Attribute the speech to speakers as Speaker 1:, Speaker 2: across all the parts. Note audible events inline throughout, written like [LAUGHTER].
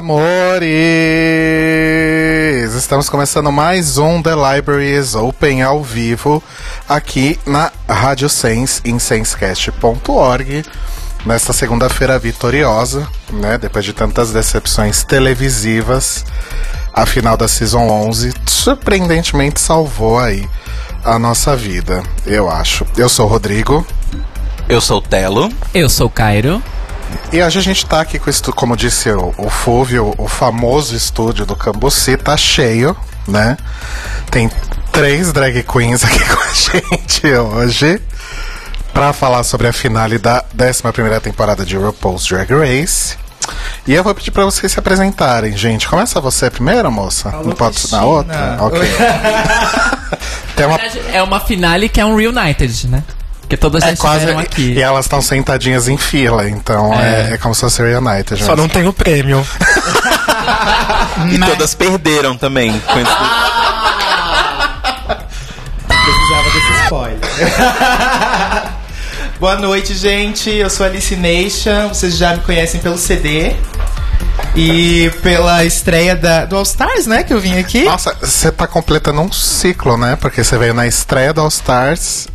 Speaker 1: Amores! Estamos começando mais um The Library is Open ao vivo aqui na Rádio Sense em sensecast.org nesta segunda-feira vitoriosa, né? Depois de tantas decepções televisivas, a final da Season 11 surpreendentemente salvou aí a nossa vida, eu acho. Eu sou o Rodrigo.
Speaker 2: Eu sou o Telo.
Speaker 3: Eu sou o Cairo.
Speaker 1: E hoje a gente tá aqui com isso, como disse o, o Fúvio, o famoso estúdio do Cambuci tá cheio, né? Tem três drag queens aqui [LAUGHS] com a gente hoje para falar sobre a finale da 11 temporada de RuPaul's Drag Race. E eu vou pedir para vocês se apresentarem, gente. Começa você primeiro, moça?
Speaker 4: Alô,
Speaker 1: Não pode na outra? Ok. [LAUGHS] Tem uma
Speaker 3: É uma finale que é um Reunited, né? Porque todas
Speaker 1: é quase.
Speaker 3: aqui.
Speaker 1: E elas estão sentadinhas em fila, então é, é como se fosse Reunited.
Speaker 4: Só não tem o prêmio. [LAUGHS]
Speaker 2: E todas perderam também. com esse-
Speaker 4: Precisava desse spoiler. [LAUGHS] Boa noite, gente. Eu sou a Alice Nation. Vocês já me conhecem pelo CD. E pela estreia da, do All Stars, né? Que eu vim aqui.
Speaker 1: Nossa, você tá completando um ciclo, né? Porque você veio na estreia do All Stars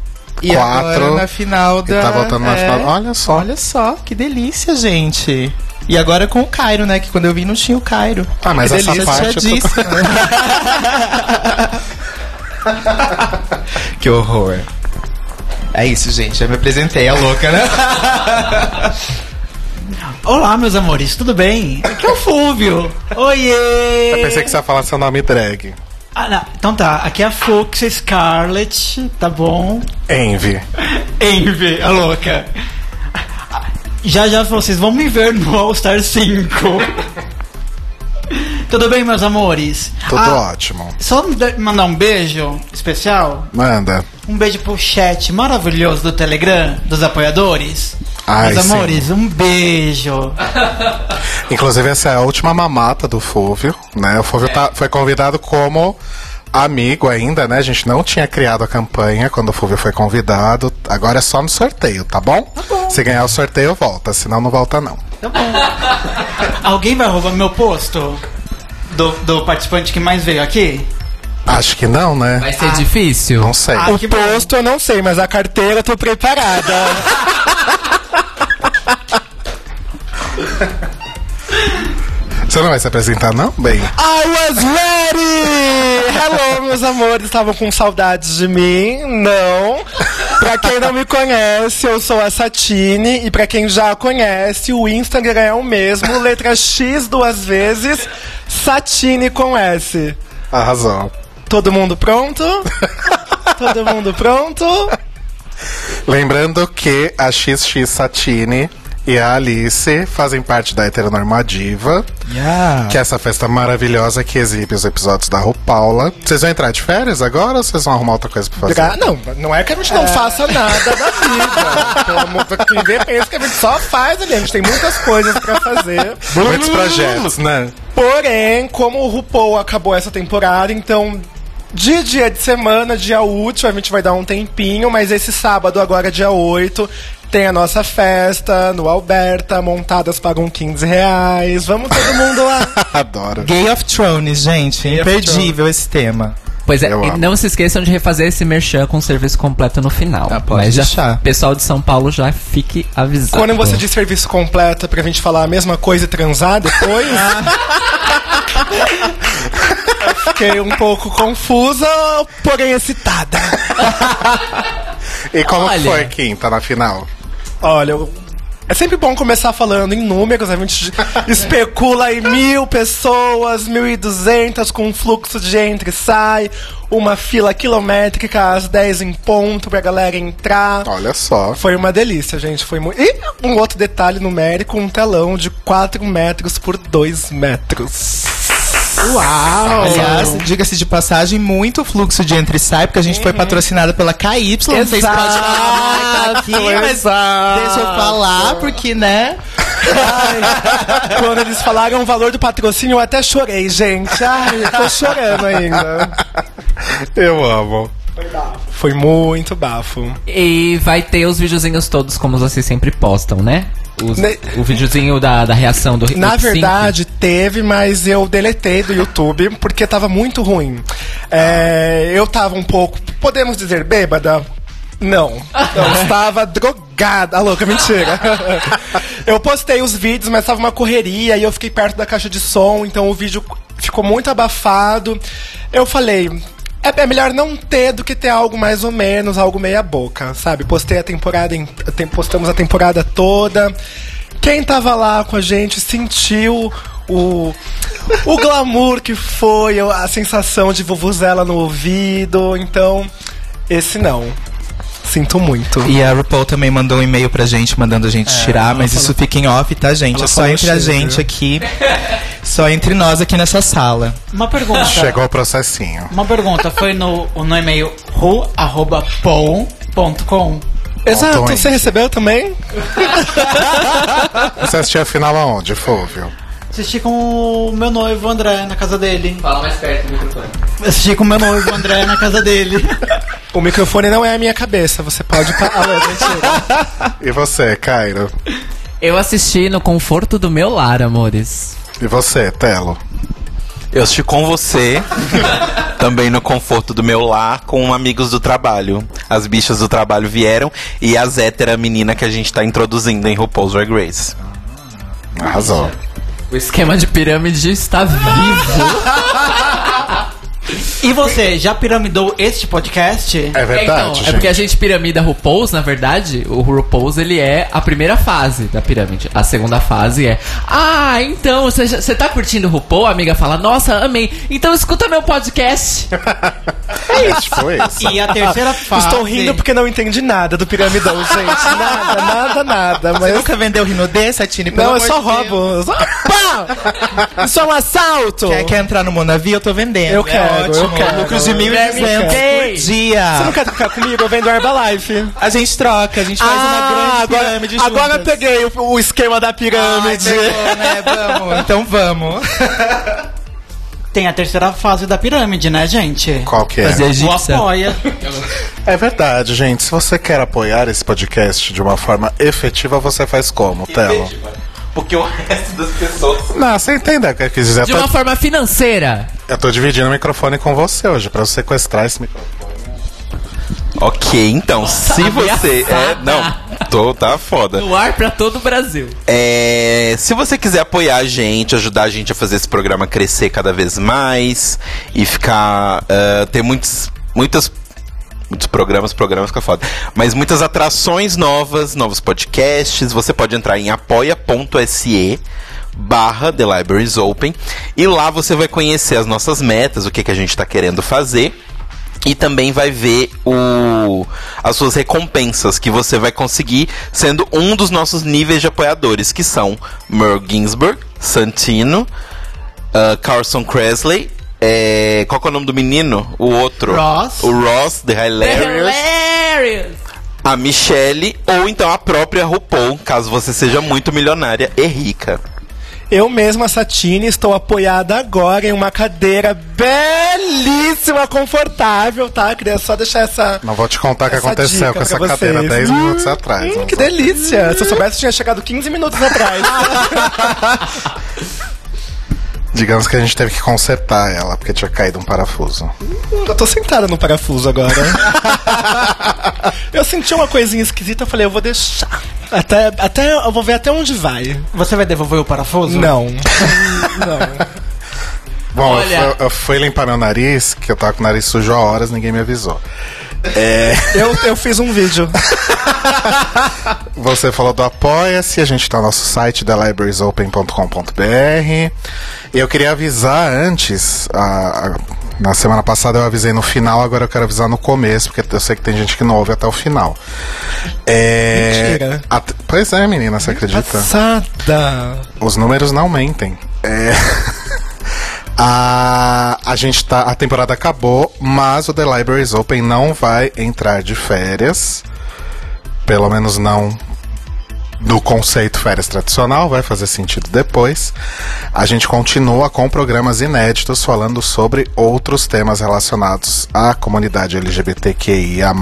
Speaker 4: e
Speaker 1: 4
Speaker 4: agora na final da.
Speaker 1: e tá voltando na
Speaker 4: é,
Speaker 1: final. Olha só.
Speaker 4: Olha só, que delícia, gente. E agora com o Cairo, né? Que quando eu vim não tinha o Cairo.
Speaker 1: Ah, mas
Speaker 4: que
Speaker 1: essa
Speaker 4: delícia,
Speaker 1: parte
Speaker 4: já
Speaker 1: eu tô-
Speaker 4: disse. [LAUGHS] que horror. É isso, gente. Já me apresentei, a louca, né? [LAUGHS]
Speaker 5: Olá, meus amores, tudo bem? Aqui é o Fúvio. Oiê!
Speaker 1: Eu pensei que você ia falar seu nome drag.
Speaker 5: Ah, não. Então tá, aqui é a Fox Scarlett, tá bom?
Speaker 1: Envy. [LAUGHS]
Speaker 5: Envy, a louca. Já já vocês vão me ver no All Star 5. tudo bem, meus amores?
Speaker 1: Tudo
Speaker 5: Ah,
Speaker 1: ótimo.
Speaker 5: Só mandar um beijo especial.
Speaker 1: Manda.
Speaker 5: Um beijo pro chat maravilhoso do Telegram, dos apoiadores.
Speaker 1: Ai,
Speaker 5: meus
Speaker 1: sim.
Speaker 5: amores, um beijo. [LAUGHS]
Speaker 1: Inclusive, essa é a última mamata do Fúvio, né? O Fúvio tá- foi convidado como amigo ainda, né? A gente não tinha criado a campanha quando o Fúvio foi convidado. Agora é só no sorteio, tá bom? Se ganhar o sorteio, volta. Senão, não volta, não.
Speaker 5: Alguém vai roubar meu posto? Do, do participante que mais veio aqui?
Speaker 1: Acho que não, né?
Speaker 3: Vai ser difícil.
Speaker 1: Não sei.
Speaker 5: Ah,
Speaker 4: O
Speaker 5: que bom.
Speaker 4: posto eu não sei, mas a carteira eu tô preparada. [LAUGHS]
Speaker 1: Você não vai se apresentar, não? Bem.
Speaker 4: I was ready! Hello, meus amores, estavam com saudades de mim? Não. Pra quem não me conhece, eu sou a Satine. E pra quem já conhece, o Instagram é o mesmo. Letra X duas vezes, Satine com S.
Speaker 1: Arrasou.
Speaker 4: Todo mundo pronto? Todo mundo pronto?
Speaker 1: Lembrando que a XX Satine e a Alice fazem parte da Heteronormativa,
Speaker 4: Yeah.
Speaker 1: que é essa festa maravilhosa que exibe os episódios da RuPaula. Vocês vão entrar de férias agora ou vocês vão arrumar outra coisa pra fazer?
Speaker 4: Gra- Não, não é que a gente não faça nada da vida. Pelo amor de pensa que a gente só faz ali. A gente tem muitas coisas pra fazer.
Speaker 1: Muitos projetos, né?
Speaker 4: Porém, como o RuPaul acabou essa temporada, então. De dia de semana, dia útil, a gente vai dar um tempinho, mas esse sábado, agora dia 8, tem a nossa festa no Alberta, montadas pagam 15 reais. Vamos todo mundo lá. [LAUGHS]
Speaker 1: Adoro.
Speaker 6: Game of Thrones, gente.
Speaker 4: of
Speaker 6: imperdível esse tema.
Speaker 3: Pois é, e não se esqueçam de refazer esse merchan com o serviço completo no final.
Speaker 6: Ah, pode
Speaker 3: Mas já, pessoal de São Paulo já fique avisado.
Speaker 4: Quando você diz serviço completo pra gente falar a mesma coisa e transar depois. [LAUGHS] Eu Fiquei um pouco confusa, porém excitada.
Speaker 1: E como
Speaker 3: Olha.
Speaker 1: foi quinta na final?
Speaker 4: Olha, eu É sempre bom começar falando em números, a gente [LAUGHS] especula em mil pessoas, mil e duzentas, com um fluxo de entra e sai, uma fila quilométrica às 10 em ponto pra galera entrar.
Speaker 1: Olha só.
Speaker 4: Foi uma delícia, gente. Foi muito. E um outro detalhe numérico: um telão de 4 metros por 2 metros.
Speaker 6: Uau! Aliás, diga-se de passagem, muito fluxo de entra e sai, porque a gente foi patrocinada pela KY. Não sei se pode falar aqui, mas
Speaker 4: exato.
Speaker 6: deixa eu falar, porque, né?
Speaker 4: Ai, quando eles falaram o valor do patrocínio, eu até chorei, gente. Ai, eu tô chorando ainda.
Speaker 1: Eu amo.
Speaker 4: Foi muito bafo.
Speaker 3: E vai ter os videozinhos todos como vocês sempre postam, né? Os-
Speaker 4: Ne-
Speaker 3: o videozinho da, da reação do
Speaker 4: Na
Speaker 3: sync.
Speaker 4: verdade, teve, mas eu deletei do YouTube porque tava muito ruim. É, eu tava um pouco, podemos dizer, bêbada? Não. Eu [LAUGHS] estava drogada. Ah, louca, mentira. [LAUGHS] eu postei os vídeos, mas tava uma correria e eu fiquei perto da caixa de som, então o vídeo ficou muito abafado. Eu falei. É é melhor não ter do que ter algo mais ou menos, algo meia boca, sabe? Postei a temporada, em- tem- postamos a temporada toda. Quem tava lá com a gente sentiu o, o glamour que foi, a sensação de vuvuzela no ouvido. Então, esse não. Sinto muito.
Speaker 6: E a RuPaul também mandou um e-mail pra gente, mandando a gente tirar, mas isso fica em off, tá, gente?
Speaker 4: Ela
Speaker 6: É só entre a gente aqui. Só entre nós aqui nessa sala.
Speaker 5: Uma pergunta.
Speaker 1: Chegou o processinho.
Speaker 5: Uma pergunta. Foi no, no e-mail ru.pou.com.
Speaker 4: Exato, você recebeu também? [LAUGHS]
Speaker 1: Você assistiu a final aonde, Fúvio?
Speaker 5: Assisti com o meu noivo André na casa dele.
Speaker 3: Fala mais perto do microfone.
Speaker 5: Assisti com o meu noivo André na casa dele.
Speaker 4: O microfone não é a minha cabeça, você pode. Pa... Ah, [LAUGHS] não, mentira.
Speaker 1: E você, Cairo?
Speaker 3: Eu assisti no conforto do meu lar, amores.
Speaker 1: E você, Telo?
Speaker 2: Eu assisti com você, [LAUGHS] também no conforto do meu lar, com amigos do trabalho. As bichas do trabalho vieram e a Zé era a menina que a gente tá introduzindo em RuPaul's Drag Race.
Speaker 1: Arrasou.
Speaker 3: O esquema de pirâmide está vivo. [LAUGHS]
Speaker 5: E você, já piramidou este podcast?
Speaker 1: É verdade,
Speaker 3: então,
Speaker 1: gente.
Speaker 3: é porque a gente piramida RuPaul's, na verdade, o RuPaul's ele é a primeira fase da pirâmide. A segunda fase é, ah, então, você você tá curtindo o RuPaul? A amiga fala, nossa, amei. Então escuta meu podcast. [LAUGHS]
Speaker 1: É tipo isso.
Speaker 5: E a terceira fase.
Speaker 4: Estou rindo porque não entendi nada do piramidão, gente. Nada, nada, nada.
Speaker 6: Você
Speaker 4: Mas.
Speaker 6: nunca vendeu rino desse, Satine? Pelo
Speaker 4: Não, eu só roubo. Só... Pá! Isso é um assalto!
Speaker 6: Quer, quer entrar no Monavi? Eu tô vendendo.
Speaker 4: Eu quero,
Speaker 6: é ótimo.
Speaker 4: eu quero.
Speaker 6: Lucros de 1.200
Speaker 3: Ei.
Speaker 6: por dia.
Speaker 4: Você não quer trocar comigo? Eu vendo Herbalife.
Speaker 6: A gente troca, a gente faz uma grande
Speaker 4: Ah, agora,
Speaker 6: pirâmide
Speaker 4: agora eu
Speaker 6: juntas.
Speaker 4: peguei o, o esquema da
Speaker 6: Ai,
Speaker 4: pirâmide.
Speaker 6: pegou, né? Vamos. [LAUGHS] Então vamos.
Speaker 5: Tem a terceira fase da pirâmide, né, gente?
Speaker 1: Qual que é?
Speaker 3: Fazer a
Speaker 5: O apoia. [LAUGHS]
Speaker 1: É verdade, gente. Se você quer apoiar esse podcast de uma forma efetiva, você faz como, Telo?
Speaker 2: Porque o resto das pessoas. [LAUGHS]
Speaker 1: Não, você entende o que eu quis dizer.
Speaker 3: De
Speaker 1: Eu
Speaker 3: uma
Speaker 1: tô,
Speaker 3: forma financeira.
Speaker 1: eu tô dividindo o microfone com você hoje, pra eu sequestrar esse microfone.
Speaker 2: Ok, então, se você. É, não, tô, tá foda.
Speaker 3: No ar pra todo o Brasil.
Speaker 2: É, se você quiser apoiar a gente, ajudar a gente a fazer esse programa crescer cada vez mais e ficar. ah, ter muitos, muitas. Muitos programas, programas fica foda. Mas muitas atrações novas, novos podcasts. Você pode entrar em apoia.se barra The Libraries Open. E lá você vai conhecer as nossas metas, o que, que a gente está querendo fazer. E também vai ver o, as suas recompensas que você vai conseguir sendo um dos nossos níveis de apoiadores, que são Merle Ginsburg, Santino, ah, Carson Cresley, é, qual que é o nome do menino? O outro.
Speaker 5: Ross.
Speaker 2: O Ross, The Hilarious.
Speaker 3: Hilarious.
Speaker 2: A Michelle ou então a própria RuPaul, caso você seja muito milionária e rica.
Speaker 4: Eu mesma, Satine, estou apoiada agora em uma cadeira belíssima, confortável, tá? Queria só deixar essa.
Speaker 1: Não vou te contar o que aconteceu com essa cadeira
Speaker 4: vocês.
Speaker 1: 10 minutos atrás.
Speaker 4: Hum, que delícia! Se eu soubesse, eu tinha chegado 15 minutos atrás. [LAUGHS] [LAUGHS]
Speaker 1: Digamos que a gente teve que consertar ela, porque tinha caído um parafuso.
Speaker 4: eu tô sentada no parafuso agora. [LAUGHS] eu senti uma coisinha esquisita, eu falei, eu vou deixar. Até, até, eu vou ver até onde vai.
Speaker 5: Você vai devolver o parafuso?
Speaker 4: Não. Não. [LAUGHS]
Speaker 1: Bom,
Speaker 3: Olha.
Speaker 1: eu, fui, eu fui limpar meu nariz, que eu tava com o nariz sujo há horas, ninguém me avisou.
Speaker 4: Eu, eu fiz um vídeo.
Speaker 1: Você falou do Apoia-se, a gente tá no nosso site, thelibrariesopen.com.br. E eu queria avisar antes, a- a- na semana passada eu avisei no final, agora eu quero avisar no começo, porque eu sei que tem gente que não ouve até o final. É,
Speaker 4: Mentira.
Speaker 1: at- pois é, menina, você acredita?
Speaker 4: Passada.
Speaker 1: Os números não mentem. É. A, a gente tá. A temporada acabou, mas o The Libraries Open não vai entrar de férias. Pelo menos não do conceito férias tradicional, vai fazer sentido depois. A gente continua com programas inéditos falando sobre outros temas relacionados à comunidade LGBTQIA.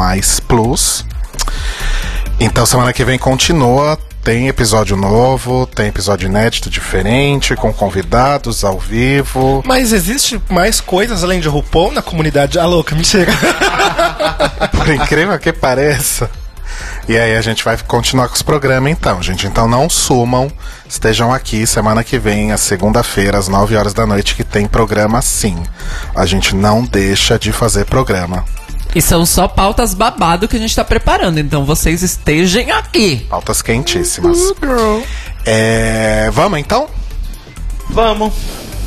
Speaker 1: Então semana que vem continua. Tem episódio novo, tem episódio inédito diferente, com convidados ao vivo.
Speaker 4: Mas existe mais coisas além de RuPaul na comunidade? Ah, louca, mentira. [LAUGHS]
Speaker 1: Por incrível que pareça. E aí a gente vai continuar com os programas então, gente. Então não sumam, estejam aqui semana que vem, a segunda-feira, às 9 horas da noite, que tem programa sim. A gente não deixa de fazer programa.
Speaker 3: E são só pautas babado que a gente tá preparando, então vocês estejam aqui.
Speaker 1: Pautas quentíssimas. É, vamos então?
Speaker 5: Vamos.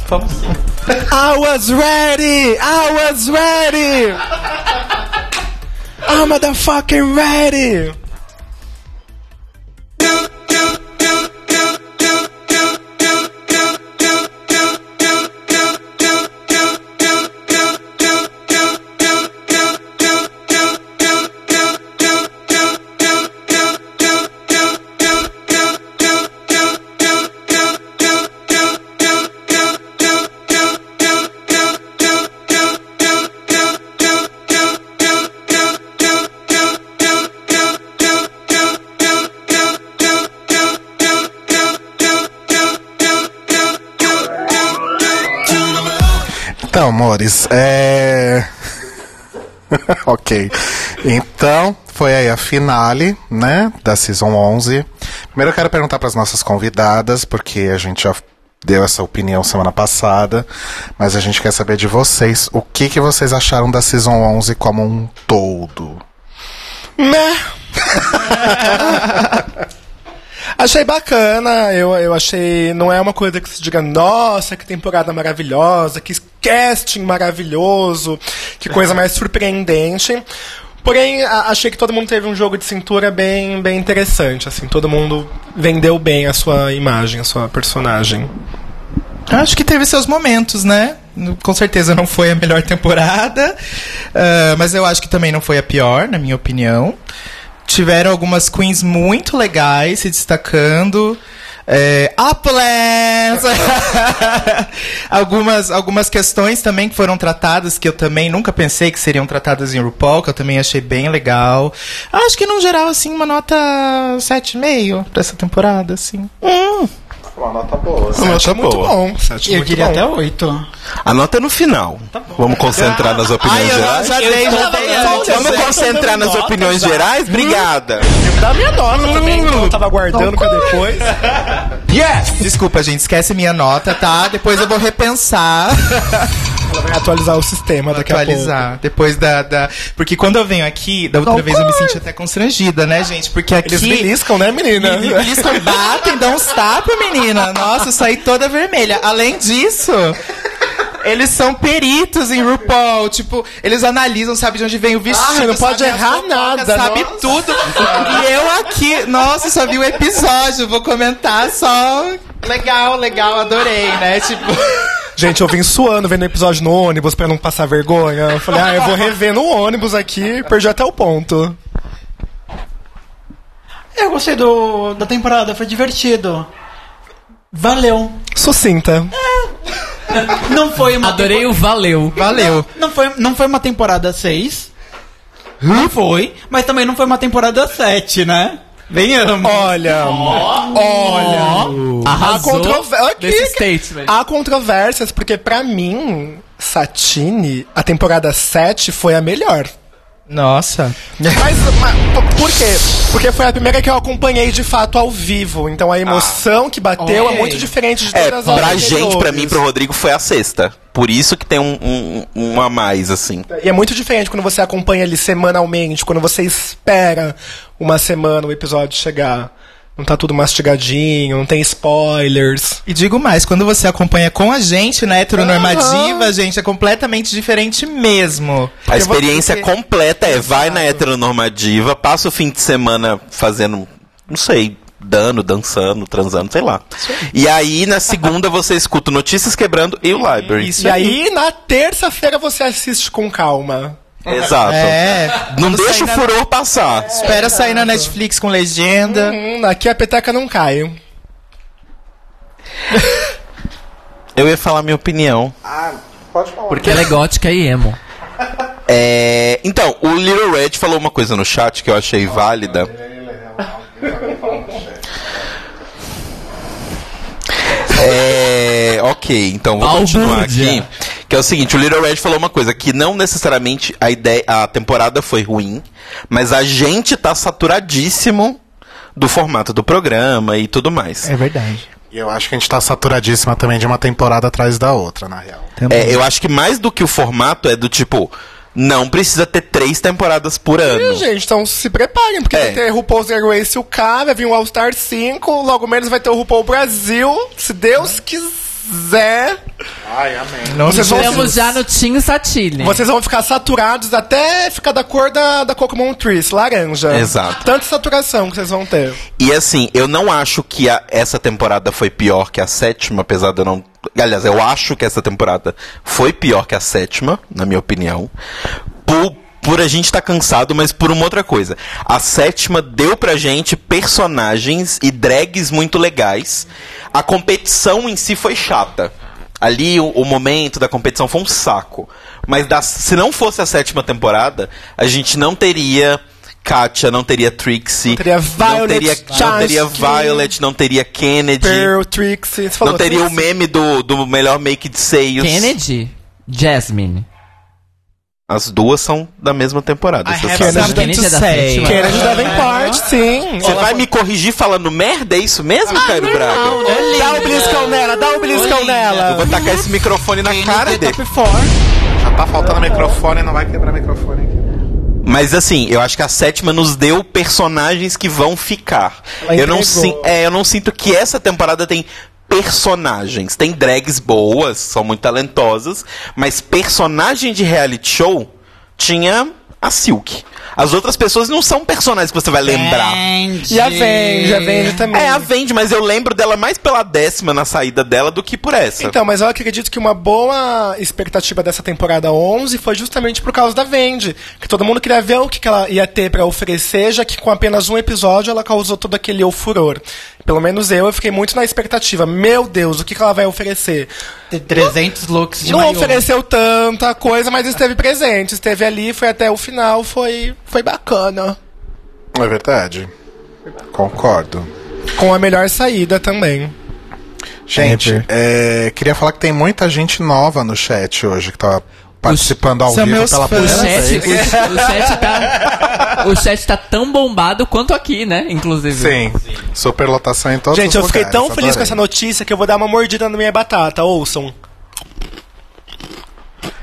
Speaker 5: Vamos sim. [LAUGHS]
Speaker 4: I was ready! I was ready! I'm motherfucking ready!
Speaker 1: Finale, né, da Season 11. Primeiro eu quero perguntar para as nossas convidadas, porque a gente já deu essa opinião semana passada, mas a gente quer saber de vocês, o que, que vocês acharam da Season 11 como um todo?
Speaker 4: Né? [LAUGHS] achei bacana, eu, eu achei. Não é uma coisa que se diga, nossa, que temporada maravilhosa, que casting maravilhoso, que coisa [LAUGHS] mais surpreendente. Porém, a- achei que todo mundo teve um jogo de cintura bem, bem interessante, assim, todo mundo vendeu bem a sua imagem, a sua personagem.
Speaker 6: Acho que teve seus momentos, né? Com certeza não foi a melhor temporada, ah, mas eu acho que também não foi a pior, na minha opinião. Tiveram algumas queens muito legais se destacando. É, Uplands! [LAUGHS] algumas, algumas questões também que foram tratadas que eu também nunca pensei que seriam tratadas em RuPaul, que eu também achei bem legal. Acho que no geral, assim, uma nota 7,5 pra essa temporada, assim.
Speaker 1: Uma nota boa.
Speaker 2: Uma nota
Speaker 4: Sete é muito
Speaker 2: boa.
Speaker 4: bom. Sete
Speaker 5: Eu
Speaker 4: muito
Speaker 5: diria
Speaker 4: bom.
Speaker 5: até oito.
Speaker 2: A nota é no final. Vamos concentrar nas opiniões gerais?
Speaker 6: já dei, já dei.
Speaker 2: Vamos concentrar nas opiniões gerais? Obrigada.
Speaker 4: Dá minha nota também, então eu tava guardando pra depois.
Speaker 6: Desculpa, gente, esquece minha nota, tá? Depois eu vou repensar,
Speaker 4: Ela vai atualizar o sistema daqui a pouco.
Speaker 6: atualizar. Depois da, da. Porque quando eu venho aqui, da outra vez eu me senti até constrangida, né, gente? Porque aqui.
Speaker 4: Eles beliscam, né, menina?
Speaker 6: Me beliscam, batem, dão uns tapas, menina. Nossa, eu saí toda vermelha. Além disso. Eles são peritos em RuPaul, tipo, eles analisam, sabe de onde vem o vestido,
Speaker 4: Ah, não pode errar
Speaker 6: fofocas,
Speaker 4: nada,
Speaker 6: sabe
Speaker 4: nossa.
Speaker 6: tudo. E eu aqui, nossa, só vi o episódio, vou comentar só legal, legal, adorei, né? Tipo,
Speaker 4: Gente, eu vim suando vendo o episódio no ônibus pra não passar vergonha. Eu falei, ah, eu vou rever no ônibus aqui, perdi até o ponto.
Speaker 5: Eu gostei do, da temporada, foi divertido. Valeu.
Speaker 4: Sucinta.
Speaker 5: Não foi uma
Speaker 3: Adorei o valeu.
Speaker 6: valeu.
Speaker 5: Não foi, não foi uma temporada 6. Não foi, mas também não foi uma temporada 7, né? Venhamos.
Speaker 4: Olha, olha.
Speaker 3: Arrasou
Speaker 4: controver- aqui,
Speaker 3: statement.
Speaker 4: Há controvérsias, porque pra mim, Satine, a temporada 7 foi a melhor.
Speaker 6: Nossa.
Speaker 4: Mas, mas por quê? Porque foi a primeira que eu acompanhei de fato ao vivo. Então a emoção que bateu é
Speaker 3: Ok.
Speaker 4: muito diferente de
Speaker 2: É,
Speaker 4: todas as
Speaker 2: pra
Speaker 4: outras
Speaker 2: gente, pra mim, pro Rodrigo, foi a sexta. Por isso que tem um, um, um a mais, assim.
Speaker 4: E é muito diferente quando você acompanha ele semanalmente, quando você espera uma semana o episódio chegar. Não tá tudo mastigadinho, não tem spoilers.
Speaker 6: E digo mais, quando você acompanha com a gente na heteronormativa, gente, é completamente diferente mesmo.
Speaker 2: A experiência
Speaker 4: você-
Speaker 2: completa é vai na heteronormativa, passa o fim de semana fazendo, não sei, dando, dançando, transando, sei lá. E aí na segunda você escuta Notícias Quebrando e o Library.
Speaker 4: e aí, na terça-feira, você assiste com calma.
Speaker 2: Exato.
Speaker 6: É.
Speaker 2: Não
Speaker 6: Quando
Speaker 2: deixa o
Speaker 6: sair na-
Speaker 2: furor passar.
Speaker 6: Espera sair na Netflix com legenda.
Speaker 4: Hum, aqui a peteca não cai. [LAUGHS]
Speaker 2: Eu ia falar minha opinião.
Speaker 3: Porque ela é gótica e emo.
Speaker 2: É, então, o Little Red falou uma coisa no chat que eu achei válida. [LAUGHS] É, ok, então vou continuar
Speaker 3: Balbúrdia.
Speaker 2: aqui. Que é o seguinte, o Little Red falou uma coisa, que não necessariamente a ideia, a temporada foi ruim, mas a gente tá saturadíssimo do formato do programa e tudo mais.
Speaker 6: verdade.
Speaker 1: E eu acho que a gente tá saturadíssima também de uma temporada atrás da outra, na real.
Speaker 2: É, eu acho que mais do que o formato é do tipo, não precisa ter três temporadas por ano.
Speaker 4: E, gente, então se preparem, porque
Speaker 2: É.
Speaker 4: vai ter RuPaul Zero Race UK, vai vir o All Star 5, logo menos vai ter o RuPaul Brasil, se Deus quiser.
Speaker 1: Ai, amém.
Speaker 6: Não
Speaker 4: Vocês vão-
Speaker 3: Estamos já no Team Satine.
Speaker 4: Vocês vão ficar saturados até ficar da cor da, da Cocomon Trees, laranja.
Speaker 2: Exato.
Speaker 4: Tanta saturação que vocês vão ter.
Speaker 2: E assim, eu não acho que a- essa temporada foi pior que a sétima, apesar de eu não. Aliás, eu acho que essa temporada foi pior que a sétima, na minha opinião. Por, por a gente estar cansado, mas por uma outra coisa. A sétima deu pra gente personagens e drags muito legais. A competição em si foi chata. Ali o, o momento da competição foi um saco. Mas da- se não fosse a sétima temporada, a gente não teria Katia, não teria Trixie,
Speaker 4: Não teria Violet
Speaker 2: não teria, não teria. Violet, não teria Kennedy,
Speaker 4: Pearl, Trixie.
Speaker 2: Não teria o
Speaker 4: Trixie?
Speaker 2: meme do, do melhor make de seios.
Speaker 3: Kennedy? Jasmine.
Speaker 2: As duas são da mesma temporada.
Speaker 6: I
Speaker 2: você
Speaker 6: have.
Speaker 3: Kennedy
Speaker 6: something
Speaker 3: é
Speaker 6: to
Speaker 3: da
Speaker 6: say.
Speaker 4: Kennedy Davenport, sim.
Speaker 2: Você vai me corrigir falando merda? É isso mesmo, Cairo Braga?
Speaker 4: Dá o beliscão nela, dá o beliscão
Speaker 2: Eu
Speaker 4: nela.
Speaker 2: vou tacar esse microfone na cara dele.
Speaker 1: Já tá faltando microfone, não vai quebrar microfone aqui.
Speaker 2: Mas assim, eu acho que a sétima nos deu personagens que vão ficar. Eu não, é, eu não sinto que essa temporada tem personagens. Tem drags boas, são muito talentosas, mas personagem de reality show tinha a Silk. As outras pessoas não são personagens que você vai lembrar.
Speaker 4: E a Vende, a Vende também.
Speaker 2: É, a Vende, mas eu lembro dela mais pela décima na saída dela do que por essa.
Speaker 4: Então, mas eu acredito que uma boa expectativa dessa temporada 11 foi justamente por causa da Vende. Que todo mundo queria ver o que, que ela ia ter pra oferecer, já que com apenas um episódio ela causou todo aquele eu furor. Pelo menos eu, eu fiquei muito na expectativa. Meu Deus, o que, que ela vai oferecer?
Speaker 5: Tem 300 looks de
Speaker 4: Não
Speaker 5: maiô.
Speaker 4: ofereceu tanta coisa, mas esteve presente. Esteve ali, foi até o final, foi, foi bacana.
Speaker 1: É verdade. Concordo.
Speaker 4: Com a melhor saída também.
Speaker 1: Gente, é, queria falar que tem muita gente nova no chat hoje que tá participando ao
Speaker 6: são
Speaker 1: vivo pela
Speaker 6: fãs.
Speaker 3: O chat,
Speaker 1: vez.
Speaker 3: o, o chat tá. O chat tá tão bombado quanto aqui, né? Inclusive.
Speaker 1: Sim, superlotação em todos
Speaker 4: Gente,
Speaker 1: os
Speaker 4: eu fiquei
Speaker 1: lugares,
Speaker 4: tão feliz com
Speaker 1: adorei.
Speaker 4: essa notícia que eu vou dar uma mordida na minha batata. Ouçam.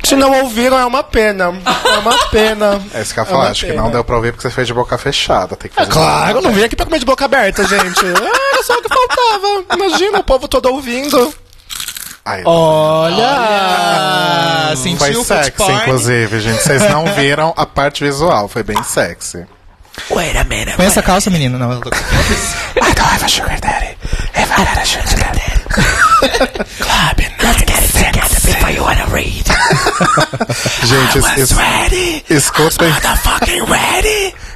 Speaker 4: Se não ouviram, é uma pena. É uma pena.
Speaker 1: É isso que eu ia
Speaker 4: É
Speaker 1: falar,
Speaker 4: uma
Speaker 1: acho que
Speaker 4: pena.
Speaker 1: não deu pra ouvir porque você fez de boca fechada. Tem que fazer
Speaker 4: Claro, eu não vim aqui pra comer de boca aberta, gente. Era só o que faltava. Imagina o povo todo ouvindo.
Speaker 1: Ai,
Speaker 4: Olha!
Speaker 6: Ah, sentiu
Speaker 1: Foi sexy,
Speaker 6: porn?
Speaker 1: inclusive, gente. Vocês não [LAUGHS] viram a parte visual, foi bem sexy.
Speaker 6: Põe essa calça, menino. Não, eu tô- [LAUGHS]
Speaker 1: I don't have a sugar daddy. If I had a sugar daddy. [LAUGHS] [LAUGHS] Gente, es, es, escutem.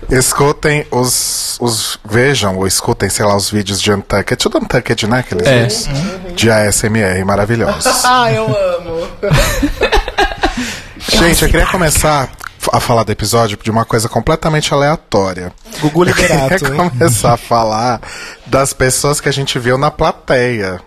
Speaker 1: Escutem os, os. Vejam ou escutem, sei lá, os vídeos de Untucked. Tudo Untucked, né? Aqueles
Speaker 3: É.
Speaker 1: vídeos de ASMR maravilhosos. [LAUGHS]
Speaker 4: Ah, eu amo. [LAUGHS]
Speaker 1: Gente, eu queria começar a falar do episódio de uma coisa completamente aleatória.
Speaker 4: Gugu
Speaker 1: Eu
Speaker 4: Liberato.
Speaker 1: queria começar a falar das pessoas que a gente viu na plateia.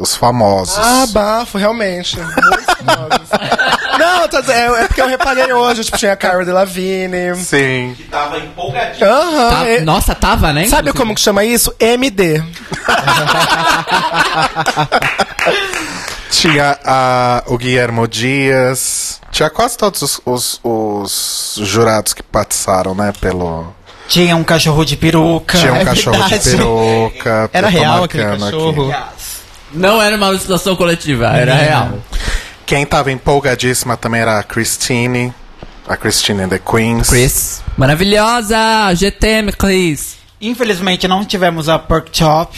Speaker 1: Os famosos.
Speaker 4: Ah, bafo, realmente. Muito famosos. [LAUGHS] Não, tá, é, é porque eu reparei hoje, tipo, tinha a Cara Delevingne.
Speaker 1: Sim.
Speaker 2: Tava empolgadinho.
Speaker 4: Aham.
Speaker 3: Tá-
Speaker 4: é-
Speaker 3: nossa, tava, né?
Speaker 4: Sabe
Speaker 3: inclusive?
Speaker 4: como que chama isso? MD. [LAUGHS]
Speaker 1: Tinha a, o Guilhermo Dias. Tinha quase todos os, os- os jurados que passaram, né? Pelo.
Speaker 5: Tinha um cachorro de peruca.
Speaker 1: Tinha um
Speaker 6: é
Speaker 1: cachorro de
Speaker 6: verdade.
Speaker 1: peruca.
Speaker 6: Era real aquele
Speaker 1: marcando aqui.
Speaker 3: Não era uma alucinação coletiva, era real.
Speaker 1: Quem tava empolgadíssima também era a Christine. A Christine and the Queens.
Speaker 3: Chris. Maravilhosa! GTM, Chris.
Speaker 5: Infelizmente não tivemos a Pork Chop.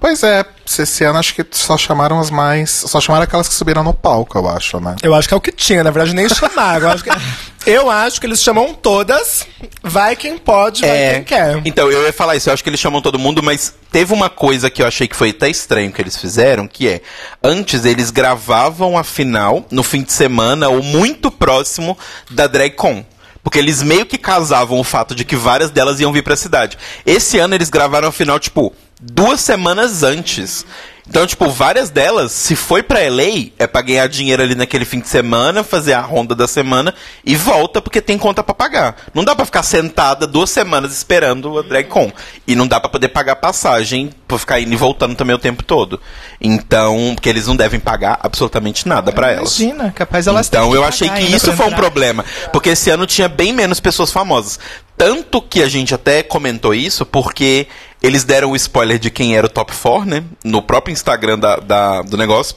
Speaker 1: Pois é, esse ano acho que só chamaram as mais. Só chamaram aquelas que subiram no palco, eu acho, né?
Speaker 4: Eu acho que é o que tinha, na verdade nem chamaram. Eu acho que, [LAUGHS] eu acho que eles chamam todas. Vai quem pode, vai
Speaker 2: É.
Speaker 4: quem quer.
Speaker 2: Então, eu ia falar isso, eu acho que eles chamam todo mundo, mas teve uma coisa que eu achei que foi até estranho que eles fizeram, que é, antes eles gravavam a final no fim de semana ou muito próximo da DragCon. Porque eles meio que casavam o fato de que várias delas iam vir pra cidade. Esse ano eles gravaram a final, tipo, duas semanas antes. Então, tipo, várias delas, se foi pra LA, é pra ganhar dinheiro ali naquele fim de semana, fazer a ronda da semana e volta porque tem conta pra pagar. Não dá pra ficar sentada duas semanas esperando a DragCon. E não dá pra poder pagar passagem pra ficar indo e voltando também o tempo todo. Então, porque eles não devem pagar absolutamente nada pra elas.
Speaker 6: Imagina, capaz elas
Speaker 2: Então eu achei que isso foi um problema. Porque esse ano tinha bem menos pessoas famosas. Tanto que a gente até comentou isso, porque eles deram o spoiler de quem era o top 4, né? No próprio Instagram da, da- do negócio.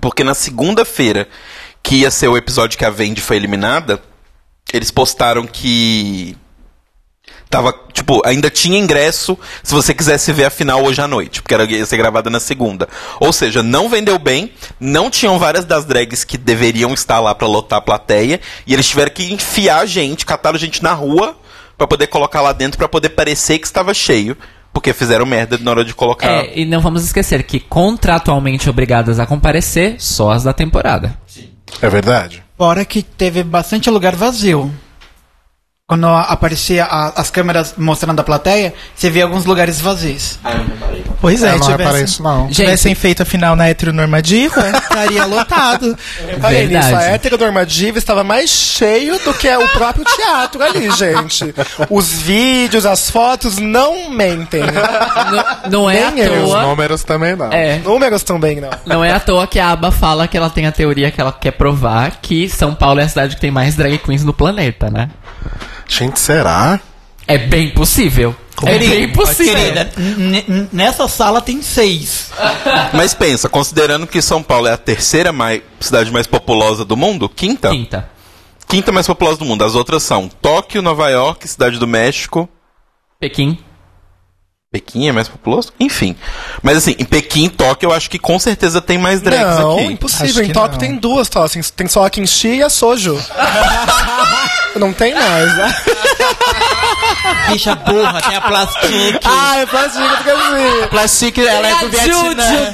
Speaker 2: Porque na segunda-feira, que ia ser o episódio que a Vendi foi eliminada, eles postaram que. Tava, tipo, ainda tinha ingresso se você quisesse ver a final hoje à noite, porque era, ia ser gravada na segunda. Ou seja, não vendeu bem, não tinham várias das drags que deveriam estar lá pra lotar a plateia, e eles tiveram que enfiar gente, cataram gente na rua pra poder colocar lá dentro pra poder parecer que estava cheio, porque fizeram merda na hora de colocar.
Speaker 3: É, e não vamos esquecer que contratualmente obrigadas a comparecer, só as da temporada.
Speaker 1: É verdade.
Speaker 5: Fora que teve bastante lugar vazio. Quando aparecia a- as câmeras mostrando a plateia, você via alguns lugares vazios.
Speaker 6: Pois é,
Speaker 1: eu não reparei
Speaker 6: tivessem,
Speaker 1: isso, não.
Speaker 6: tivessem feito a final na heteronormativa, [LAUGHS] estaria lotado.
Speaker 4: Reparei nisso,
Speaker 3: Verdade.
Speaker 4: a heteronormativa estava mais cheio do que o próprio teatro ali, gente. Os vídeos, as fotos não mentem.
Speaker 3: Não, não é à
Speaker 4: Nem eu.
Speaker 1: E os
Speaker 3: toa.
Speaker 1: números também não.
Speaker 3: É,
Speaker 4: Números também não.
Speaker 3: não é à toa que a Aba fala que ela tem a teoria que ela quer provar que São Paulo é a cidade que tem mais drag queens no planeta, né?
Speaker 1: Gente, será?
Speaker 3: É bem possível. É bem possível.
Speaker 5: Querida, nessa sala tem seis.
Speaker 2: Mas pensa, considerando que São Paulo é a terceira mai- cidade mais populosa do mundo, quinta?
Speaker 3: Quinta.
Speaker 2: Quinta mais populosa do mundo. As outras são Tóquio, Nova York, Cidade do México.
Speaker 3: Pequim.
Speaker 2: Pequim é mais populoso? Enfim. Mas assim, em Pequim e Tóquio eu acho que com certeza tem mais drags
Speaker 4: Não,
Speaker 2: aqui.
Speaker 4: impossível.
Speaker 6: Acho
Speaker 4: Em
Speaker 6: não.
Speaker 4: tem duas tossins. Tem só a Kimchi e a Sojo. [LAUGHS] não tem mais, né?
Speaker 5: Bicha burra, tem a plastic.
Speaker 4: Ah, é plástico, porque assim.
Speaker 6: Plastic, ela é do Vietnã.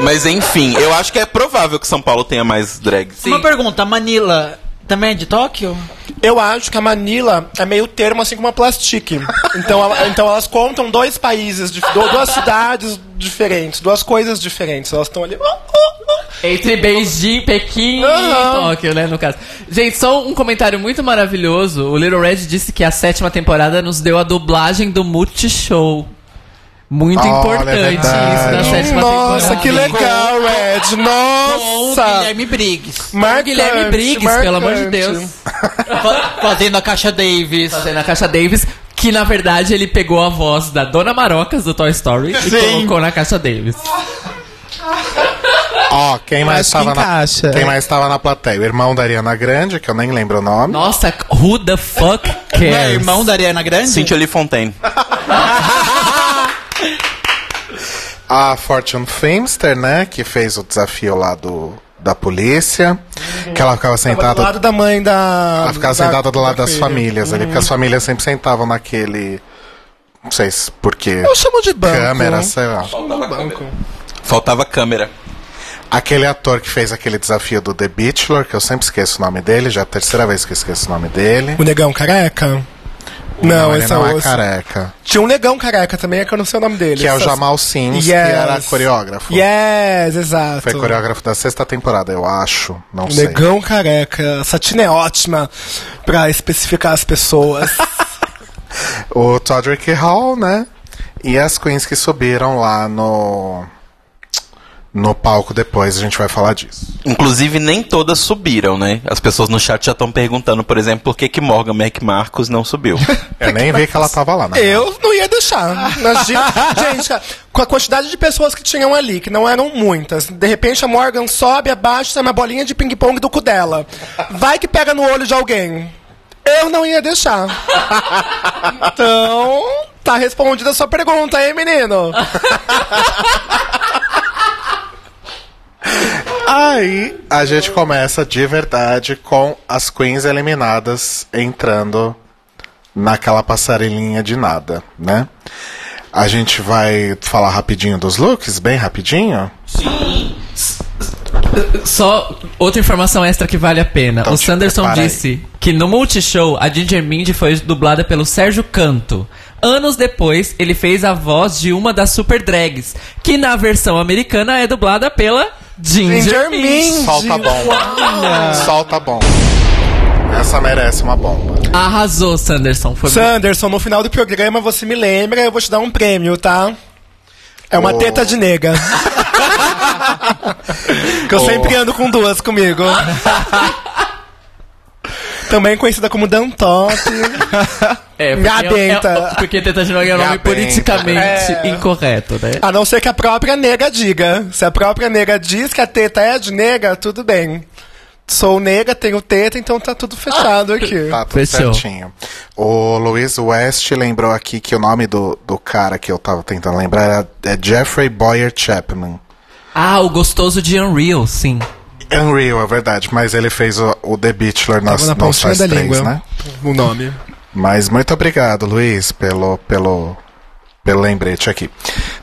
Speaker 2: Mas enfim, eu acho que é provável que São Paulo tenha mais drags.
Speaker 5: Uma pergunta, Manila também é de Tóquio?
Speaker 4: Eu acho que a Manila é meio termo assim como a Plastic. Então, ela- então elas contam dois países, duas cidades diferentes, duas coisas diferentes. Elas estão ali.
Speaker 3: Entre Beijing, Pequim
Speaker 4: Aham.
Speaker 3: e Tóquio, né, no caso. Gente, só um comentário muito maravilhoso. O Little Red disse que a sétima temporada nos deu a dublagem do Multishow. Muito
Speaker 1: Olha, é
Speaker 3: importante isso da sétima
Speaker 4: Nossa,
Speaker 3: temporada.
Speaker 4: que legal, Ed.
Speaker 5: Com
Speaker 4: Nossa!
Speaker 5: Guilherme Briggs.
Speaker 4: Marcante,
Speaker 3: Guilherme Briggs, pelo amor de
Speaker 4: marcante.
Speaker 3: Deus. [LAUGHS]
Speaker 5: Fa- Fazendo a caixa Davis.
Speaker 3: Fazendo a Caixa Davis, que na verdade ele pegou a voz da Dona Marocas do Toy Story e colocou na Caixa Davis.
Speaker 1: Ó, quem mais
Speaker 6: que
Speaker 1: estava na, quem mais estava na plateia? O irmão da Ariana Grande, que eu nem lembro o nome.
Speaker 3: Nossa, who the fuck
Speaker 5: Não é
Speaker 3: cares?
Speaker 5: irmão da Ariana Grande?
Speaker 2: Cynthia Lee Fontaine. [LAUGHS]
Speaker 1: A Fortune Famester, né? Que fez o desafio lá do, da polícia. Que ela ficava
Speaker 4: Do
Speaker 1: sentada.
Speaker 4: lado da mãe da.
Speaker 1: Ela ficava
Speaker 4: da-
Speaker 1: sentada do lado
Speaker 4: da
Speaker 1: das
Speaker 4: filha.
Speaker 1: famílias ali, porque as famílias sempre sentavam naquele. Não sei se porque.
Speaker 4: Eu chamo de banco.
Speaker 1: Câmera, sei lá.
Speaker 4: banco.
Speaker 2: Faltava câmera.
Speaker 1: Aquele ator que fez aquele desafio do The Bachelor, que eu sempre esqueço o nome dele, já é a terceira vez que eu esqueço o nome dele.
Speaker 4: O negão careca? Não,
Speaker 1: ele
Speaker 4: esse
Speaker 1: não
Speaker 4: é
Speaker 1: é
Speaker 4: o.
Speaker 1: careca.
Speaker 4: Tinha um negão careca também, é que eu não sei o nome dele.
Speaker 1: Que é o Jamal Sims, que
Speaker 4: Yes.
Speaker 1: era coreógrafo.
Speaker 4: Yes, exato.
Speaker 1: Foi coreógrafo da sexta temporada, eu acho. Não sei.
Speaker 4: Negão careca. Satina é ótima pra especificar as pessoas. [LAUGHS]
Speaker 1: O Todrick Hall, né? E as queens que subiram lá no. No palco depois, a gente vai falar disso.
Speaker 2: Inclusive, nem todas subiram, né? As pessoas no chat já estão perguntando, por exemplo, por que, que Morgan McMarcos não subiu. [LAUGHS]
Speaker 1: Eu nem vi que ela tava lá, né?
Speaker 4: Eu não ia deixar. Imagina- [LAUGHS] Gente, com a quantidade de pessoas que tinham ali, que não eram muitas, de repente a Morgan sobe, abaixa, sai uma bolinha de ping-pong do cu dela. Vai que pega no olho de alguém. Eu não ia deixar. [LAUGHS] Então, tá respondida a sua pergunta, hein, menino?
Speaker 1: Aí a gente começa de verdade com as queens eliminadas entrando naquela passarelinha de nada, né? A gente vai falar rapidinho dos looks, bem rapidinho.
Speaker 3: Só outra informação extra que vale a pena.
Speaker 1: Então
Speaker 3: o Sanderson
Speaker 1: prepara aí.
Speaker 3: disse que no Multishow a Ginger Mindy foi dublada pelo Sérgio Canto. Anos depois, ele fez a voz de uma das super drags, que na versão americana é dublada pela Ginger,
Speaker 4: Ginger.
Speaker 3: Mindy.
Speaker 1: Solta bom. Solta bom. Essa merece uma bomba.
Speaker 3: Arrasou, Sanderson. Foi
Speaker 4: Sanderson, no final do programa você me lembra, eu vou te dar um prêmio, tá? É uma
Speaker 1: Oh.
Speaker 4: teta de nega. [LAUGHS] que eu sempre ando com duas comigo. [LAUGHS] Também conhecida como Dantop. [LAUGHS]
Speaker 3: É, porque, é,
Speaker 4: adenta.
Speaker 3: é, porque teta de nega é um nome
Speaker 1: Me
Speaker 3: politicamente
Speaker 4: É.
Speaker 3: incorreto, né?
Speaker 4: A não ser que a própria nega diga. Se a própria nega diz que a teta é de nega, tudo bem. Sou nega, tenho teta, então tá tudo fechado aqui.
Speaker 1: Tá tudo
Speaker 3: Fechou.
Speaker 1: certinho. O Luiz West lembrou aqui que o nome do, do cara que eu tava tentando lembrar era, é Jeffrey Boyer Chapman.
Speaker 3: Ah, o gostoso de Unreal, sim.
Speaker 1: Unreal, é verdade, mas ele fez o, o The Bachelor nas,
Speaker 4: na
Speaker 1: nos
Speaker 4: pontinha
Speaker 1: Faz
Speaker 4: da
Speaker 1: 3,
Speaker 4: língua.
Speaker 1: né?
Speaker 4: O nome.
Speaker 1: Mas muito obrigado, Luiz, pelo, pelo, pelo lembrete aqui.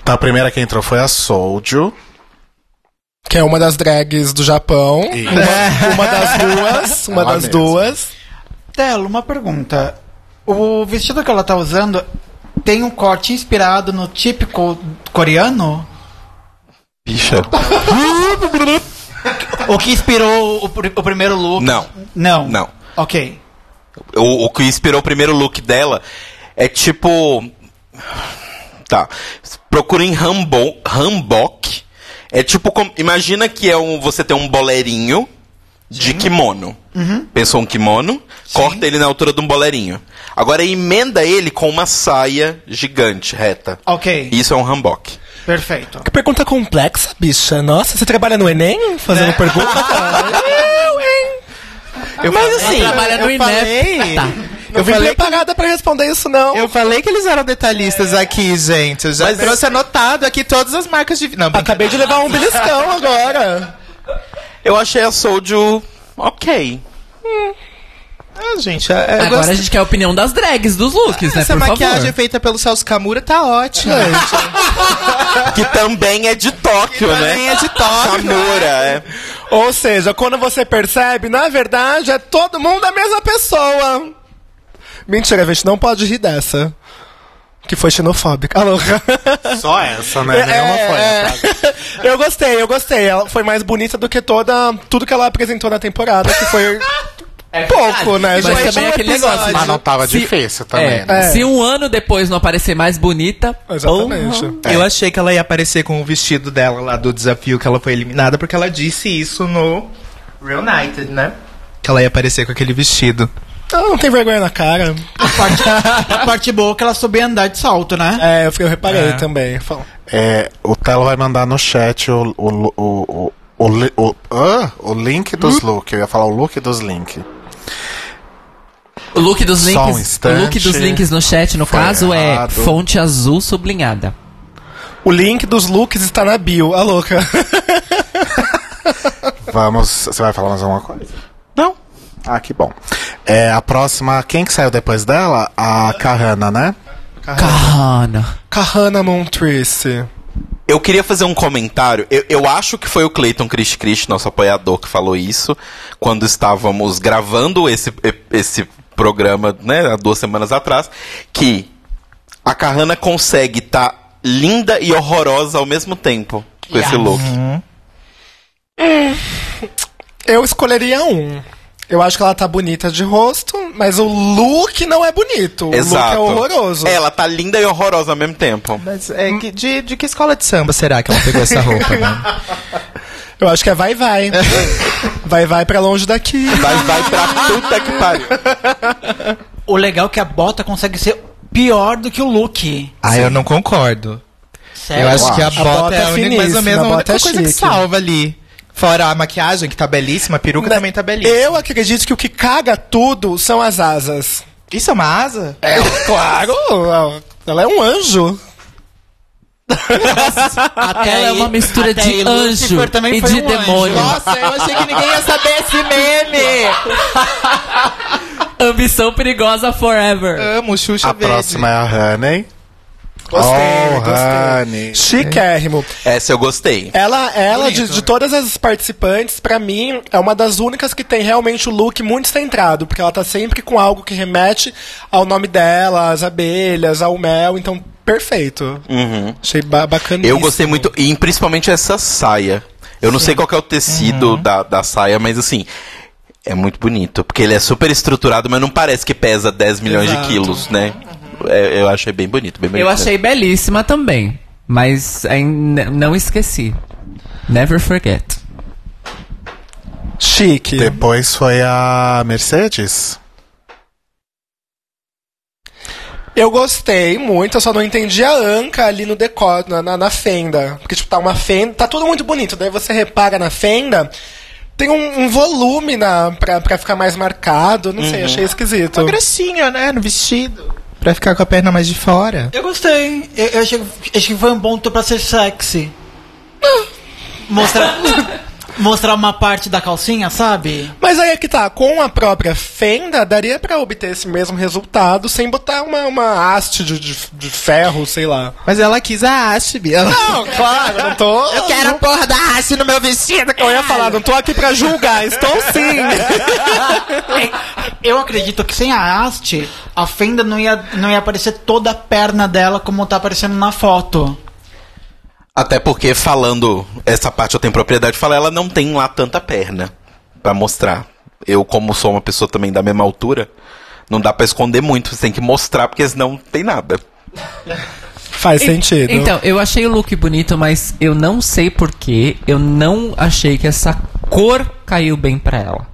Speaker 1: Então a primeira que entrou foi a Soulju.
Speaker 4: Que é uma das drags do Japão. Uma, uma das [LAUGHS] duas. Uma
Speaker 1: Ela
Speaker 4: das
Speaker 1: mesma.
Speaker 4: duas.
Speaker 5: Telo, uma pergunta. O vestido que ela tá usando tem um corte inspirado no típico coreano?
Speaker 2: Bicha. [LAUGHS]
Speaker 5: O que inspirou o, pr- o primeiro look?
Speaker 2: Não.
Speaker 5: Não.
Speaker 2: Não.
Speaker 5: Ok.
Speaker 2: O, o que inspirou o primeiro look dela é tipo. Tá. Procura em Hambo, Hanbok. É tipo. como- imagina que é um, você tem um boleirinho de kimono. Pensou um kimono, corta ele na altura de um boleirinho. Agora emenda ele com uma saia gigante, reta.
Speaker 5: Ok.
Speaker 2: Isso é um hanbok.
Speaker 5: Perfeito.
Speaker 4: Que pergunta complexa, bicha. Nossa, você trabalha no Enem fazendo pergunta? [LAUGHS] Eu?
Speaker 6: Mas assim,
Speaker 3: trabalha no
Speaker 6: eu
Speaker 3: INEP.
Speaker 6: falei,
Speaker 3: Tá.
Speaker 4: Eu
Speaker 6: eu
Speaker 4: vim
Speaker 6: falei que
Speaker 4: preparada pra responder isso, não.
Speaker 6: eu falei que eles eram detalhistas aqui, gente. Eu já
Speaker 2: Mas-
Speaker 6: trouxe anotado aqui todas as marcas de. Não,
Speaker 4: Acabei de levar um beliscão agora.
Speaker 2: Eu achei a Soulju ok.
Speaker 6: Ah, gente, é, é,
Speaker 3: Agora
Speaker 6: gosto-
Speaker 3: a gente quer a opinião das drags, dos looks, né?
Speaker 6: Essa maquiagem
Speaker 3: favor.
Speaker 6: feita pelo Celso Camura tá ótima. [LAUGHS]
Speaker 2: Que também é de Tóquio, né?
Speaker 6: Também é de Tóquio.
Speaker 2: Samura, é.
Speaker 4: Ou seja, quando você percebe, na verdade, é todo mundo a mesma pessoa. Mentira, a gente não pode rir dessa. Que foi xenofóbica. Ah, louca. [LAUGHS]
Speaker 1: Só essa, né? Nenhuma foi.
Speaker 4: É,
Speaker 1: né?
Speaker 4: é. Eu gostei, eu gostei. Ela foi mais bonita do que toda tudo que ela apresentou na temporada, que foi pouco, né,
Speaker 3: Mas
Speaker 4: gente?
Speaker 3: também é aquele
Speaker 6: episódio.
Speaker 3: negócio.
Speaker 1: Mas não tava
Speaker 3: Se-
Speaker 1: difícil também.
Speaker 3: É,
Speaker 1: né?
Speaker 4: É.
Speaker 3: Se um ano depois não aparecer mais bonita,
Speaker 4: Exatamente.
Speaker 6: Eu achei que ela ia aparecer com o vestido dela lá do desafio que ela foi eliminada, porque ela disse isso no Reunited, né? Que ela ia aparecer com aquele vestido.
Speaker 4: Então, não tem vergonha na cara.
Speaker 5: A parte, a parte boa é que ela soube andar de salto, né?
Speaker 4: É, eu, eu reparei
Speaker 6: É.
Speaker 4: também.
Speaker 1: É, o Telo vai mandar no chat o, o, o, o, o, li- o, ah, o link dos looks. Eu ia falar o look dos links.
Speaker 3: O look dos
Speaker 1: Só um
Speaker 3: links, o look dos links no chat, no
Speaker 1: Foi
Speaker 3: caso,
Speaker 1: errado.
Speaker 3: é fonte azul sublinhada.
Speaker 4: O link dos looks está na bio, a louca. [LAUGHS]
Speaker 1: Vamos. Você vai falar mais alguma coisa?
Speaker 2: Não.
Speaker 1: Ah, que bom. É, a próxima, quem que saiu depois dela? A Kahana, né?
Speaker 3: Kahana.
Speaker 4: Kahana Montrese.
Speaker 2: Eu queria fazer um comentário. Eu, eu acho que foi o Clayton Chris Chris, nosso apoiador, que falou isso quando estávamos gravando esse, esse programa, né, há duas semanas atrás, que a Kahana consegue estar linda e horrorosa ao mesmo tempo com esse look.
Speaker 4: Eu escolheria um. Eu acho que ela tá bonita de rosto, mas o look não é bonito. O
Speaker 2: Exato.
Speaker 4: look é horroroso.
Speaker 2: Ela tá linda e horrorosa ao mesmo tempo.
Speaker 6: Mas é que, de, de que escola de samba será que ela pegou essa roupa, né? [LAUGHS]
Speaker 4: Eu acho que é vai, vai. [LAUGHS] vai, vai pra longe daqui.
Speaker 2: Vai, vai pra puta que pariu.
Speaker 5: O legal é que a bota consegue ser pior do que o look.
Speaker 6: Ah, eu não concordo.
Speaker 5: Sério?
Speaker 6: Eu acho que a
Speaker 4: A
Speaker 6: bota,
Speaker 4: bota
Speaker 6: é
Speaker 4: é
Speaker 6: a única, mais ou menos a
Speaker 4: a
Speaker 6: única
Speaker 4: bota é
Speaker 6: coisa que salva ali. Fora a maquiagem, que tá belíssima, a peruca também tá belíssima.
Speaker 4: Eu acredito que o que caga tudo são as asas.
Speaker 6: Isso é uma asa?
Speaker 4: É, claro. Ela é um anjo.
Speaker 5: Até
Speaker 3: Ela é
Speaker 5: aí-
Speaker 3: uma mistura de
Speaker 5: aí
Speaker 3: anjo e de
Speaker 5: um anjo.
Speaker 3: demônio.
Speaker 6: Nossa, eu achei que ninguém ia saber esse meme! [LAUGHS]
Speaker 3: Ambição perigosa forever.
Speaker 6: Amo, Xuxa
Speaker 1: A
Speaker 6: Verde.
Speaker 1: próxima é a Honey.
Speaker 4: Gostei,
Speaker 1: Oh,
Speaker 4: gostei.
Speaker 1: honey.
Speaker 4: Chiquérrimo.
Speaker 2: Essa eu gostei.
Speaker 4: Ela, ela de,
Speaker 6: Bonito.
Speaker 4: de todas as participantes, pra mim, é uma das únicas que tem realmente o look muito centrado, porque ela tá sempre com algo que remete ao nome dela, às abelhas, ao mel, então perfeito.
Speaker 2: Uhum.
Speaker 4: Achei ba bacana.
Speaker 2: Eu gostei muito, e principalmente essa saia. Eu não sei qual que é o tecido da, da saia, mas assim, é muito bonito. Porque ele é super estruturado, mas não parece que pesa 10 milhões
Speaker 4: Exato.
Speaker 2: de quilos, né? É, eu achei bem bonito, bem bonito.
Speaker 3: Eu achei belíssima também. Mas ainda não esqueci. Never forget.
Speaker 4: Chique.
Speaker 1: Depois foi a Mercedes.
Speaker 4: Eu gostei muito, eu só não entendi a anca ali no decor, na, na, na fenda. Porque, tipo, tá uma fenda. Tá tudo muito bonito. Daí você repara na fenda. Tem um, um volume na, pra, pra ficar mais marcado. Não sei, achei esquisito.
Speaker 6: Uma gracinha, né, no vestido. Pra ficar com a perna mais de fora.
Speaker 5: Eu gostei. Eu, eu achei, acho que foi um ponto pra ser sexy. [LAUGHS] Mostrar, [LAUGHS] mostrar uma parte da calcinha, sabe?
Speaker 4: Mas aí é que tá, com a própria fenda, daria pra obter esse mesmo resultado sem botar uma, uma haste de, de, de ferro, sei lá.
Speaker 6: Mas ela quis a haste, Bia.
Speaker 4: Não, claro, não tô.
Speaker 6: Eu quero a porra da haste no meu vestido.
Speaker 4: Eu ia falar, não tô aqui pra julgar, estou sim.
Speaker 5: Eu acredito que sem a haste, a fenda não ia, não ia aparecer toda a perna dela como tá aparecendo na foto.
Speaker 2: Até porque falando, essa parte eu tenho propriedade de falar, ela não tem lá tanta perna pra mostrar. Eu, como sou uma pessoa também da mesma altura, não dá pra esconder muito, você tem que mostrar, porque senão não tem nada.
Speaker 4: Faz sentido.
Speaker 3: Então, eu achei o look bonito, mas eu não sei porquê. Eu não achei que essa cor caiu bem pra ela.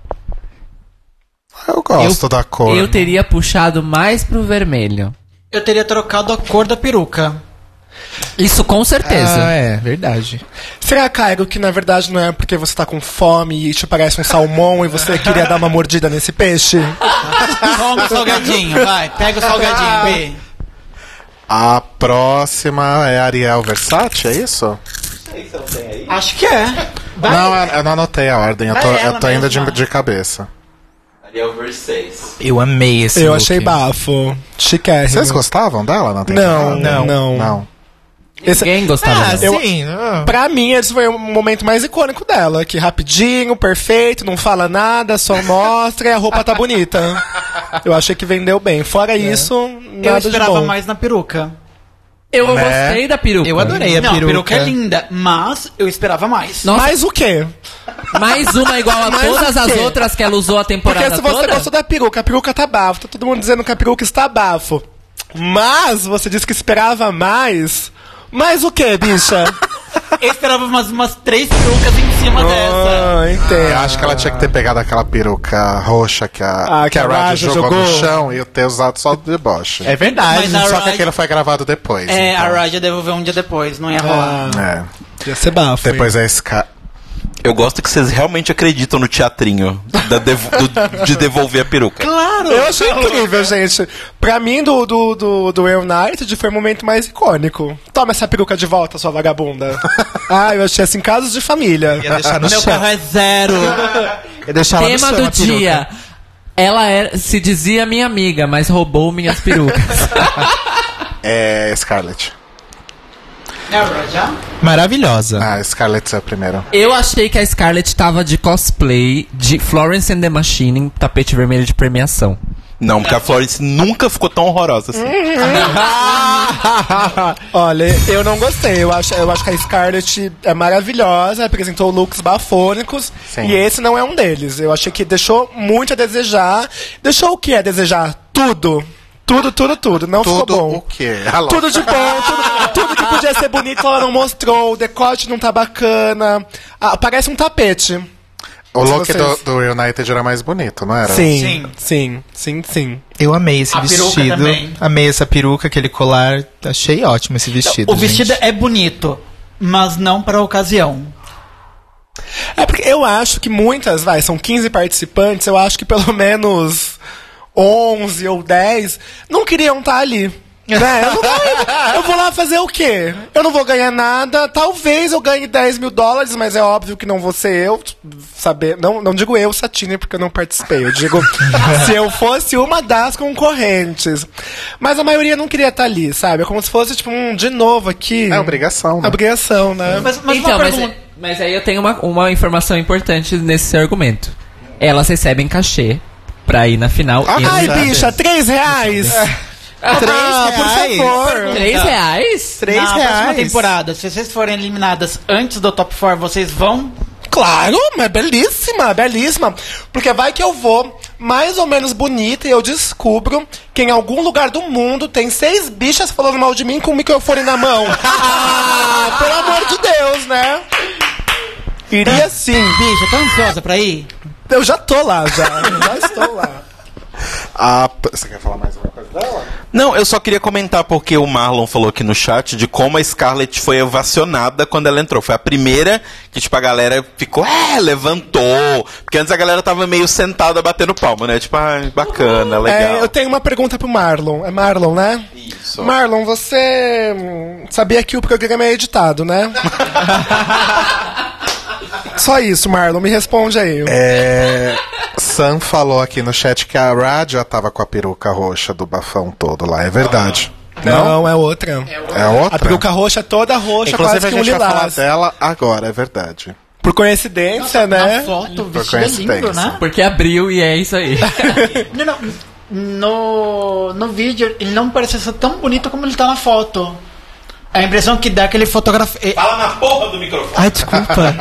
Speaker 1: Eu gosto
Speaker 3: eu,
Speaker 1: da cor.
Speaker 3: Eu teria puxado mais pro vermelho.
Speaker 5: Eu teria trocado a cor da peruca.
Speaker 3: Isso com certeza.
Speaker 6: Ah, é, verdade.
Speaker 4: Será, Cairo, que na verdade não é porque você tá com fome e te parece um salmão e você queria dar uma mordida nesse peixe? [LAUGHS]
Speaker 5: Toma o salgadinho, vai. Pega o salgadinho, B.
Speaker 1: A próxima é Ariel Versace, é isso?
Speaker 5: Acho que é. Vai.
Speaker 1: Não, eu, eu não anotei a ordem, eu tô,
Speaker 5: Vai ela
Speaker 1: eu tô indo de,
Speaker 5: mesma.
Speaker 1: de cabeça.
Speaker 2: Ariel Versace.
Speaker 6: Eu amei esse
Speaker 4: Eu
Speaker 6: look.
Speaker 4: achei bafo. Chiquérrimo.
Speaker 1: Vocês gostavam dela na
Speaker 4: Não,
Speaker 1: temporada?
Speaker 4: não, não.
Speaker 1: Não.
Speaker 4: Esse,
Speaker 3: Ninguém gostava
Speaker 6: Ah,
Speaker 3: dela.
Speaker 6: sim. ah.
Speaker 4: Pra mim, esse foi o momento mais icônico dela. Que rapidinho, perfeito, não fala nada, só mostra e a roupa tá bonita. [LAUGHS] Eu achei que vendeu bem. Fora isso,
Speaker 5: Eu
Speaker 4: nada de
Speaker 5: esperava
Speaker 4: bom.
Speaker 5: mais na peruca.
Speaker 3: Eu
Speaker 1: Né?
Speaker 3: gostei da peruca.
Speaker 6: Eu adorei a
Speaker 5: não,
Speaker 6: peruca.
Speaker 5: a peruca é linda, mas eu esperava mais.
Speaker 3: Nossa,
Speaker 4: Mas o quê?
Speaker 3: mais uma igual a [LAUGHS]
Speaker 4: Mas
Speaker 3: todas as outras que ela usou a temporada
Speaker 4: Porque se você
Speaker 3: toda.
Speaker 4: gostou da peruca, a peruca tá bafo. Tá todo mundo dizendo que a peruca está bafo. Mas você disse que esperava mais. Mais o quê, bicha? [LAUGHS]
Speaker 5: Eu esperava umas, umas três perucas em cima dessa.
Speaker 4: ah, entendo.
Speaker 1: Eu acho que ela tinha que ter pegado aquela peruca roxa que a,
Speaker 4: Ah,
Speaker 1: que a Raja jogou, no chão e ter usado só do deboche.
Speaker 6: É verdade.
Speaker 5: Mas a
Speaker 1: Só que
Speaker 5: Raja-
Speaker 1: aquilo foi gravado depois.
Speaker 5: É,
Speaker 1: então.
Speaker 5: a Raja devolveu um dia depois, não ia rolar.
Speaker 4: Ah,
Speaker 1: É.
Speaker 4: ia ser bafo.
Speaker 1: Depois a Scar...
Speaker 2: Eu gosto que vocês realmente acreditam no teatrinho devo- do- de devolver a peruca.
Speaker 4: Claro! Eu achei incrível, gente. Pra mim, do, do, do, do United foi o momento mais icônico. Toma essa peruca de volta, sua vagabunda. [LAUGHS] ah, eu achei assim, casos de família.
Speaker 6: Ia deixar no
Speaker 5: Meu
Speaker 6: chão.
Speaker 5: carro é zero. [LAUGHS]
Speaker 6: Ia deixar lá no
Speaker 3: Tema
Speaker 6: chão
Speaker 3: do dia. Ela era, se dizia minha amiga, mas roubou minhas perucas. [LAUGHS]
Speaker 1: É Scarlett.
Speaker 5: É a Raja?
Speaker 6: Maravilhosa.
Speaker 1: Ah, Scarlett é o primeiro.
Speaker 3: Eu achei que a Scarlett tava de cosplay de Florence and the Machine em tapete vermelho de premiação.
Speaker 2: Não, porque a Florence nunca ficou tão horrorosa assim. [LAUGHS]
Speaker 4: Olha, eu não gostei. Eu acho, eu acho que a Scarlett é maravilhosa, apresentou looks bafônicos.
Speaker 1: Sim.
Speaker 4: E esse não é um deles. Eu achei que deixou muito a desejar. Deixou o que a desejar? Tudo. Tudo, tudo, tudo. Não
Speaker 1: Tudo
Speaker 4: ficou bom.
Speaker 1: o quê? Alô?
Speaker 4: Tudo de bom, tudo, tudo que podia ser bonito ela não mostrou, o decote não tá bacana. Ah, parece um tapete.
Speaker 1: O look do,
Speaker 4: vocês-
Speaker 1: do United era mais bonito, não era?
Speaker 4: Sim,
Speaker 5: Sim.
Speaker 4: sim, sim, sim.
Speaker 6: Eu amei esse
Speaker 5: A peruca
Speaker 6: vestido.
Speaker 5: também.
Speaker 6: Amei essa peruca, aquele colar. Achei ótimo esse vestido.
Speaker 5: O vestido
Speaker 6: gente.
Speaker 5: é bonito, mas não para a ocasião.
Speaker 4: É porque eu acho que muitas, vai, são 15 participantes, eu acho que pelo menos 11 ou 10 não queriam estar ali. Né? Eu, não vou, [LAUGHS] eu vou lá fazer o quê? Eu não vou ganhar nada. Talvez eu ganhe 10 mil dólares, mas é óbvio que não vou ser eu. Saber, não, não digo eu, Satine, porque eu não participei. Eu digo [LAUGHS] se eu fosse uma das concorrentes. Mas a maioria não queria estar ali, sabe? É como se fosse, tipo, um de novo aqui.
Speaker 1: É obrigação, né?
Speaker 4: Obrigação, né?
Speaker 5: Mas, mas
Speaker 3: então,
Speaker 5: uma
Speaker 3: mas,
Speaker 5: pergunta.
Speaker 3: mas aí eu tenho uma, uma informação importante nesse argumento. Elas recebem cachê pra ir na final. e
Speaker 4: Ai, bicha, 3 reais!
Speaker 6: Três
Speaker 4: Ah, por
Speaker 6: reais.
Speaker 4: favor!
Speaker 3: Três reais?
Speaker 6: Três
Speaker 5: na próxima
Speaker 6: reais.
Speaker 5: temporada, se vocês forem eliminadas antes do top 4, vocês vão.
Speaker 4: Claro, mas belíssima, belíssima. Porque vai que eu vou mais ou menos bonita e eu descubro que em algum lugar do mundo tem seis bichas falando mal de mim com o microfone na mão. [LAUGHS] ah, pelo amor de Deus, né? Iria sim.
Speaker 5: Bicha, tá ansiosa pra ir?
Speaker 4: Eu já tô lá, já. [LAUGHS] Já estou lá.
Speaker 1: Ah, você quer falar mais alguma coisa dela?
Speaker 2: Não, eu só queria comentar porque o Marlon falou aqui no chat de como a Scarlett foi ovacionada quando ela entrou. Foi a primeira que, tipo, a galera ficou, é, levantou. Porque antes a galera tava meio sentada batendo palma, né? Tipo, ah, bacana, legal.
Speaker 4: É, eu tenho uma pergunta pro Marlon. É Marlon, né?
Speaker 2: Isso.
Speaker 4: Marlon, você hum, sabia que o programa é editado, né? [LAUGHS] Só isso, Marlon. Me responde aí.
Speaker 1: É, Sam falou aqui no chat que a Raja tava com a peruca roxa do bafão todo lá. É verdade.
Speaker 4: Não, é outra.
Speaker 1: É outra?
Speaker 4: A peruca roxa toda roxa,
Speaker 1: Inclusive
Speaker 4: quase
Speaker 1: a
Speaker 4: que um
Speaker 1: gente vai falar
Speaker 4: lilás.
Speaker 1: dela agora, é verdade.
Speaker 4: Por coincidência, né?
Speaker 5: Na foto, o
Speaker 1: Por
Speaker 5: vestido é lindo,
Speaker 1: coincidência.
Speaker 5: né?
Speaker 3: Porque abriu e é isso aí. [LAUGHS]
Speaker 5: Não, não. No, no vídeo, ele não parece ser tão bonito como ele tá na foto. A impressão que dá é que ele fotografa. é-
Speaker 2: Fala na porra do microfone.
Speaker 5: Ai, desculpa.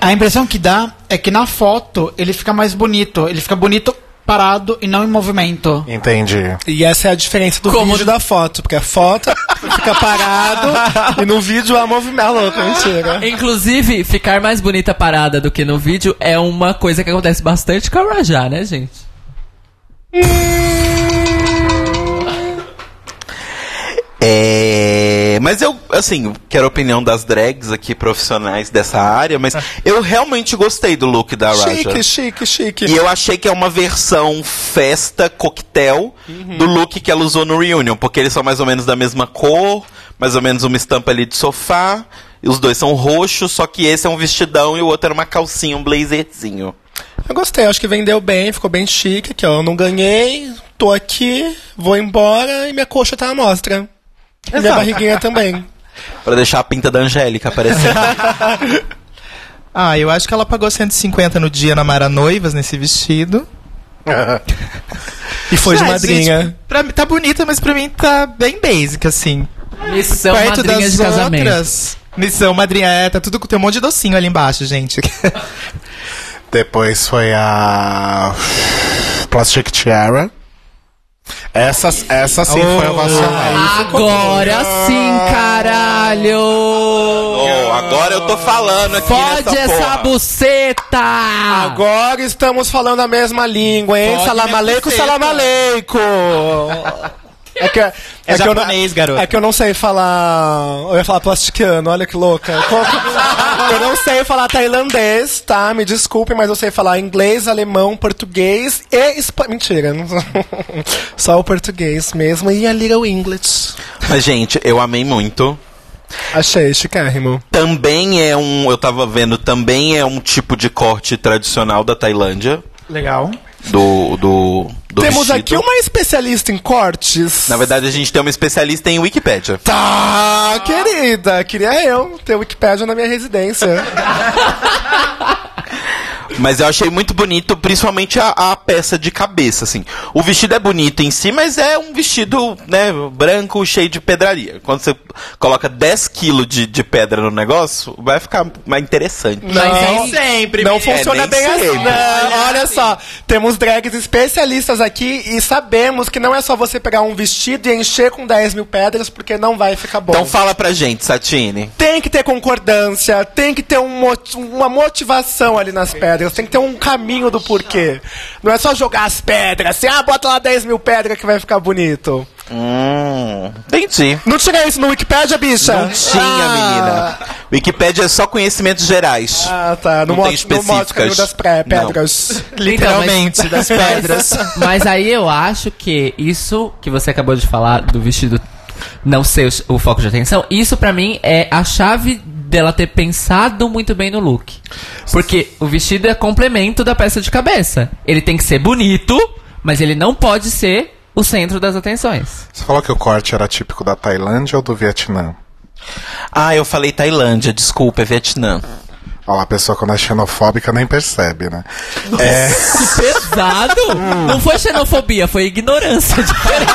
Speaker 5: A impressão que dá é que na foto ele fica mais bonito. Ele fica bonito parado e não em movimento.
Speaker 1: Entendi.
Speaker 4: E essa é a diferença do
Speaker 3: Como-
Speaker 4: vídeo da foto, porque a foto fica parado [LAUGHS] e no vídeo há movimento. louco, mentira.
Speaker 3: Inclusive, ficar mais bonita parada do que no vídeo é uma coisa que acontece bastante com a Rajá, né, gente?
Speaker 2: É, assim, quero a opinião das drags aqui, profissionais dessa área, mas eu realmente gostei do look da Raja.
Speaker 4: Chique, chique, chique.
Speaker 2: E eu achei que é uma versão festa, coquetel, do look que ela usou no Reunion, porque eles são mais ou menos da mesma cor, mais ou menos uma estampa ali de sofá, e os dois são roxos, só que esse é um vestidão e o outro era uma calcinha, um blazerzinho.
Speaker 4: Eu gostei, acho que vendeu bem, ficou bem chique. Aqui, ó, eu não ganhei, tô aqui, vou embora e minha coxa tá à mostra. E minha barriguinha também. [LAUGHS]
Speaker 2: Pra deixar a pinta da Angélica aparecendo. [LAUGHS]
Speaker 6: Ah, eu acho que ela pagou 150 no dia na Mara Noivas nesse vestido.
Speaker 4: E foi de
Speaker 6: Gente,
Speaker 4: madrinha.
Speaker 6: gente, pra mim tá bonita, mas pra mim tá bem basic, assim.
Speaker 3: Missão
Speaker 6: Perto
Speaker 3: madrinha
Speaker 6: das
Speaker 3: de casamento.
Speaker 6: outras. Missão madrinha, é, tá tudo com tem um monte de docinho ali embaixo, gente.
Speaker 1: Depois foi a Plastic Tiara. Essa, essa sim foi ovacionada.
Speaker 3: Agora sim, caralho!
Speaker 2: oh, agora eu tô falando aqui
Speaker 3: Fode
Speaker 2: nessa
Speaker 3: essa
Speaker 2: porra.
Speaker 3: buceta!
Speaker 4: Agora estamos falando a mesma língua, hein?
Speaker 6: Pode
Speaker 4: Salam
Speaker 6: minha
Speaker 4: É que, é,
Speaker 6: É
Speaker 4: que eu não,
Speaker 6: japonês, garoto.
Speaker 4: é que eu não sei falar. Eu ia falar plastiquiano, olha que louca. [LAUGHS] Eu não sei falar tailandês, tá? Me desculpem, mas eu sei falar inglês, alemão, português e espanhol. Mentira, não- [LAUGHS] só o português mesmo e a Little English.
Speaker 2: Mas, gente, eu amei muito.
Speaker 4: Achei chiquérrimo.
Speaker 2: Também é um. Eu tava vendo, também é um tipo de corte tradicional da Tailândia.
Speaker 5: Legal.
Speaker 2: Do. do, do
Speaker 4: Temos
Speaker 2: vestido.
Speaker 4: aqui uma especialista em cortes.
Speaker 2: Na verdade, a gente tem uma especialista em Wikipédia.
Speaker 4: Tá, querida. Queria eu ter Wikipédia na minha residência. [LAUGHS]
Speaker 2: Mas eu achei muito bonito, principalmente a, a peça de cabeça, assim. O vestido é bonito em si, mas é um vestido, né, branco, cheio de pedraria. Quando você coloca 10 quilos de, de pedra no negócio, vai ficar mais interessante.
Speaker 4: Não,
Speaker 6: sempre,
Speaker 4: Não
Speaker 6: menina.
Speaker 4: funciona
Speaker 2: nem
Speaker 4: bem assim.
Speaker 2: sempre.
Speaker 4: Não, olha só, temos drags especialistas aqui e sabemos que não é só você pegar um vestido e encher com 10 mil pedras, porque não vai ficar bom.
Speaker 2: Então fala pra gente, Satine.
Speaker 4: Tem que ter concordância, tem que ter um uma motivação ali nas pedras, tem que ter um caminho do porquê. Não é só jogar as pedras, assim, ah, bota lá 10 mil pedras que vai ficar bonito.
Speaker 2: Hum, entendi.
Speaker 4: Não tinha isso no Wikipedia, bicha?
Speaker 2: Não tinha,
Speaker 4: Ah.
Speaker 2: menina. Wikipédia é só conhecimentos gerais.
Speaker 4: Ah, tá. No
Speaker 2: Não tem
Speaker 4: mote, no
Speaker 2: específicas.
Speaker 4: das pré-
Speaker 2: Não.
Speaker 4: pedras.
Speaker 6: Literalmente, das pedras.
Speaker 3: Mas aí eu acho que isso que você acabou de falar do vestido não ser o, o foco de atenção, isso pra mim é a chave dela ter pensado muito bem no look. Porque o vestido é complemento da peça de cabeça. Ele tem que ser bonito, mas ele não pode ser o centro das atenções.
Speaker 1: Você falou que o corte era típico da Tailândia ou do Vietnã?
Speaker 2: Ah, eu falei Tailândia, desculpa, é Vietnã.
Speaker 1: Olha lá, a pessoa quando é xenofóbica nem percebe, né? É,
Speaker 3: Que [LAUGHS] pesado! não foi xenofobia, foi ignorância [LAUGHS] diferente.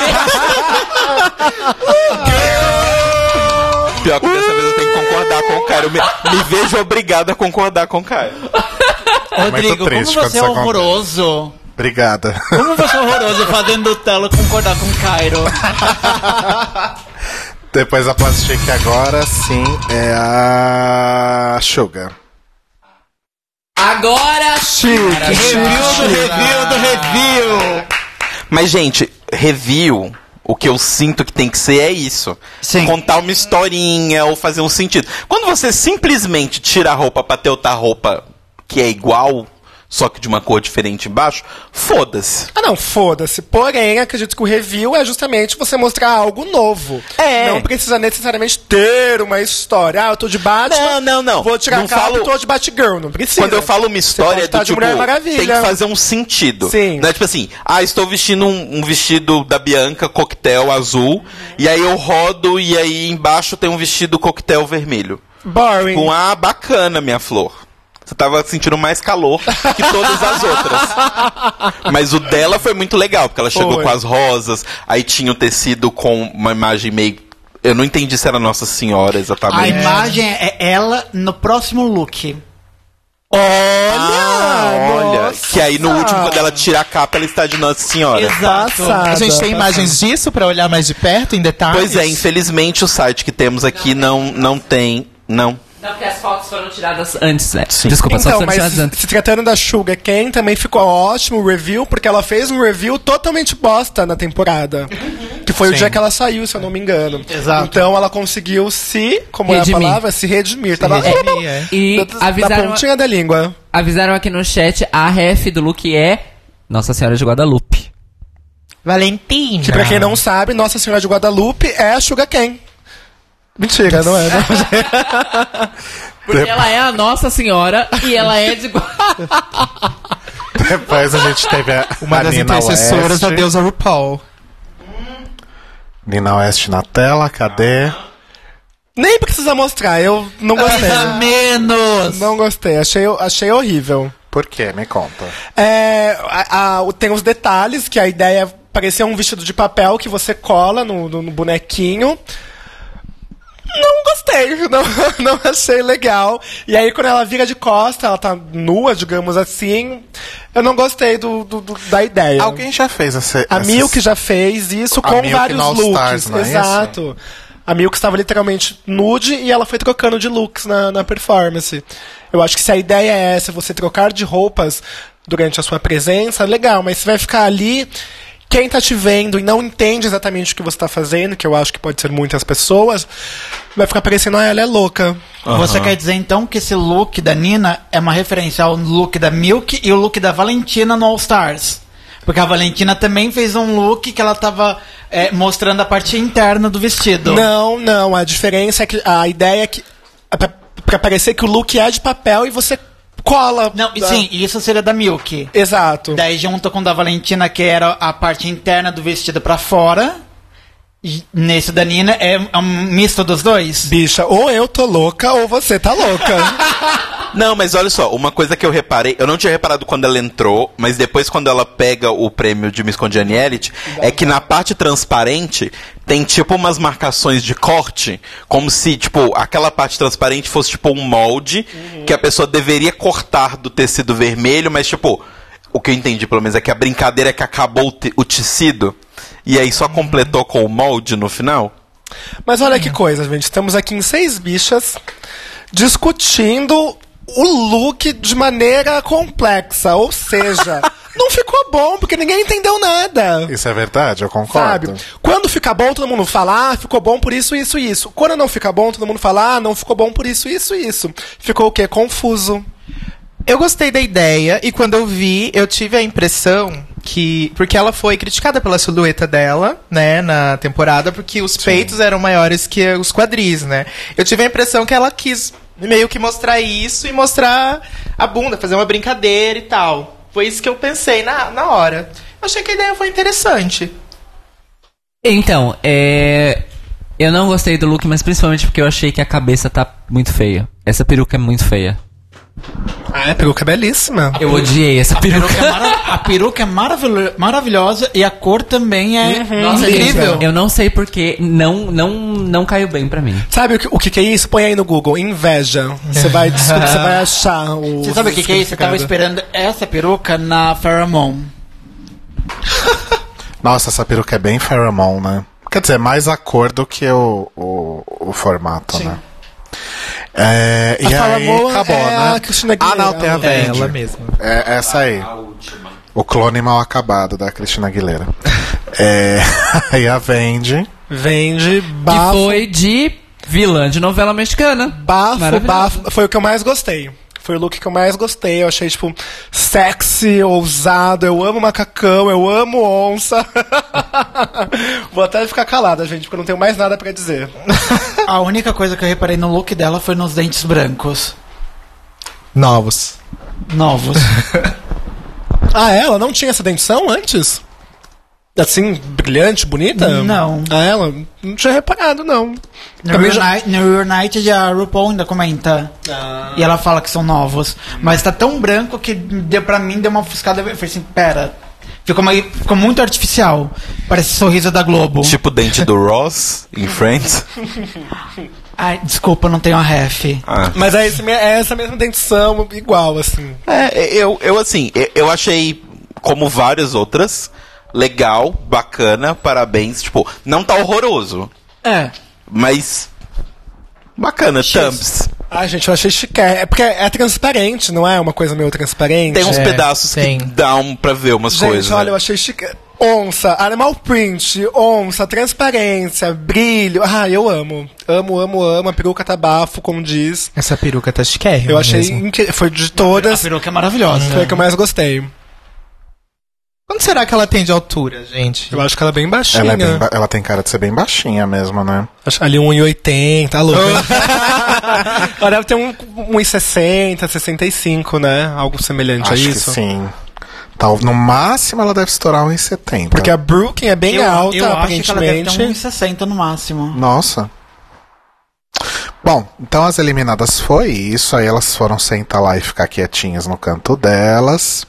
Speaker 2: Pior que com o Caio. Eu me, me vejo obrigado a concordar com o Caio.
Speaker 5: Rodrigo, como você é horroroso.
Speaker 1: obrigada.
Speaker 5: Como você é horroroso fazendo o Telo concordar com o Cairo. [LAUGHS]
Speaker 1: Depois a Plastic agora sim é a Suga.
Speaker 3: Agora
Speaker 5: Review do review do review.
Speaker 2: Mas, gente, review, o que eu sinto que tem que ser é isso.
Speaker 5: Sim.
Speaker 2: Contar uma historinha ou fazer um sentido. Quando você simplesmente tira a roupa pra ter outra roupa que é igual, só que de uma cor diferente embaixo, foda-se.
Speaker 4: Ah, não, foda-se. Porém, acredito que o review é justamente você mostrar algo novo.
Speaker 2: É.
Speaker 4: Não precisa necessariamente ter uma história. Ah, eu tô de Batman.
Speaker 2: Não, não, não.
Speaker 4: Vou tirar
Speaker 2: Não
Speaker 4: a capa
Speaker 2: falo-
Speaker 4: e tô de Batgirl. Não precisa.
Speaker 2: Quando eu falo uma história, é do
Speaker 4: de
Speaker 2: tipo, tem que fazer um sentido.
Speaker 4: Sim.
Speaker 2: Não é tipo assim, ah, estou vestindo um, um vestido da Bianca, coquetel azul, e aí eu rodo e aí embaixo tem um vestido coquetel vermelho.
Speaker 4: Boring.
Speaker 2: Com ah, bacana, minha flor. Você tava sentindo mais calor que todas as outras. Mas o dela foi muito legal, porque ela chegou
Speaker 4: Foi.
Speaker 2: com as rosas, aí tinha o tecido com uma imagem meio. Eu não entendi se era Nossa Senhora
Speaker 5: A
Speaker 2: exatamente.
Speaker 5: imagem é ela no próximo look.
Speaker 2: Ah, olha,
Speaker 4: nossa.
Speaker 2: que aí no último, quando ela tira a capa, ela está de Nossa Senhora.
Speaker 4: Passada.
Speaker 6: A gente tem imagens disso pra olhar mais de perto, em detalhes?
Speaker 2: Pois é, infelizmente o site que temos aqui não, não tem. Não.
Speaker 3: Não, porque as fotos foram tiradas antes, né?
Speaker 2: Sim.
Speaker 3: Desculpa,
Speaker 4: Então,
Speaker 3: foram
Speaker 4: mas
Speaker 3: tiradas antes.
Speaker 4: se tratando da Suga Ken, também ficou ótimo o review, porque ela fez um review totalmente bosta na temporada. Que foi o
Speaker 6: Sim.
Speaker 4: dia que ela saiu, se eu não me engano.
Speaker 5: Exato.
Speaker 4: Então ela conseguiu se, como é a
Speaker 3: Redimir.
Speaker 4: palavra, se redimir. Tava
Speaker 6: redimir, é.
Speaker 3: E
Speaker 4: da, da
Speaker 3: avisaram,
Speaker 4: pontinha da língua.
Speaker 3: avisaram aqui no chat, a ref do look é Nossa Senhora de Guadalupe.
Speaker 6: Valentina.
Speaker 4: Que pra quem não sabe, Nossa Senhora de Guadalupe é a Suga Ken. Mentira, não é? Não. [LAUGHS]
Speaker 3: Porque ela é a Nossa Senhora e ela é de. [LAUGHS]
Speaker 1: Depois a gente teve a,
Speaker 6: Uma
Speaker 1: a
Speaker 6: das
Speaker 1: Nina
Speaker 6: intercessoras
Speaker 1: West.
Speaker 6: da deusa RuPaul.
Speaker 1: Nina West na tela, cadê?
Speaker 4: Nem precisa mostrar, eu não gostei. [LAUGHS]
Speaker 5: Menos!
Speaker 4: não gostei, achei, achei horrível.
Speaker 1: Por quê? Me conta.
Speaker 4: É, a- a- tem os detalhes, que a ideia é parecer um vestido de papel que você cola no, no- no bonequinho. Não gostei, [LAUGHS] não, não achei legal. E aí, quando ela vira de costa, ela tá nua, digamos assim. Eu não gostei do, do- do- da ideia.
Speaker 1: Alguém já fez essa.
Speaker 4: A
Speaker 1: essas-
Speaker 4: Milk já fez isso
Speaker 1: A
Speaker 4: com
Speaker 1: Milk
Speaker 4: vários
Speaker 1: All
Speaker 4: looks.
Speaker 1: Stars, não é isso?
Speaker 4: Exato. A Milk estava literalmente nude e ela foi trocando de looks na, na performance. Eu acho que se a ideia é essa, você trocar de roupas durante a sua presença, legal, mas você vai ficar ali. Quem tá te vendo e não entende exatamente o que você tá fazendo, que eu acho que pode ser muitas pessoas, vai ficar parecendo, ah, ela é louca.
Speaker 5: Você quer dizer então que esse look da Nina é uma referência ao look da Milk e o look da Valentina no All Stars? Porque a Valentina também fez um look que ela tava é, mostrando a parte interna do vestido.
Speaker 4: Não, não. A diferença é que a ideia é que. é Pra, pra parecer que o look é de papel e você cola.
Speaker 5: Não, e
Speaker 4: Ah,
Speaker 5: sim, isso seria da Milk.
Speaker 4: Exato.
Speaker 5: Daí junto com o da Valentina, que era a parte interna do vestido pra fora. E nesse da Nina é um misto dos dois?
Speaker 4: Bicha, ou eu tô louca ou você tá louca. [LAUGHS]
Speaker 2: Não, mas olha só, uma coisa que eu reparei, eu não tinha reparado quando ela entrou, mas depois quando ela pega o prêmio de Miss Congeniality, é que na parte transparente tem tipo umas marcações de corte, como se, tipo, aquela parte transparente fosse tipo um molde que a pessoa deveria cortar do tecido vermelho, mas tipo, o que eu entendi pelo menos é que a brincadeira é que acabou o, te- o tecido e aí só completou com o molde no final.
Speaker 4: Mas olha que coisa, gente. Estamos aqui em seis bichas discutindo o look de maneira complexa. Ou seja, [LAUGHS] não ficou bom porque ninguém entendeu nada.
Speaker 1: Isso é verdade, eu concordo.
Speaker 4: Sabe? Quando fica bom, todo mundo fala, ah, ficou bom por isso, isso, isso. Quando não fica bom, todo mundo fala, ah, não ficou bom por isso, isso, isso. Ficou o quê? Confuso.
Speaker 6: Eu gostei da ideia e quando eu vi, eu tive a impressão que. Porque ela foi criticada pela silhueta dela, né, na temporada, porque os peitos eram maiores que os quadris, né? Eu tive a impressão que ela quis meio que mostrar isso e mostrar a bunda, fazer uma brincadeira e tal. Foi isso que eu pensei na, na hora. Eu achei que a ideia foi interessante.
Speaker 3: Então, é. Eu não gostei do look, mas principalmente porque eu achei que a cabeça tá muito feia. Essa peruca é muito feia.
Speaker 4: Ah, a peruca é belíssima.
Speaker 3: Eu odiei essa
Speaker 5: A
Speaker 3: peruca. [LAUGHS]
Speaker 5: peruca é, mara- a peruca é maravil- maravilhosa e a cor também é
Speaker 3: Nossa,
Speaker 5: incrível.
Speaker 3: gente, eu não sei porque não, não, não caiu bem pra mim.
Speaker 4: Sabe o que, o que é isso? Põe aí no Google, inveja. Você vai, [LAUGHS] você vai achar o.
Speaker 5: Você sabe o que, que é isso? Eu tava esperando essa peruca na Pheromone. [LAUGHS]
Speaker 1: Nossa, essa peruca é bem pheromone, né? Quer dizer, mais a cor do que o, o, o formato, né? É, e
Speaker 4: A
Speaker 1: aí, acabou,
Speaker 4: é
Speaker 1: né?
Speaker 4: a Cristina
Speaker 1: ah, não,
Speaker 4: Aguilera.
Speaker 1: tem a
Speaker 6: É ela mesma.
Speaker 1: É essa aí. O clone mal acabado da Cristina Aguilera. é, [LAUGHS] aí a Vendi.
Speaker 4: Vende,
Speaker 3: Que
Speaker 4: bafo.
Speaker 3: foi de vilã de novela mexicana.
Speaker 4: Bafo, bafo. Foi o que eu mais gostei. Foi o look que eu mais gostei. Eu achei, tipo, sexy, ousado. Eu amo macacão, eu amo onça. [LAUGHS] Vou até ficar calada, gente, porque eu não tenho mais nada pra dizer. [LAUGHS]
Speaker 5: A única coisa que eu reparei no look dela foi nos dentes brancos.
Speaker 6: Novos.
Speaker 5: Novos. [LAUGHS]
Speaker 4: Ah, ela não tinha essa dentição antes? Assim, brilhante, bonita?
Speaker 5: Não.
Speaker 4: Ah, ela? Não tinha reparado, não.
Speaker 5: No
Speaker 4: Também já-
Speaker 5: Reunited, no a RuPaul ainda comenta. E ela fala que são novos. Mas tá tão branco que deu pra mim, deu uma ofuscada. Eu falei assim, pera. Ficou, meio- ficou muito artificial. Parece sorriso da Globo.
Speaker 2: Tipo o dente do Ross em Friends. [LAUGHS]
Speaker 5: Ai, desculpa, não tenho a ref.
Speaker 2: Ah.
Speaker 4: Mas é, esse, é essa mesma dentição, igual, assim.
Speaker 2: É, eu, eu assim, eu, eu achei, como várias outras, legal, bacana, parabéns. Tipo, não tá horroroso,
Speaker 5: É.
Speaker 2: mas bacana, thumbs.
Speaker 4: Ah, gente, eu achei chique. É porque é transparente, não é? Uma coisa meio transparente.
Speaker 2: Tem uns
Speaker 6: É,
Speaker 2: pedaços
Speaker 6: tem.
Speaker 2: que dão pra ver umas
Speaker 4: Gente,
Speaker 2: coisas.
Speaker 4: olha,
Speaker 2: né?
Speaker 4: eu achei chique. Onça, animal print, onça, transparência, brilho. Ah, eu amo. Amo, amo, amo. A peruca tá bafo, como diz.
Speaker 6: Essa peruca tá chiquérrima
Speaker 4: Eu achei incrível. Foi de
Speaker 5: A
Speaker 4: todas.
Speaker 5: peruca é maravilhosa.
Speaker 4: Foi a que eu mais gostei.
Speaker 6: Quanto será que ela tem de altura, gente?
Speaker 4: Eu acho que ela é bem baixinha.
Speaker 1: Ela, é bem ba- ela tem cara de ser bem baixinha mesmo, né?
Speaker 4: Acho ali 1,80, tá louco. [LAUGHS] ela deve ter um 1,60, 65, né? Algo semelhante a
Speaker 1: Acho
Speaker 4: isso.
Speaker 1: que sim. Tal, no máximo ela deve estourar 1,70.
Speaker 4: Porque a Brooklyn é bem
Speaker 5: eu,
Speaker 4: alta,
Speaker 5: eu acho que ela deve ter
Speaker 4: aparentemente.
Speaker 5: uns 60 no máximo.
Speaker 1: Nossa. Bom, então as eliminadas foi isso. Aí elas foram sentar lá e ficar quietinhas no canto delas.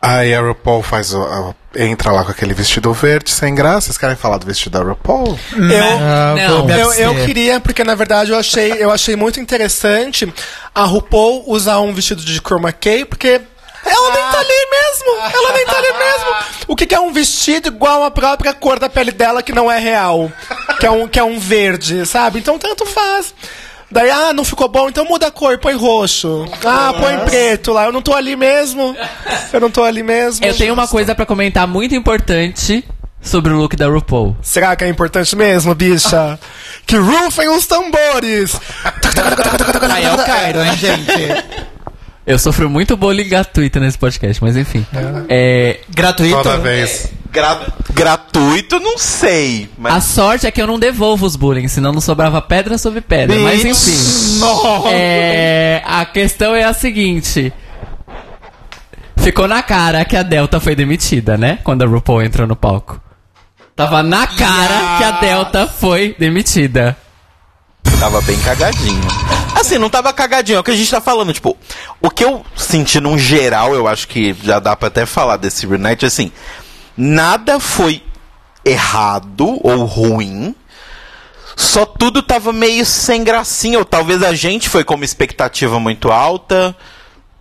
Speaker 1: Aí a RuPaul faz o, a- entra lá com aquele vestido verde sem graça. Vocês querem falar do vestido da RuPaul?
Speaker 4: Eu,
Speaker 6: Ah,
Speaker 3: Não.
Speaker 6: vou me
Speaker 4: Eu, eu queria, porque na verdade eu achei, eu achei muito interessante a RuPaul usar um vestido de chroma key, porque ela nem tá ali mesmo! Ela nem tá ali mesmo! O que, que é um vestido igual à própria cor da pele dela que não é real? Que é um, que é um verde, sabe? Então tanto faz. Daí, ah, não ficou bom, então muda a cor, põe roxo. Ah, põe preto lá. Eu não tô ali mesmo. Eu não tô ali mesmo.
Speaker 3: Eu tenho uma coisa pra comentar muito importante sobre o look da RuPaul.
Speaker 4: Será que é importante mesmo, bicha? Que rufem os tambores!
Speaker 5: Aí é o Cairo, hein, gente?
Speaker 3: Eu sofro muito bullying gratuito nesse podcast, mas enfim. É,
Speaker 5: Gratuito?
Speaker 1: Toda vez.
Speaker 2: Gra- gratuito, não sei.
Speaker 3: a
Speaker 2: Mas
Speaker 3: sorte é que eu não devolvo os bullying, senão não sobrava pedra sobre pedra. Mas enfim. É, a questão é a seguinte. Ficou na cara que a Delta foi demitida, né? Quando a RuPaul entrou no palco. Tava na cara que a Delta foi demitida.
Speaker 2: Tava bem cagadinho. Assim, não tava cagadinho, é o que a gente tá falando. Tipo, o que eu senti num geral, eu acho que já dá pra até falar desse Reunite, assim, nada foi errado ou ruim. Só tudo tava meio sem gracinha, ou talvez a gente foi com uma expectativa muito alta.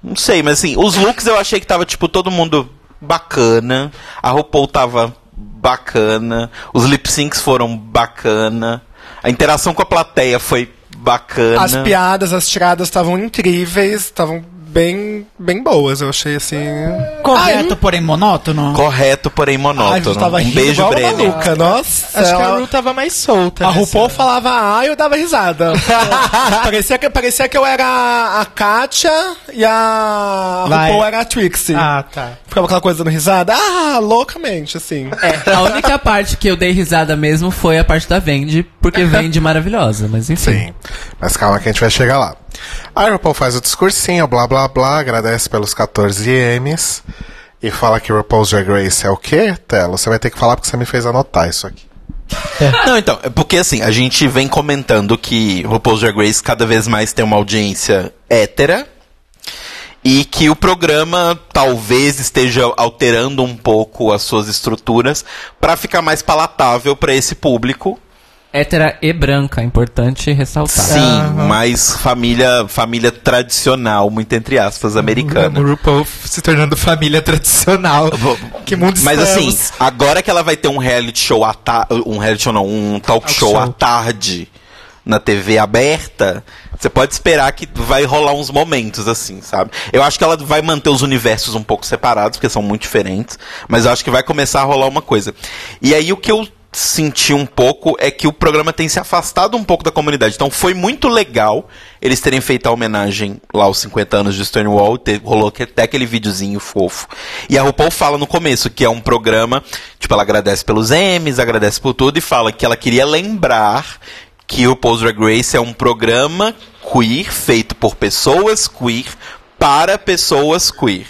Speaker 2: Não sei, mas assim, os looks eu achei que tava, tipo, todo mundo bacana. A RuPaul tava bacana. Os lip syncs foram bacana. A interação com a plateia foi bacana.
Speaker 4: As piadas, as tiradas estavam incríveis, estavam bem, bem boas, eu achei assim.
Speaker 5: Correto, porém monótono.
Speaker 2: Correto, porém
Speaker 4: Ai,
Speaker 2: monótono.
Speaker 4: tava
Speaker 2: um beijo, Brenner.
Speaker 4: maluca, nossa.
Speaker 6: Acho que a
Speaker 4: ela-
Speaker 6: Ru tava mais solta.
Speaker 4: A RuPaul falava ah, eu dava risada. [LAUGHS] parecia, que, parecia que eu era a Kátia e a
Speaker 6: Vai.
Speaker 4: RuPaul era a Trixie.
Speaker 6: Ah, tá.
Speaker 4: Ficava aquela coisa dando risada. Ah, loucamente, assim. [LAUGHS]
Speaker 3: A única parte que eu dei risada mesmo foi a parte da Vendi, porque [LAUGHS] Vendi maravilhosa, mas enfim.
Speaker 1: Sim. Mas calma que a gente vai chegar lá. A RuPaul faz o discursinho, blá blá blá, agradece pelos 14 M's e fala que RuPaul's Drag Race é o quê, Telo? Você vai ter que falar porque você me fez anotar isso aqui.
Speaker 2: Não, então, é porque assim, a gente vem comentando que RuPaul's Drag Race cada vez mais tem uma audiência hétera e que o programa talvez esteja alterando um pouco as suas estruturas para ficar mais palatável para esse público.
Speaker 3: Hétera e branca, importante ressaltar.
Speaker 2: Sim, mais família, família tradicional, muito entre aspas,
Speaker 6: O
Speaker 2: americana.
Speaker 6: RuPaul se tornando família tradicional. que mundo
Speaker 2: Mas assim, agora que ela vai ter um reality show à ta- um reality show não, um talk,
Speaker 6: Talk
Speaker 2: show,
Speaker 6: show.
Speaker 2: à tarde na TV aberta, você pode esperar que vai rolar uns momentos assim, sabe? Eu acho que ela vai manter os universos um pouco separados, porque são muito diferentes, mas eu acho que vai começar a rolar uma coisa. E aí o que eu senti um pouco é que o programa tem se afastado um pouco da comunidade. Então foi muito legal eles terem feito a homenagem lá aos 50 anos de Stonewall, ter, rolou até aquele videozinho fofo. E a RuPaul fala no começo que é um programa, tipo, ela agradece pelos Emmys, agradece por tudo e fala que ela queria lembrar que o RuPaul's Drag Race é um programa queer feito por pessoas queer para pessoas queer.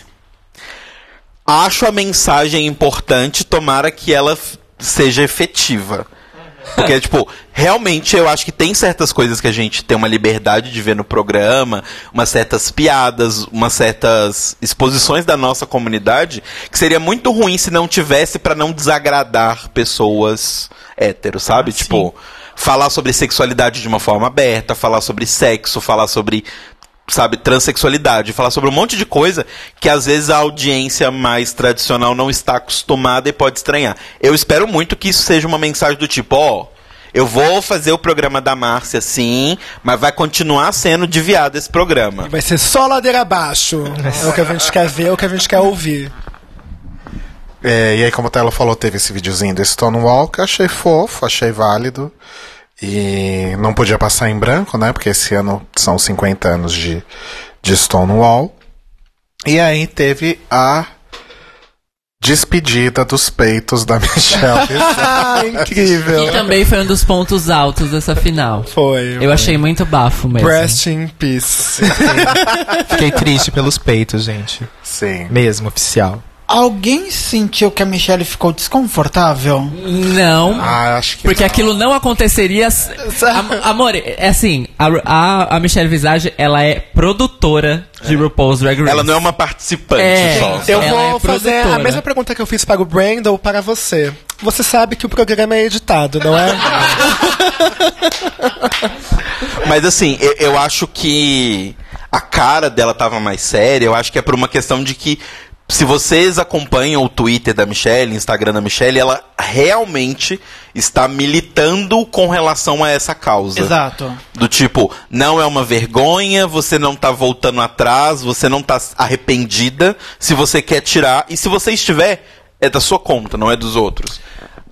Speaker 2: Acho a mensagem importante, tomara que ela seja efetiva. Porque, tipo, realmente eu acho que tem certas coisas que a gente tem uma liberdade de ver no programa, umas certas piadas, umas certas exposições da nossa comunidade, que seria muito ruim se não tivesse pra não desagradar pessoas héteros, sabe? tipo, falar sobre sexualidade de uma forma aberta, falar sobre sexo, falar sobre sabe, transexualidade, falar sobre um monte de coisa que às vezes a audiência mais tradicional não está acostumada e pode estranhar. Eu espero muito que isso seja uma mensagem do tipo, ó, eu vou fazer o programa da Márcia sim, mas vai continuar sendo desviado esse programa.
Speaker 4: Vai ser só ladeira abaixo. É o que a gente quer ver, é o que a gente quer ouvir.
Speaker 1: É, e aí, como a Telo falou, teve esse videozinho do Stonewall que eu achei fofo, achei válido. E não podia passar em branco, né? Porque esse ano são 50 anos de, de Stonewall. E aí teve a despedida dos peitos da [LAUGHS] Michelle. [LAUGHS]
Speaker 4: Ah, incrível.
Speaker 3: E também foi um dos pontos altos dessa final.
Speaker 4: Foi.
Speaker 3: Eu achei muito bafo mesmo.
Speaker 4: Rest in peace. [LAUGHS]
Speaker 6: Fiquei triste pelos peitos, gente.
Speaker 1: Sim.
Speaker 6: Mesmo, oficial.
Speaker 5: Alguém sentiu que a Michelle ficou desconfortável?
Speaker 3: Não.
Speaker 1: Ah, acho que
Speaker 3: Porque
Speaker 1: não.
Speaker 3: aquilo não aconteceria. Am- amor, é assim, a, a, a Michelle Visage, ela é produtora de RuPaul's Drag Race.
Speaker 2: Ela não é uma participante
Speaker 3: É.
Speaker 2: só.
Speaker 4: Eu
Speaker 3: Ela
Speaker 4: vou
Speaker 3: é
Speaker 4: fazer a mesma pergunta que eu fiz para o Brandon para você. Você sabe que o programa é editado, não é? [LAUGHS]
Speaker 2: Mas assim, eu, eu acho que a cara dela tava mais séria. Eu acho que é por uma questão de que se vocês acompanham o Twitter da Michelle, o Instagram da Michelle, ela realmente está militando com relação a essa causa.
Speaker 5: Exato.
Speaker 2: Do tipo, não é uma vergonha, você não tá voltando atrás, você não tá arrependida se você quer tirar. E se você estiver, é da sua conta, não é dos outros.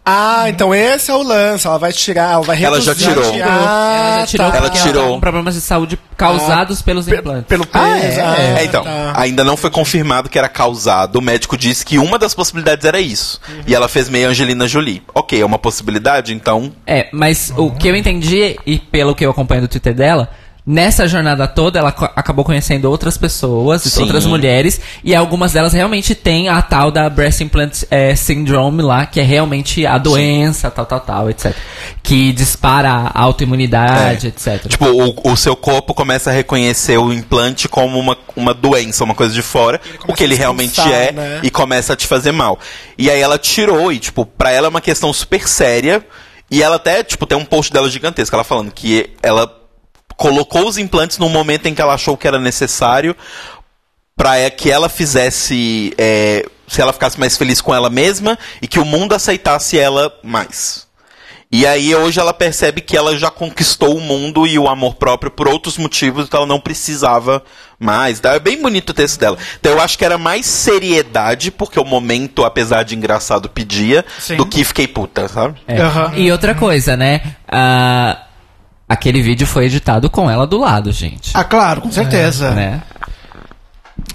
Speaker 4: Ah, então esse é o lance. Ela vai tirar, ela vai
Speaker 2: Ela já
Speaker 4: reduzir-
Speaker 2: tirou.
Speaker 4: Ah,
Speaker 3: ela já tirou
Speaker 4: tá.
Speaker 2: Ela tirou.
Speaker 3: Ela tá com problemas de saúde causados pelos implantes.
Speaker 4: Pelo peso.
Speaker 6: Ah, é?
Speaker 4: ah,
Speaker 2: É, então,
Speaker 4: tá.
Speaker 2: ainda não foi confirmado que era causado. O médico disse que uma das possibilidades era isso. E ela fez meio Angelina Jolie. Ok, é uma possibilidade, então.
Speaker 3: É, mas o que eu entendi, e pelo que eu acompanho do Twitter dela, nessa jornada toda, ela co- acabou conhecendo outras pessoas,
Speaker 2: Sim.
Speaker 3: outras mulheres, e algumas delas realmente têm a tal da Breast Implant eh, Syndrome lá, que é realmente a doença, tal, tal, tal, etc. Que dispara a autoimunidade,
Speaker 2: É.
Speaker 3: etc.
Speaker 2: Tipo, o, o seu corpo começa a reconhecer o implante como uma, uma doença, uma coisa de fora, o que ele realmente
Speaker 4: expulsar,
Speaker 2: é,
Speaker 4: né?
Speaker 2: e começa a te fazer mal. E aí ela tirou, e tipo, pra ela é uma questão super séria, e ela até, tipo, tem um post dela gigantesco, ela falando que ela colocou os implantes num momento em que ela achou que era necessário pra que ela fizesse, é, se ela ficasse mais feliz com ela mesma, e que o mundo aceitasse ela mais. E aí hoje ela percebe que ela já conquistou o mundo e o amor próprio por outros motivos, então ela não precisava mais. É bem bonito o texto dela. Então eu acho que era mais seriedade, porque o momento, apesar de engraçado, pedia,
Speaker 5: Sim.
Speaker 2: do que fiquei puta, sabe?
Speaker 3: É.
Speaker 5: Aham.
Speaker 3: E outra coisa, né? Ah, aquele vídeo foi editado com ela do lado, gente.
Speaker 5: Ah, claro, com certeza.
Speaker 3: Né?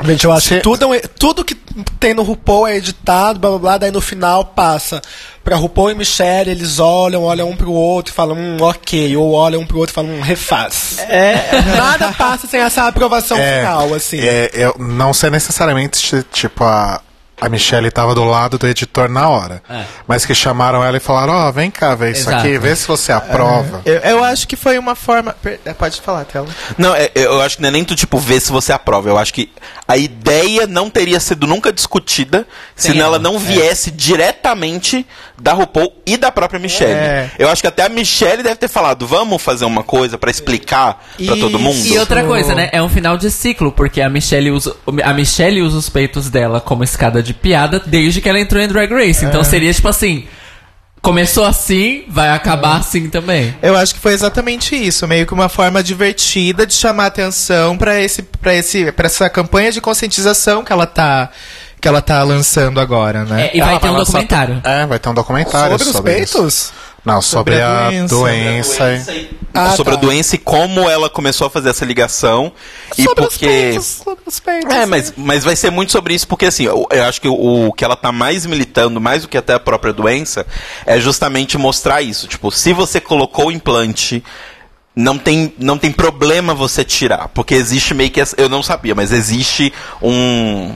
Speaker 4: Gente, eu acho que tudo, é tudo que tem no RuPaul é editado, blá blá blá, daí no final passa pra RuPaul e Michelle, eles olham, olham um pro outro e falam, hum, ok, ou olham um pro outro e falam, hum, refaz.
Speaker 5: É. [LAUGHS]
Speaker 4: Nada passa sem essa aprovação final, assim.
Speaker 1: É, eu não sei necessariamente tipo, a, a Michelle tava do lado do editor na hora.
Speaker 3: É.
Speaker 1: Mas que chamaram ela e falaram, ó, vem cá, vê isso
Speaker 3: Exato.
Speaker 1: aqui, vê se você aprova.
Speaker 6: Eu, eu acho que foi uma forma. é, Pode falar, Tela.
Speaker 2: Não, é- eu acho que não é nem tu, tipo, ver se você aprova. Eu acho que a ideia não teria sido nunca discutida se ela não
Speaker 3: é.
Speaker 2: viesse diretamente da RuPaul e da própria Michelle.
Speaker 6: É.
Speaker 2: Eu acho que até a Michelle deve ter falado, vamos fazer uma coisa pra explicar pra todo mundo.
Speaker 3: E outra coisa, né? É um final de ciclo, porque a Michelle usa, a Michelle usa os peitos dela como escada de piada desde que ela entrou em Drag Race. Então seria tipo assim. Começou assim, vai acabar assim também.
Speaker 6: Eu acho que foi exatamente isso, meio que uma forma divertida de chamar atenção pra esse para esse para essa campanha de conscientização que ela tá que ela tá lançando agora, né?
Speaker 3: É, e vai
Speaker 1: Ela
Speaker 3: ter um documentário.
Speaker 1: É, vai ter um documentário
Speaker 4: Sobre
Speaker 1: sobre,
Speaker 4: os
Speaker 1: isso. Não, sobre,
Speaker 6: Sobre a
Speaker 1: a
Speaker 6: doença.
Speaker 1: doença.
Speaker 2: e-
Speaker 4: Ah,
Speaker 2: sobre
Speaker 4: tá.
Speaker 2: a doença e como ela começou a fazer essa ligação. e
Speaker 4: Sobre os
Speaker 2: porque.
Speaker 4: peitos, sobre os peitos.
Speaker 2: É, mas, mas vai ser muito sobre isso, porque assim, eu, eu acho que o, o que ela tá mais militando, mais do que até a própria doença, é justamente mostrar isso. Tipo, se você colocou o implante, não tem, não tem problema você tirar. Porque existe meio que. Eu não sabia, mas existe um.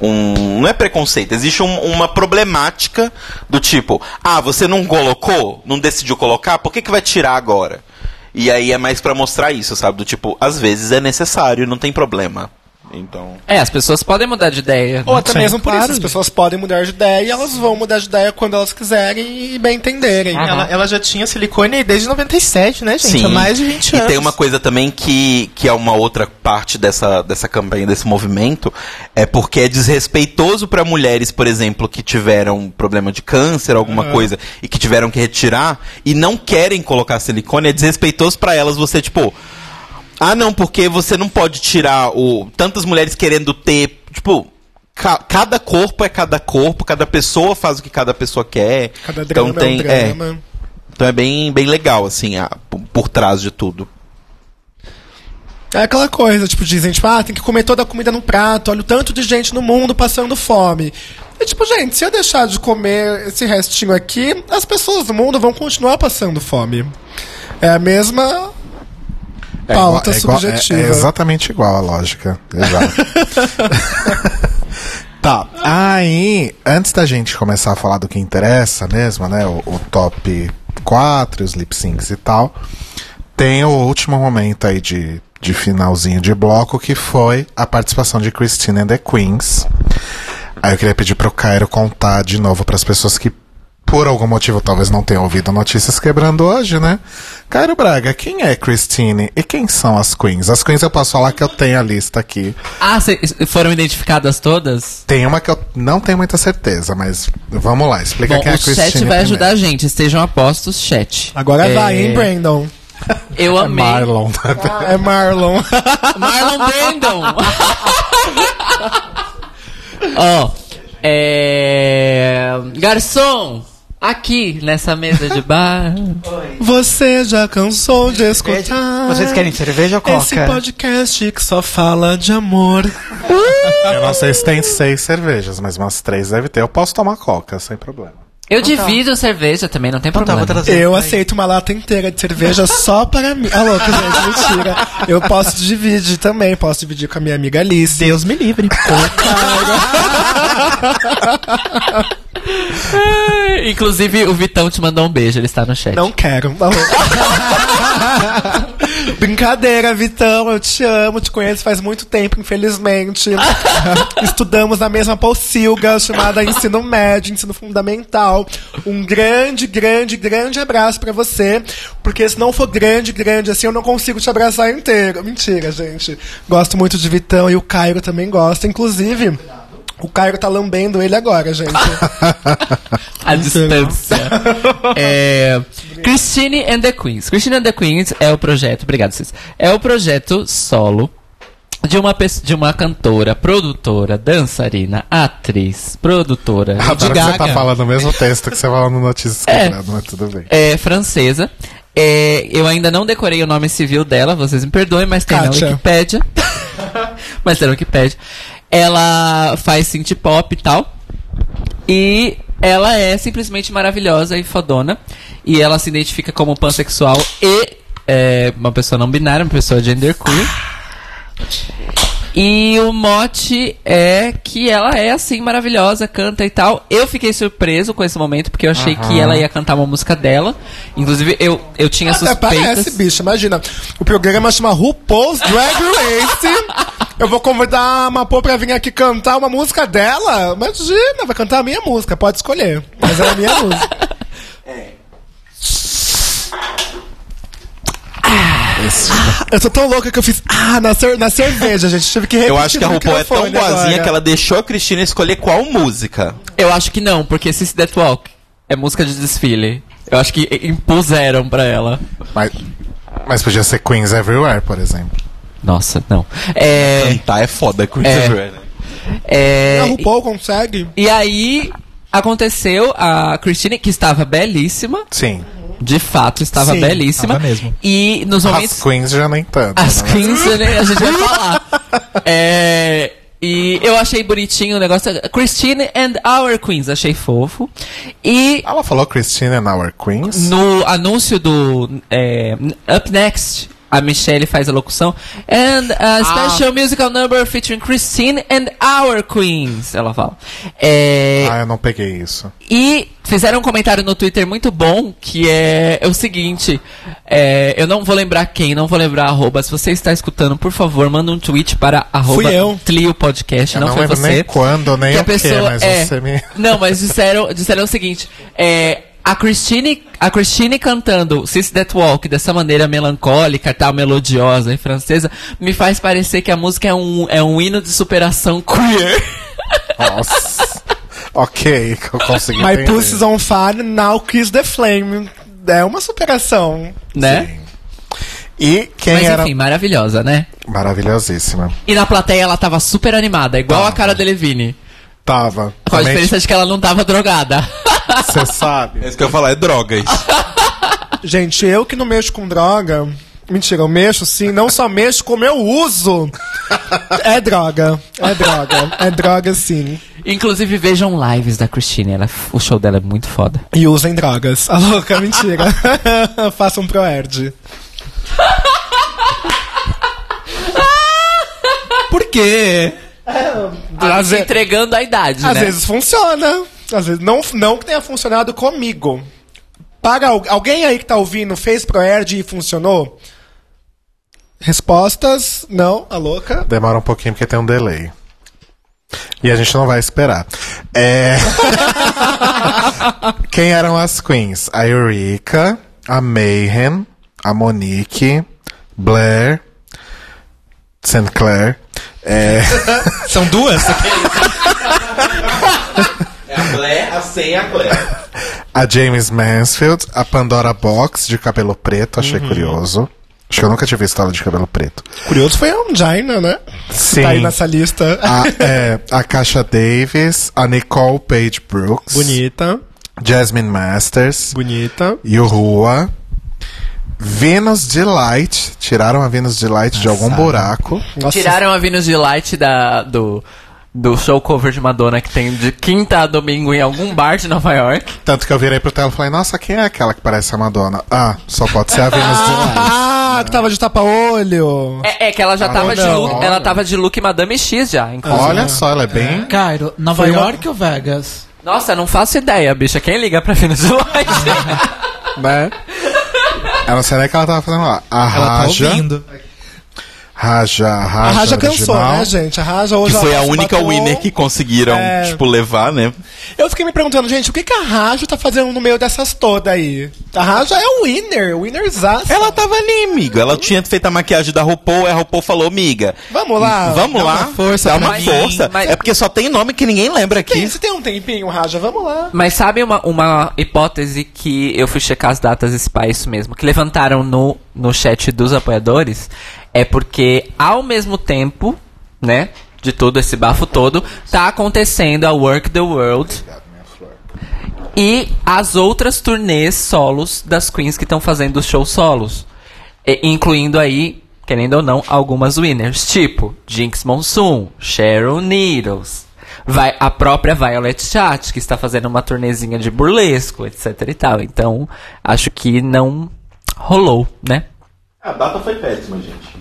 Speaker 2: Um, não é preconceito, existe um- uma problemática do tipo, ah, você não colocou, não decidiu colocar, por que, que vai tirar agora? E aí é mais pra mostrar isso, sabe? Do tipo, às vezes é necessário, não tem problema. Então.
Speaker 3: É, as pessoas podem mudar de ideia.
Speaker 4: Ou até
Speaker 6: Sim,
Speaker 4: mesmo por
Speaker 6: claro.
Speaker 4: isso, as pessoas podem mudar de ideia e elas vão mudar de ideia quando elas quiserem e bem entenderem.
Speaker 6: Ela, ela já tinha silicone desde 97, né, gente?
Speaker 2: Sim.
Speaker 6: Há mais de 20
Speaker 2: E
Speaker 6: anos.
Speaker 2: tem uma coisa também que, que é uma outra parte dessa, dessa campanha, desse movimento, é porque é desrespeitoso para mulheres, por exemplo, que tiveram problema de câncer, alguma coisa, e que tiveram que retirar, e não querem colocar silicone, é desrespeitoso para elas você, tipo. Ah, não, porque você não pode tirar o. Tantas mulheres querendo ter. Tipo. ca- cada corpo é cada corpo, cada pessoa faz o que cada pessoa quer.
Speaker 4: Cada drama
Speaker 2: então tem,
Speaker 4: é um
Speaker 2: é,
Speaker 4: drama.
Speaker 2: então é bem, bem legal, assim, a- por, por trás de tudo.
Speaker 4: É aquela coisa, tipo, dizem, tipo, ah, tem que comer toda a comida no prato, olha o tanto de gente no mundo passando fome. E tipo, gente, se eu deixar de comer esse restinho aqui, as pessoas do mundo vão continuar passando fome. É a mesma
Speaker 1: É
Speaker 4: pauta
Speaker 1: igual- é igual-
Speaker 4: subjetiva.
Speaker 1: É, é exatamente igual a lógica. Exato. [LAUGHS] tá. Aí, antes da gente começar a falar do que interessa mesmo, né? O, o top 4, os lip syncs e tal. Tem o último momento aí de, de finalzinho de bloco que foi a participação de Christine and the Queens. Aí eu queria pedir pro Cairo contar de novo para as pessoas que por algum motivo talvez não tenham ouvido notícias quebrando hoje, né? Cairo Braga, quem é Christine e quem são as Queens? As Queens eu posso falar que eu tenho a lista aqui.
Speaker 3: Ah, cê- foram identificadas todas?
Speaker 1: Tem uma que eu não tenho muita certeza, mas vamos lá, explica
Speaker 3: Bom,
Speaker 1: quem é a
Speaker 3: o
Speaker 1: Christine.
Speaker 3: chat vai
Speaker 1: primeiro.
Speaker 3: ajudar a gente, estejam apostos, chat.
Speaker 4: Agora
Speaker 3: É,
Speaker 4: vai, hein, Brandon?
Speaker 3: Eu
Speaker 1: É
Speaker 3: amei.
Speaker 1: Marlon.
Speaker 4: É Marlon. [LAUGHS]
Speaker 3: Marlon Brandon. [LAUGHS] Ó, é... Garçom, aqui nessa mesa de bar.
Speaker 4: Você já cansou de escutar?
Speaker 5: Vocês querem cerveja ou
Speaker 4: Esse
Speaker 5: coca?
Speaker 4: podcast que só fala de amor.
Speaker 1: Eu não sei se tem seis cervejas, mas umas três deve ter. Eu posso tomar coca, sem problema.
Speaker 3: Eu divido cerveja também, não tem
Speaker 2: Então tá,
Speaker 3: problema.
Speaker 2: trazer.
Speaker 4: Eu
Speaker 2: Aí.
Speaker 4: aceito uma lata inteira de cerveja só para mim. Ah, louco, gente, mentira. Eu posso dividir também, posso dividir com a minha amiga Alice.
Speaker 6: Deus me livre.
Speaker 3: É, [LAUGHS] Inclusive, o Vitão te mandou um beijo, ele está no chat.
Speaker 4: Não quero. Tá louco. [LAUGHS] Brincadeira, Vitão, eu te amo, te conheço faz muito tempo, infelizmente. [LAUGHS] Estudamos na mesma pocilga chamada ensino médio, ensino fundamental. Um grande, grande, grande abraço pra você, porque se não for grande, grande assim, eu não consigo te abraçar inteiro. Mentira, gente. Gosto muito de Vitão e o Cairo também gosta, inclusive. O Cairo tá lambendo ele agora, gente. [LAUGHS]
Speaker 3: A distância. é, Christine and the Queens. Christine and the Queens é o projeto. Obrigado, Cis. É o projeto solo de uma, de uma cantora, produtora, dançarina, atriz, produtora.
Speaker 1: Adoro que você tá falando o mesmo texto que você fala no Notícias
Speaker 3: É.
Speaker 1: Mas tudo bem.
Speaker 3: é francesa. É, eu ainda não decorei o nome civil dela, vocês me perdoem, mas tem
Speaker 4: Kátia.
Speaker 3: na Wikipédia. [LAUGHS] mas tem na Wikipédia. Ela faz synth pop e tal. E ela é simplesmente maravilhosa e fodona. E ela se identifica como pansexual e é, uma pessoa não binária, uma pessoa genderqueer. E o mote é que ela é assim maravilhosa, canta e tal. Eu fiquei surpreso com esse momento porque eu achei que ela ia cantar uma música dela. Inclusive eu, eu tinha
Speaker 4: Até
Speaker 3: suspeitas.
Speaker 4: parece, bicho. Imagina. O programa chama RuPaul's Drag Race. Eu vou convidar a Mapô pra vir aqui cantar uma música dela. Imagina, vai cantar a minha música. Pode escolher. Mas é a minha música. [LAUGHS] Eu tô tão louca que eu fiz ah na, cer- na cerveja, gente. Tive que repetir
Speaker 2: Eu acho que a RuPaul é tão boazinha
Speaker 4: agora.
Speaker 2: que ela deixou a Cristina escolher qual música.
Speaker 3: Eu acho que não, porque Sissy That Walk é música de desfile. Eu acho que impuseram pra ela.
Speaker 1: Mas, mas podia ser Queens Everywhere, por exemplo.
Speaker 3: Nossa, não. É.
Speaker 2: Cantar é foda, Chris
Speaker 3: É.
Speaker 2: Everett, né?
Speaker 3: é
Speaker 4: A RuPaul consegue.
Speaker 3: e aí aconteceu a Christine, que estava belíssima.
Speaker 1: Sim.
Speaker 3: De fato, estava
Speaker 4: Sim,
Speaker 3: belíssima.
Speaker 6: tava mesmo.
Speaker 3: E nos momentos.
Speaker 1: As Queens já nem tanto.
Speaker 3: As
Speaker 1: né?
Speaker 3: queens, né, a gente vai [LAUGHS] falar. É, e eu achei bonitinho o negócio. Christine and Our Queens, achei fofo. E
Speaker 1: Ela falou Christine and Our Queens?
Speaker 3: no anúncio do é, Up Next, a Michelle faz a locução. And a special musical number featuring Christine and Our Queens, ela fala. É,
Speaker 1: Ah, eu não peguei isso.
Speaker 3: e fizeram um comentário no Twitter muito bom, que é, é o seguinte, é, eu não vou lembrar quem, não vou lembrar arroba, se você está escutando, por favor, manda um tweet para arroba
Speaker 4: Fui eu.
Speaker 3: Tlio Podcast,
Speaker 1: Eu
Speaker 3: não,
Speaker 1: não
Speaker 3: foi
Speaker 1: lembro
Speaker 3: você.
Speaker 1: nem quando, nem
Speaker 3: que a
Speaker 1: quê,
Speaker 3: pessoa
Speaker 1: mas
Speaker 3: é,
Speaker 1: você me...
Speaker 3: Não, mas [LAUGHS] disseram, disseram o seguinte, é, a Christine, a Christine cantando Sis That Walk dessa maneira melancólica, tal, melodiosa e francesa, me faz parecer que a música é um, é um hino de superação [LAUGHS] queer.
Speaker 1: Nossa. ok, que eu consegui
Speaker 4: My pussy's on fire, now kiss the flame. É uma superação.
Speaker 3: né?
Speaker 1: E quem
Speaker 3: Mas
Speaker 1: era...
Speaker 3: enfim, maravilhosa, né?
Speaker 1: Maravilhosíssima.
Speaker 3: E na plateia ela tava super animada, igual a cara da Levine.
Speaker 1: Tava.
Speaker 3: Com a diferença de que ela não tava drogada.
Speaker 1: Você sabe.
Speaker 2: É isso que eu ia falar, é drogas.
Speaker 4: Gente, eu que não mexo com droga. Mentira, eu mexo sim, não só mexo, como eu uso. É droga. É droga. É droga sim.
Speaker 3: Inclusive, vejam lives da Christine. Ela, o show dela é muito foda.
Speaker 4: E usem drogas. A louca, mentira. [LAUGHS] Façam pro Erd.
Speaker 6: Por quê?
Speaker 4: Às, ve-
Speaker 3: Entregando a idade,
Speaker 4: às
Speaker 3: né?
Speaker 4: vezes funciona. Às vezes não, não que tenha funcionado comigo. Para al- alguém aí que tá ouvindo fez pro Erd e funcionou? Respostas? Não, a louca.
Speaker 1: Demora um pouquinho porque tem um delay. E a gente não vai esperar. É... [LAUGHS] Quem eram as queens? A Eureka, a Mayhem, a Monique, Blair, St. Clair. É... [LAUGHS]
Speaker 6: São duas? [LAUGHS]
Speaker 2: A Claire, a sem a Claire.
Speaker 1: A James Mansfield, a Pandora Box de cabelo preto, achei curioso. Acho que eu nunca tinha visto ela de cabelo preto.
Speaker 4: Curioso foi a Angina, né?
Speaker 1: Sim.
Speaker 4: Tá aí nessa lista.
Speaker 1: A, [LAUGHS] é, a Kasha Davis, a Nicole Page Brooks,
Speaker 4: Bonita,
Speaker 1: Jasmine Masters,
Speaker 4: bonita.
Speaker 1: Yuhua, Venus Delight. Tiraram a Venus Delight de algum buraco.
Speaker 4: Nossa,
Speaker 3: Tiraram a Venus de Light da, do, do show cover de Madonna que tem de quinta a domingo em algum bar de Nova York.
Speaker 1: Tanto que eu virei pro tela e falei, nossa, quem é aquela que parece a Madonna? Ah, só pode ser a Venus de Milo. [LAUGHS]
Speaker 4: Ah, que tava de tapa-olho.
Speaker 3: É, é que ela já
Speaker 1: Ah,
Speaker 3: tava de
Speaker 1: não,
Speaker 3: look, ela tava de look Madame X já, inclusive.
Speaker 1: Olha só, ela é bem.
Speaker 5: Cairo, Nova
Speaker 4: Foi uma-
Speaker 5: York ou Vegas?
Speaker 3: Nossa, eu não faço ideia, bicha. Quem liga pra Venus de Loja? [LAUGHS]
Speaker 1: né? Eu não sei nem o que ela tava fazendo lá. A
Speaker 6: Ela tá
Speaker 1: Raja.
Speaker 6: ouvindo.
Speaker 1: Raja, Raja.
Speaker 4: A Raja cansou,
Speaker 1: original.
Speaker 4: né, gente? A Raja hoje
Speaker 2: Que foi a única winner que conseguiram,
Speaker 4: É.
Speaker 2: tipo, levar, né?
Speaker 4: Eu fiquei me perguntando, gente, o que, que a Raja tá fazendo no meio dessas todas aí? A Raja é o winner, o winnerzaço.
Speaker 2: Ela tava ali, amigo. Ela tinha feito a maquiagem da RuPaul, e a RuPaul falou, miga.
Speaker 4: Vamos lá.
Speaker 2: Vamos
Speaker 6: dá
Speaker 2: lá.
Speaker 6: uma força
Speaker 2: Dá uma
Speaker 6: mim,
Speaker 2: força.
Speaker 3: mas-
Speaker 2: É porque só tem nome que ninguém lembra
Speaker 4: Tem,
Speaker 2: aqui.
Speaker 4: você tem um tempinho, Raja? Vamos lá.
Speaker 3: Mas sabe uma, uma hipótese que eu fui checar as datas e se pá, isso mesmo, que levantaram no, no chat dos apoiadores? É porque, ao mesmo tempo, né, de todo esse bafo todo, tá acontecendo a Work the World e as outras turnês solos das queens que estão fazendo shows solos. E- incluindo aí, querendo ou não, algumas winners, tipo Jinx Monsoon, Cheryl Needles, vai, a própria Violet Chat, que está fazendo uma turnezinha de burlesco, etc e tal. Então, acho que não rolou, né?
Speaker 2: A data foi péssima, gente.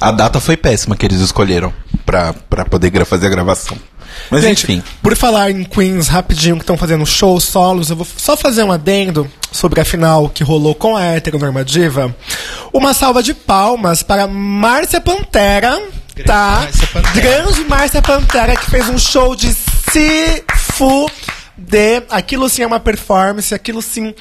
Speaker 2: A data foi péssima que eles escolheram pra, pra poder gra- fazer a gravação. Mas
Speaker 4: Gente,
Speaker 2: enfim.
Speaker 4: por falar em Queens rapidinho que estão fazendo shows solos, eu vou só fazer um adendo sobre a final que rolou com a heteronormativa. Uma salva de palmas para Márcia Pantera, tá?
Speaker 6: Márcia Pantera.
Speaker 4: Grande Márcia Pantera que fez um show de se fuder. Aquilo sim é uma performance, aquilo sim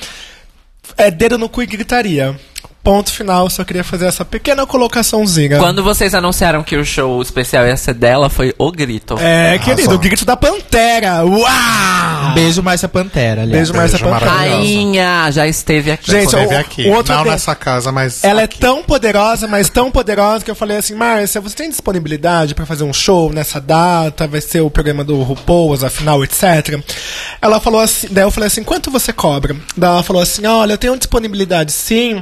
Speaker 4: é dedo no cu e gritaria. Ponto final, só queria fazer essa pequena colocaçãozinha.
Speaker 3: Quando vocês anunciaram que o show especial ia ser dela, foi o grito.
Speaker 4: É, querido,
Speaker 1: Arrasou.
Speaker 4: o grito da Pantera. Uau!
Speaker 6: Beijo, Márcia Pantera, aliás.
Speaker 4: Beijo, Márcia
Speaker 1: Beijo,
Speaker 4: Pantera.
Speaker 3: Rainha, já esteve aqui.
Speaker 4: Gente,
Speaker 1: Teve
Speaker 4: o-
Speaker 1: aqui.
Speaker 4: o outro
Speaker 1: Não nessa casa, mas.
Speaker 4: Ela é
Speaker 1: aqui.
Speaker 4: tão poderosa, mas tão poderosa que eu falei assim, Márcia, você tem disponibilidade pra fazer um show nessa data? Vai ser o programa do RuPaul, a final, etc. Ela falou assim, daí eu falei assim, quanto você cobra? Daí ela falou assim, olha, eu tenho disponibilidade sim,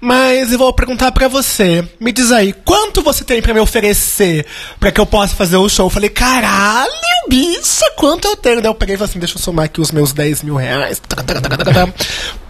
Speaker 4: mas eu vou perguntar pra você. Me diz aí, quanto você tem pra me oferecer pra que eu possa fazer o show? Eu falei, caralho, bicha, quanto eu tenho? Daí eu peguei e falei assim, deixa eu somar aqui os meus 10 mil reais.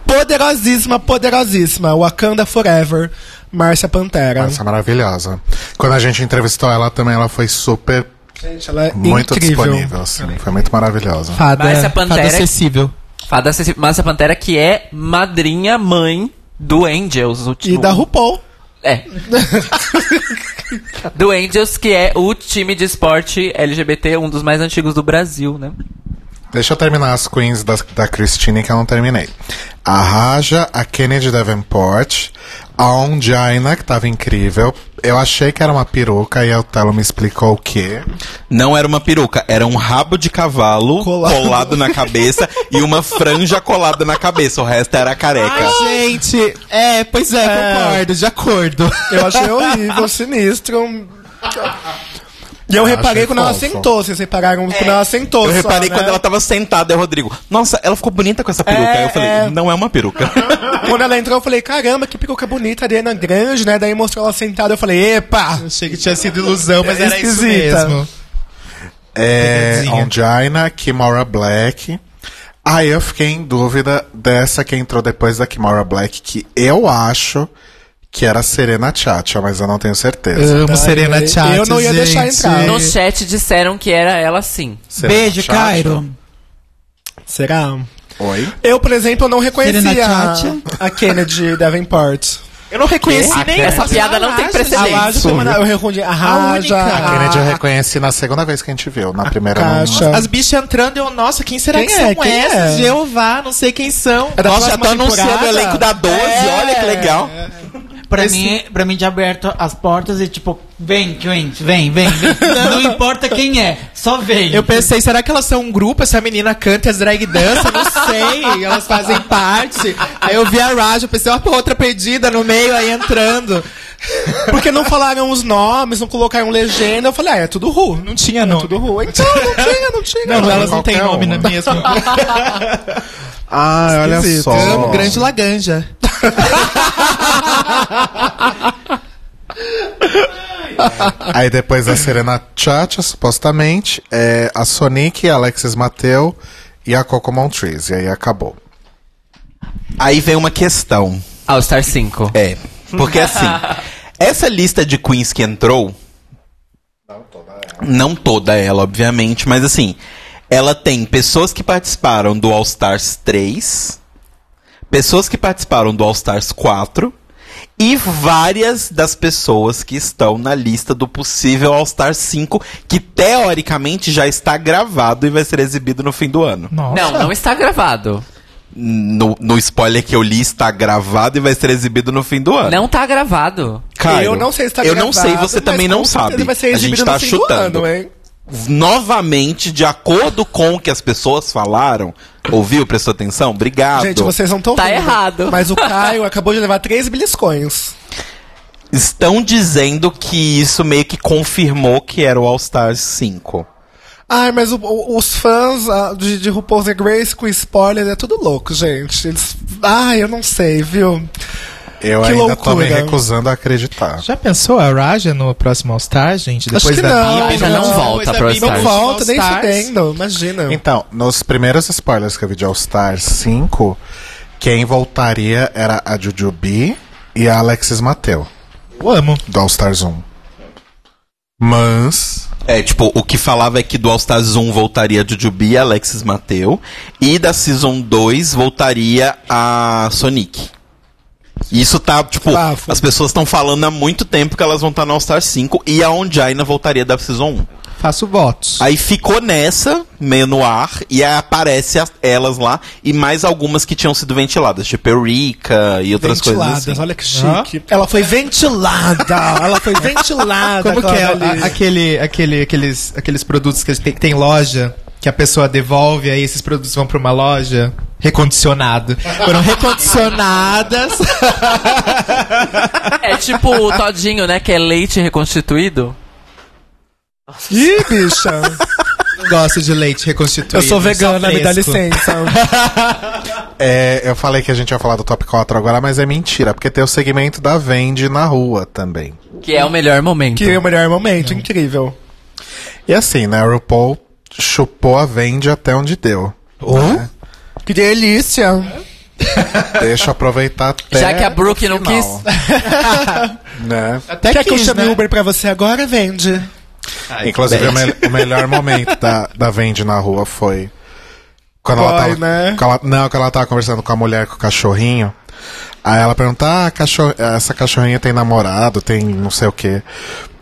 Speaker 4: Poderosíssima, poderosíssima. Wakanda Forever, Márcia Pantera.
Speaker 1: É maravilhosa. Quando a gente entrevistou ela também, ela foi super.
Speaker 4: Gente, ela é
Speaker 1: Muito
Speaker 4: incrível.
Speaker 1: disponível, assim. Foi muito maravilhosa.
Speaker 4: Fada.
Speaker 3: Márcia
Speaker 6: Fada
Speaker 3: Pantera,
Speaker 6: acessível.
Speaker 3: Fada acessível. Márcia Pantera, que é madrinha mãe do Angels. O,
Speaker 4: E
Speaker 3: o-
Speaker 4: da RuPaul.
Speaker 3: É. [LAUGHS] do Angels, que é o time de esporte LGBT, um dos mais antigos do Brasil, né?
Speaker 1: Deixa eu terminar as queens da, da Christine que eu não terminei. A Raja, a Kennedy Davenport, a Ongina, que tava incrível. Eu achei que era uma peruca e o Telo me explicou o quê.
Speaker 2: Não era uma peruca, era um rabo de cavalo
Speaker 4: Colado.
Speaker 2: colado, na cabeça [LAUGHS] e uma franja colada na cabeça. O resto era careca.
Speaker 6: Gente, é, pois é, concordo, de acordo.
Speaker 4: Eu achei [LAUGHS] horrível, sinistro. E eu
Speaker 1: Ah,
Speaker 4: reparei quando ela sentou. Vocês repararam quando ela sentou.
Speaker 2: Eu
Speaker 4: só,
Speaker 2: reparei
Speaker 4: né?
Speaker 2: quando ela tava sentada, é o Rodrigo. Nossa, ela ficou bonita com essa peruca.
Speaker 4: É,
Speaker 2: Aí eu falei,
Speaker 4: é.
Speaker 2: não é uma peruca. [LAUGHS]
Speaker 4: Quando ela entrou, eu falei, caramba, que peruca bonita, Ariana Grande, né? Daí mostrou ela sentada, eu falei, epa!
Speaker 6: Achei que tinha sido ilusão, mas
Speaker 4: É
Speaker 6: era isso
Speaker 4: esquisita.
Speaker 6: mesmo.
Speaker 1: É. Ongina, Kimora Black. Aí eu fiquei em dúvida dessa que entrou depois da Kimora Black, que eu acho que era Serena Chacha, mas eu não tenho certeza.
Speaker 6: Amo Serena
Speaker 4: eu-
Speaker 6: Chat,
Speaker 4: eu não ia deixar
Speaker 6: gente.
Speaker 4: entrar.
Speaker 3: No chat disseram que era ela sim.
Speaker 1: Serena
Speaker 5: Beijo,
Speaker 1: Chacha?
Speaker 5: Cairo.
Speaker 4: Será?
Speaker 1: Oi?
Speaker 4: Eu, por exemplo, não reconhecia
Speaker 5: Serena Chacha.
Speaker 4: a Kennedy Davenport.
Speaker 6: Eu não reconheci nem
Speaker 3: Essa piada não tem precedente.
Speaker 4: Mara- eu reconheci a Raja.
Speaker 1: A Kennedy eu reconheci na segunda vez que a gente viu. Na primeira não.
Speaker 4: Caixa.
Speaker 6: As bichas entrando, eu, nossa, quem será
Speaker 4: Quem
Speaker 6: que
Speaker 4: é?
Speaker 6: são
Speaker 4: Quem
Speaker 6: essas?
Speaker 4: é?
Speaker 6: Jeová, não sei quem são.
Speaker 4: É
Speaker 2: Nossa, já tô anunciando o elenco da 12,
Speaker 4: É.
Speaker 2: olha que legal.
Speaker 5: Pra
Speaker 6: Esse-
Speaker 5: mim, pra mim, de aberto as portas e tipo, vem, Quint, vem, vem, vem. [LAUGHS] Não importa quem é, só vem.
Speaker 6: Eu pensei, será que elas são um grupo? Essa menina canta e as drag dança? Não sei. Elas fazem parte. Aí eu vi a Raja, eu pensei, ó, pô, outra perdida no meio aí entrando.
Speaker 4: Porque não falaram os nomes, não colocaram legenda. Eu falei, ah, é tudo Ru.
Speaker 6: Não tinha
Speaker 4: É
Speaker 6: nome.
Speaker 4: tudo Ru. Então, não [LAUGHS] tinha, não tinha.
Speaker 6: Não, elas não têm nome,
Speaker 1: uma.
Speaker 6: não é mesmo?
Speaker 1: Ah, olha só.
Speaker 6: Amo, grande laganja. [LAUGHS]
Speaker 1: Aí depois a Serena Chacha, supostamente, é a Sonic, a Alexis Mateu e a Coco Montrese. E aí acabou.
Speaker 2: Aí vem uma questão.
Speaker 3: All Star 5.
Speaker 2: É. Porque assim, [LAUGHS] essa lista de queens que entrou. Não toda ela, obviamente, mas assim, ela tem pessoas que participaram do All Stars 3, pessoas que participaram do All Stars 4 e várias das pessoas que estão na lista do possível All Stars 5, que teoricamente já está gravado e vai ser exibido no fim do ano.
Speaker 6: Nossa.
Speaker 3: Não, não está gravado.
Speaker 2: No, no spoiler que eu li, está gravado e vai ser exibido no fim do ano.
Speaker 3: Não tá gravado.
Speaker 2: Caio,
Speaker 4: eu não sei se tá
Speaker 2: Eu não sei,
Speaker 4: gravado,
Speaker 2: você também não sabe.
Speaker 4: Vai ser
Speaker 2: a
Speaker 4: exibido
Speaker 2: gente tá
Speaker 4: no fim do
Speaker 2: chutando.
Speaker 4: ano, hein?
Speaker 2: Novamente, de acordo com o que as pessoas falaram, ouviu, prestou atenção? Obrigado.
Speaker 4: Gente, vocês não estão
Speaker 3: Tá
Speaker 4: vendo,
Speaker 3: errado.
Speaker 4: Mas o Caio [LAUGHS] acabou de levar três beliscões.
Speaker 2: Estão dizendo que isso meio que confirmou que era o All Stars 5.
Speaker 4: Ai, mas o- o- os fãs ah, de, de RuPaul's Drag Race com spoiler é tudo louco, gente. Eles... Ai, eu não sei, viu?
Speaker 1: Eu
Speaker 4: Que
Speaker 1: ainda tô me
Speaker 4: loucura.
Speaker 1: recusando a acreditar.
Speaker 6: Já pensou a Raja no próximo All Star, gente?
Speaker 4: Acho
Speaker 6: Depois
Speaker 4: que
Speaker 6: da
Speaker 4: não.
Speaker 6: Bib,
Speaker 3: Já não
Speaker 6: depois
Speaker 3: volta pro All
Speaker 6: Bib,
Speaker 3: Stars.
Speaker 4: Não volta nem fudendo, imagina.
Speaker 1: Então, nos primeiros spoilers que eu vi de All Stars 5, quem voltaria era a Jujubee e a Alexis Mateu,
Speaker 6: Eu amo.
Speaker 1: do All Stars 1. Mas.
Speaker 2: É, tipo, o que falava é que do All Stars 1 voltaria a Jujubee e a Alexis Mateu. E da Season 2 voltaria a Sonic. Isso tá, tipo,
Speaker 4: Bafo.
Speaker 2: as pessoas estão falando há muito tempo que elas vão estar no All Stars 5 e a Onjaina voltaria da Season 1.
Speaker 6: Faço votos.
Speaker 2: Aí ficou nessa, meio no ar, e aí aparece as- elas lá, e mais algumas que tinham sido ventiladas, tipo Eureka e outras
Speaker 4: Ventiladas,
Speaker 2: coisas assim.
Speaker 4: olha que chique. Ela foi ventilada, ela foi ventilada.
Speaker 6: Como que é a- aquele, aquele, aqueles, aqueles produtos que tem, tem loja que a pessoa devolve, aí esses produtos vão pra uma loja? Recondicionado. Foram recondicionadas.
Speaker 3: É tipo o todinho, né? Que é leite reconstituído.
Speaker 4: Ih, bicha.
Speaker 6: Não gosto de leite reconstituído.
Speaker 4: Eu sou vegana, me dá licença. [LAUGHS]
Speaker 1: É, eu falei que a gente ia falar do top 4 agora, mas é mentira, porque tem o segmento da Vende na rua também.
Speaker 3: Que é o melhor momento.
Speaker 4: Que é o melhor momento, incrível.
Speaker 1: E assim, né, a RuPaul chupou a Vende até onde deu. né?
Speaker 4: Que delícia.
Speaker 1: Deixa eu aproveitar até.
Speaker 3: Já que a Brooke não
Speaker 1: o final,
Speaker 3: quis. [LAUGHS]
Speaker 1: né?
Speaker 6: Até
Speaker 4: Quer que eu
Speaker 6: quis,
Speaker 4: chame
Speaker 6: né?
Speaker 4: Uber pra você agora? Vende.
Speaker 1: Inclusive, o, me- o melhor momento da, da Vende na rua foi. Quando ela tava.
Speaker 4: né?
Speaker 1: quando ela- não, quando ela tava conversando com a mulher com o cachorrinho. Aí ela pergunta: ah, cachorro, essa cachorrinha tem namorado, tem não sei o quê.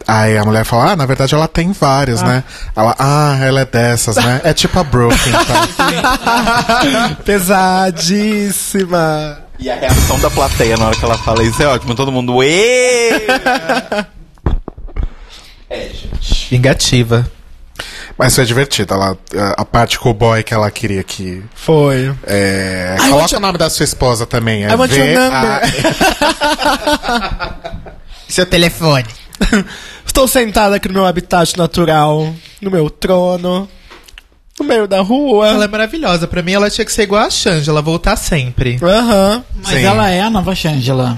Speaker 1: Aí a mulher fala: ah, na verdade ela tem vários, né? Ela, ah, ela é dessas, né? É tipo a Brooke, então. [LAUGHS]
Speaker 4: Pesadíssima.
Speaker 2: E a reação da plateia na hora que ela fala isso é ótimo. Todo mundo, ê! [LAUGHS] É, gente.
Speaker 6: Vingativa.
Speaker 1: Mas foi divertido. Ela, a- a parte com o boy que ela queria que.
Speaker 4: Foi.
Speaker 1: É,
Speaker 4: I want
Speaker 1: coloca o nome da sua esposa também. É
Speaker 4: I want your number. [LAUGHS]
Speaker 6: Seu telefone. [LAUGHS]
Speaker 4: Estou sentada aqui no meu habitat natural, no meu trono, no meio da rua.
Speaker 6: Ela é maravilhosa. Pra mim, ela tinha que ser igual a Shangela, voltar sempre.
Speaker 4: Aham.
Speaker 5: Mas
Speaker 1: Sim.
Speaker 5: ela é a nova Shangela.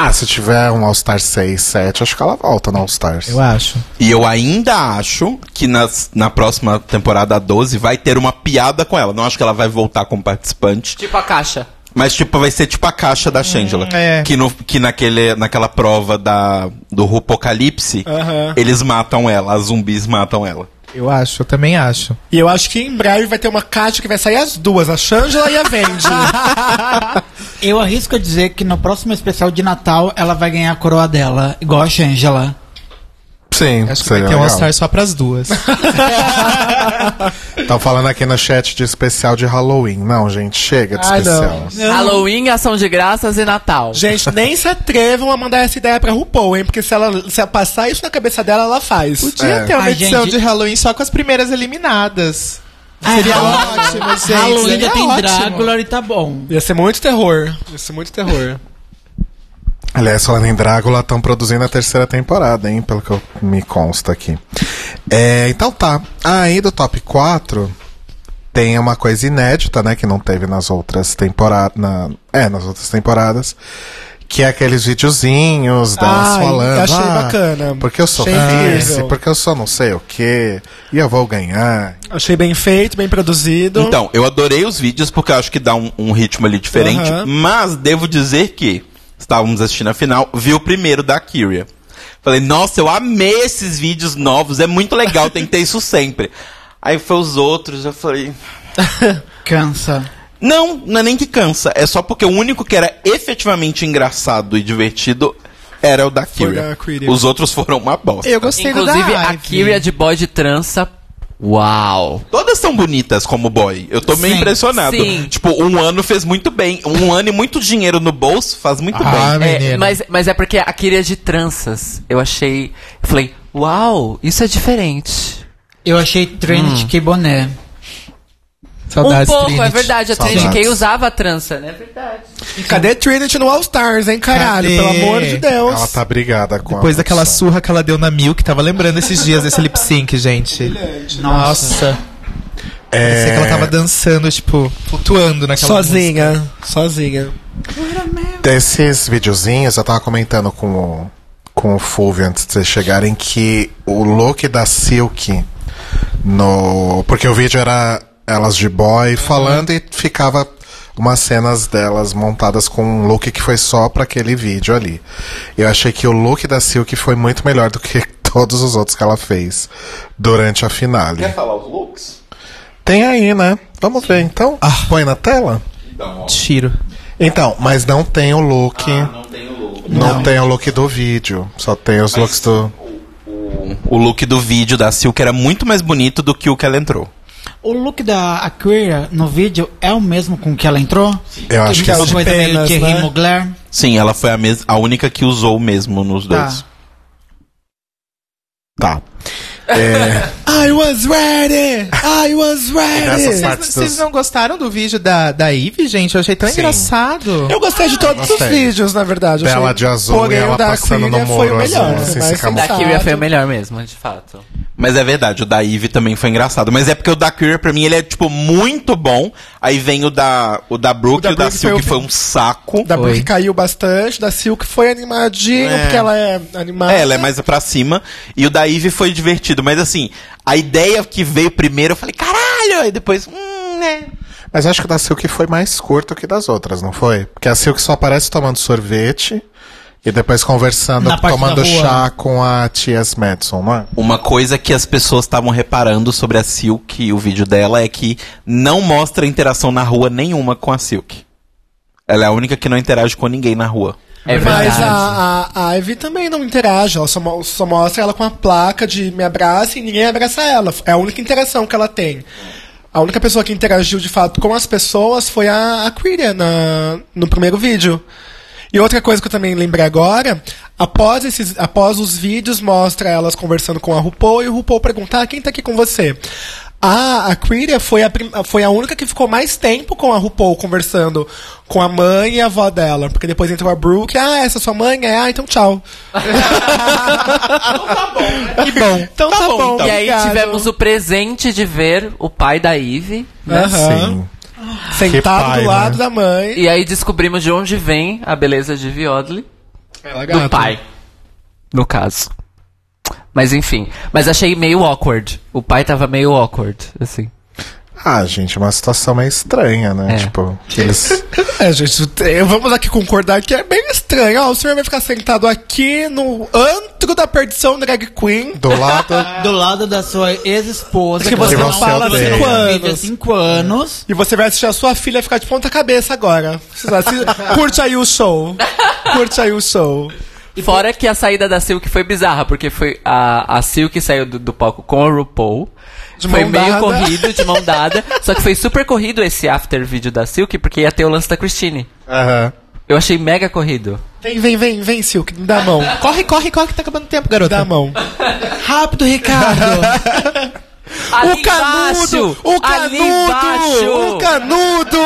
Speaker 1: Ah, se tiver um All Star 6, 7, acho que ela volta no All Stars.
Speaker 6: Eu acho.
Speaker 2: E eu ainda acho que nas, na próxima temporada 12 vai ter uma piada com ela. Não acho que ela vai voltar como participante.
Speaker 3: Tipo a caixa.
Speaker 2: Mas, tipo, vai ser tipo a caixa da Shangela.
Speaker 6: é.
Speaker 2: Que, no, que naquele, naquela prova da, do Rupocalipse,
Speaker 4: Aham.
Speaker 2: eles matam ela, as zumbis matam ela.
Speaker 6: Eu acho, eu também acho.
Speaker 4: E eu acho que em breve vai ter uma caixa que vai sair as duas, a Shangela e a Vendi. [LAUGHS]
Speaker 5: Eu arrisco a dizer que no próximo especial de Natal ela vai ganhar a coroa dela, igual a Shangela.
Speaker 1: Sim,
Speaker 6: Acho que
Speaker 1: seria
Speaker 6: vai ter um. All-Star só pras duas. [LAUGHS]
Speaker 1: Estão falando aqui no chat de especial de Halloween. Não, gente, chega de
Speaker 4: Ai,
Speaker 1: especial.
Speaker 4: não.
Speaker 3: Halloween, ação de graças e Natal.
Speaker 4: Gente, nem se atrevam a mandar essa ideia pra RuPaul, hein? Porque se ela se ela passar isso na cabeça dela, ela faz.
Speaker 6: Podia
Speaker 1: É.
Speaker 6: ter uma
Speaker 5: Ai,
Speaker 6: edição
Speaker 5: gente.
Speaker 6: de Halloween só com as primeiras eliminadas. Seria ótimo, gente.
Speaker 5: Halloween
Speaker 6: seria
Speaker 5: já tem
Speaker 6: ótimo.
Speaker 5: Drácula e tá bom.
Speaker 4: Ia ser muito terror. Ia ser muito terror.
Speaker 1: Aliás, falando em Drácula, estão produzindo a terceira temporada, hein? Pelo que eu, me consta aqui. É, então tá. Aí do top 4 tem uma coisa inédita, né? Que não teve nas outras temporadas. Na, é, nas outras temporadas. Que é aqueles videozinhos delas
Speaker 4: Ai,
Speaker 1: falando.
Speaker 4: achei
Speaker 1: "Ah,
Speaker 4: bacana.
Speaker 1: Porque eu sou
Speaker 4: incrível.
Speaker 1: porque eu sou não sei o quê. E eu vou ganhar.
Speaker 4: Achei bem feito, bem produzido.
Speaker 2: Então, eu adorei os vídeos porque eu acho que dá um, um ritmo ali diferente. Mas devo dizer que estávamos assistindo a final, vi o primeiro da Kyria. Falei, nossa, eu amei esses vídeos novos, é muito legal, tem que ter isso sempre. Aí foi os outros, eu falei. [LAUGHS]
Speaker 5: Cansa.
Speaker 2: Não, não é nem que cansa, é só porque o único que era efetivamente engraçado e divertido era o da Kyria. Os outros foram uma bosta.
Speaker 6: Eu gostei do
Speaker 3: Inclusive,
Speaker 6: da
Speaker 3: a. Kyria de boy de trança. Uau!
Speaker 2: Todas são bonitas como boy. Eu tô meio
Speaker 3: Sim,
Speaker 2: impressionado.
Speaker 3: sim.
Speaker 2: Tipo, um ano fez muito bem. Um ano e muito dinheiro no bolso faz muito
Speaker 6: Ah,
Speaker 2: bem.
Speaker 3: É, mas, mas é porque a Kyria de tranças. Eu achei. Falei, uau, isso é diferente.
Speaker 5: Eu achei Trinity que boné.
Speaker 6: Saudades,
Speaker 3: um pouco,
Speaker 6: Trinity.
Speaker 3: é verdade. A Trinity
Speaker 1: Saudades.
Speaker 3: Kay usava a trança, né? É verdade.
Speaker 4: Cadê Trinity no All Stars, hein, caralho?
Speaker 6: Cadê?
Speaker 4: Pelo amor de Deus.
Speaker 1: Ela tá brigada com
Speaker 6: Depois
Speaker 1: a
Speaker 6: daquela surra que ela deu na Milk, tava lembrando esses dias desse lip sync, gente. Nossa. Parecia que ela
Speaker 1: É,
Speaker 6: tava dançando, tipo, flutuando naquela
Speaker 4: Sozinha, sozinha.
Speaker 1: Desses videozinhos, eu tava comentando com o, com o Fulvio antes de vocês chegarem que o look da Silk no. Porque o vídeo era elas de boy falando e ficava umas cenas delas montadas com um look que foi só pra aquele vídeo ali. Eu achei que o look da Silk foi muito melhor do que [LAUGHS] todos os outros que ela fez durante a finale.
Speaker 2: falar os looks?
Speaker 1: Tem aí, né? Vamos ver então. Põe na tela?
Speaker 6: Tiro.
Speaker 1: Então, mas não tem o look.
Speaker 2: Não tem o look.
Speaker 1: Não, tem o look do vídeo, só tem os looks do.
Speaker 2: O look do vídeo da Silk era muito mais bonito do que o que ela entrou.
Speaker 5: O look da Aquaria no vídeo é o mesmo com que ela entrou?
Speaker 1: Eu acho que
Speaker 4: é de
Speaker 5: meio
Speaker 4: penas,
Speaker 5: Thierry
Speaker 4: né?
Speaker 5: Mugler.
Speaker 2: Sim, ela foi a, mes a única que usou o mesmo nos dois.
Speaker 1: Tá. É,
Speaker 4: I was ready! I was ready!
Speaker 6: Vocês
Speaker 1: dos...
Speaker 6: não gostaram do vídeo da, da Ivy, gente? Eu achei tão
Speaker 1: Sim.
Speaker 6: engraçado.
Speaker 4: Eu gostei de todos
Speaker 1: Gostei.
Speaker 4: os vídeos, na verdade. Eu
Speaker 1: Dela
Speaker 4: achei-
Speaker 1: de azul
Speaker 4: Porém,
Speaker 1: e ela
Speaker 4: o da
Speaker 1: passando
Speaker 4: Aquaria
Speaker 1: no
Speaker 4: foi o
Speaker 1: muro
Speaker 4: melhor.
Speaker 1: azul, assim,
Speaker 4: mais
Speaker 1: se camuflando.
Speaker 3: Da. Kyria foi o melhor mesmo, de fato.
Speaker 2: Mas é verdade, o da Eve também foi engraçado. Mas é porque o da Kyria, pra mim, ele é, tipo, muito bom. Aí vem o da, o da Brooke
Speaker 4: O da
Speaker 2: e o da
Speaker 4: Brooke
Speaker 2: Silk,
Speaker 4: foi
Speaker 2: que foi
Speaker 4: o-
Speaker 2: um saco.
Speaker 4: Da
Speaker 6: Foi.
Speaker 4: Brooke caiu bastante, da Silk foi animadinho,
Speaker 2: É.
Speaker 4: porque ela é animada.
Speaker 2: É, ela é mais pra cima. E o da Eve foi divertido. Mas assim, a ideia que veio primeiro, eu falei, caralho! Aí depois, hum, né?
Speaker 1: Mas acho que o da Silk foi mais curto que das outras, não foi? Porque a Silk só aparece tomando sorvete e depois conversando, tomando chá com a tia Madison, não é?
Speaker 2: Uma coisa que as pessoas estavam reparando sobre a Silk e o vídeo dela é que não mostra interação na rua nenhuma com a Silk. Ela é a única que não interage com ninguém na rua.
Speaker 3: É
Speaker 4: Mas a, a, a Ivy também não interage, ela só, só mostra ela com a placa de me abraça e ninguém abraça ela. É a única interação que ela tem. A única pessoa que interagiu de fato com as pessoas foi a, a Quiria na, no primeiro vídeo. E outra coisa que eu também lembrei agora, após, esses, após os vídeos, mostra elas conversando com a RuPaul e o RuPaul pergunta, ah, quem tá aqui com você? A, a Quiria foi a, foi a única que ficou mais tempo com a RuPaul conversando com a mãe e a avó dela. Porque depois entrou a Brooke, ah, essa é sua mãe? É, ah, então tchau.
Speaker 6: Que bom.
Speaker 4: Então tá, bom,
Speaker 3: E aí
Speaker 4: obrigado.
Speaker 3: tivemos o presente de ver o pai da Ivy, né?
Speaker 4: Aham.
Speaker 1: Sim.
Speaker 4: Sentado
Speaker 1: Que pai,
Speaker 4: do lado
Speaker 1: né?
Speaker 4: da mãe.
Speaker 3: E aí descobrimos de onde vem a beleza de Viodli.
Speaker 4: É
Speaker 3: Do pai. No caso. Mas enfim. Mas achei meio awkward. O pai tava meio awkward, assim.
Speaker 1: Ah, gente, uma situação meio estranha, né?
Speaker 3: É.
Speaker 1: Tipo, eles. [LAUGHS]
Speaker 4: É, gente, te- vamos aqui concordar que é bem estranho. Ó, o senhor vai ficar sentado aqui no antro da perdição drag queen.
Speaker 1: Do lado. [LAUGHS]
Speaker 5: Do lado da sua ex-esposa.
Speaker 4: Que você
Speaker 1: não fala há cinco
Speaker 4: anos.
Speaker 5: cinco anos.
Speaker 4: E você vai assistir a sua filha ficar de ponta cabeça agora. Curte aí o show. Curte aí o show.
Speaker 3: Fora que a saída da Silk foi bizarra, porque foi a, a Silk saiu do, do palco com o RuPaul.
Speaker 4: De
Speaker 3: foi meio
Speaker 4: dada.
Speaker 3: corrido, de mão dada. [LAUGHS] só que foi super corrido esse after vídeo da Silk, porque ia ter o lance da Christine.
Speaker 1: Aham.
Speaker 3: Eu achei mega corrido.
Speaker 4: Vem, vem, vem, vem, Silk. Me dá a mão. [LAUGHS]
Speaker 6: Corre, corre, corre que tá acabando o tempo,
Speaker 4: Me dá a mão.
Speaker 5: Rápido, Ricardo. [LAUGHS]
Speaker 4: O canudo!
Speaker 3: embaixo!
Speaker 4: O canudo!
Speaker 3: embaixo!
Speaker 4: O canudo!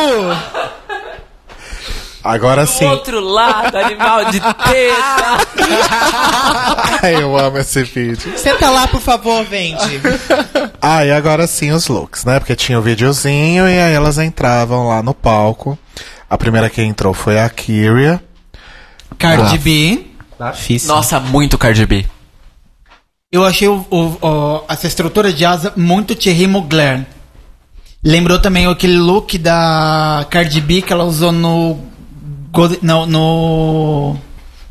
Speaker 1: Agora
Speaker 3: Do
Speaker 1: sim.
Speaker 3: outro lado, animal de teta! [LAUGHS]
Speaker 1: Ai, eu amo esse vídeo.
Speaker 6: Senta lá, por favor, vende. [LAUGHS]
Speaker 1: Ah, e agora sim os looks, né? Porque tinha o videozinho e aí elas entravam lá no palco. A primeira que entrou foi a Kyria.
Speaker 5: Cardi B.
Speaker 6: Difícil.
Speaker 3: Nossa, muito Cardi B.
Speaker 5: Eu achei o- o- o- essa estrutura de asa muito Thierry Mugler. Lembrou também aquele look da Cardi B que ela usou no, no, no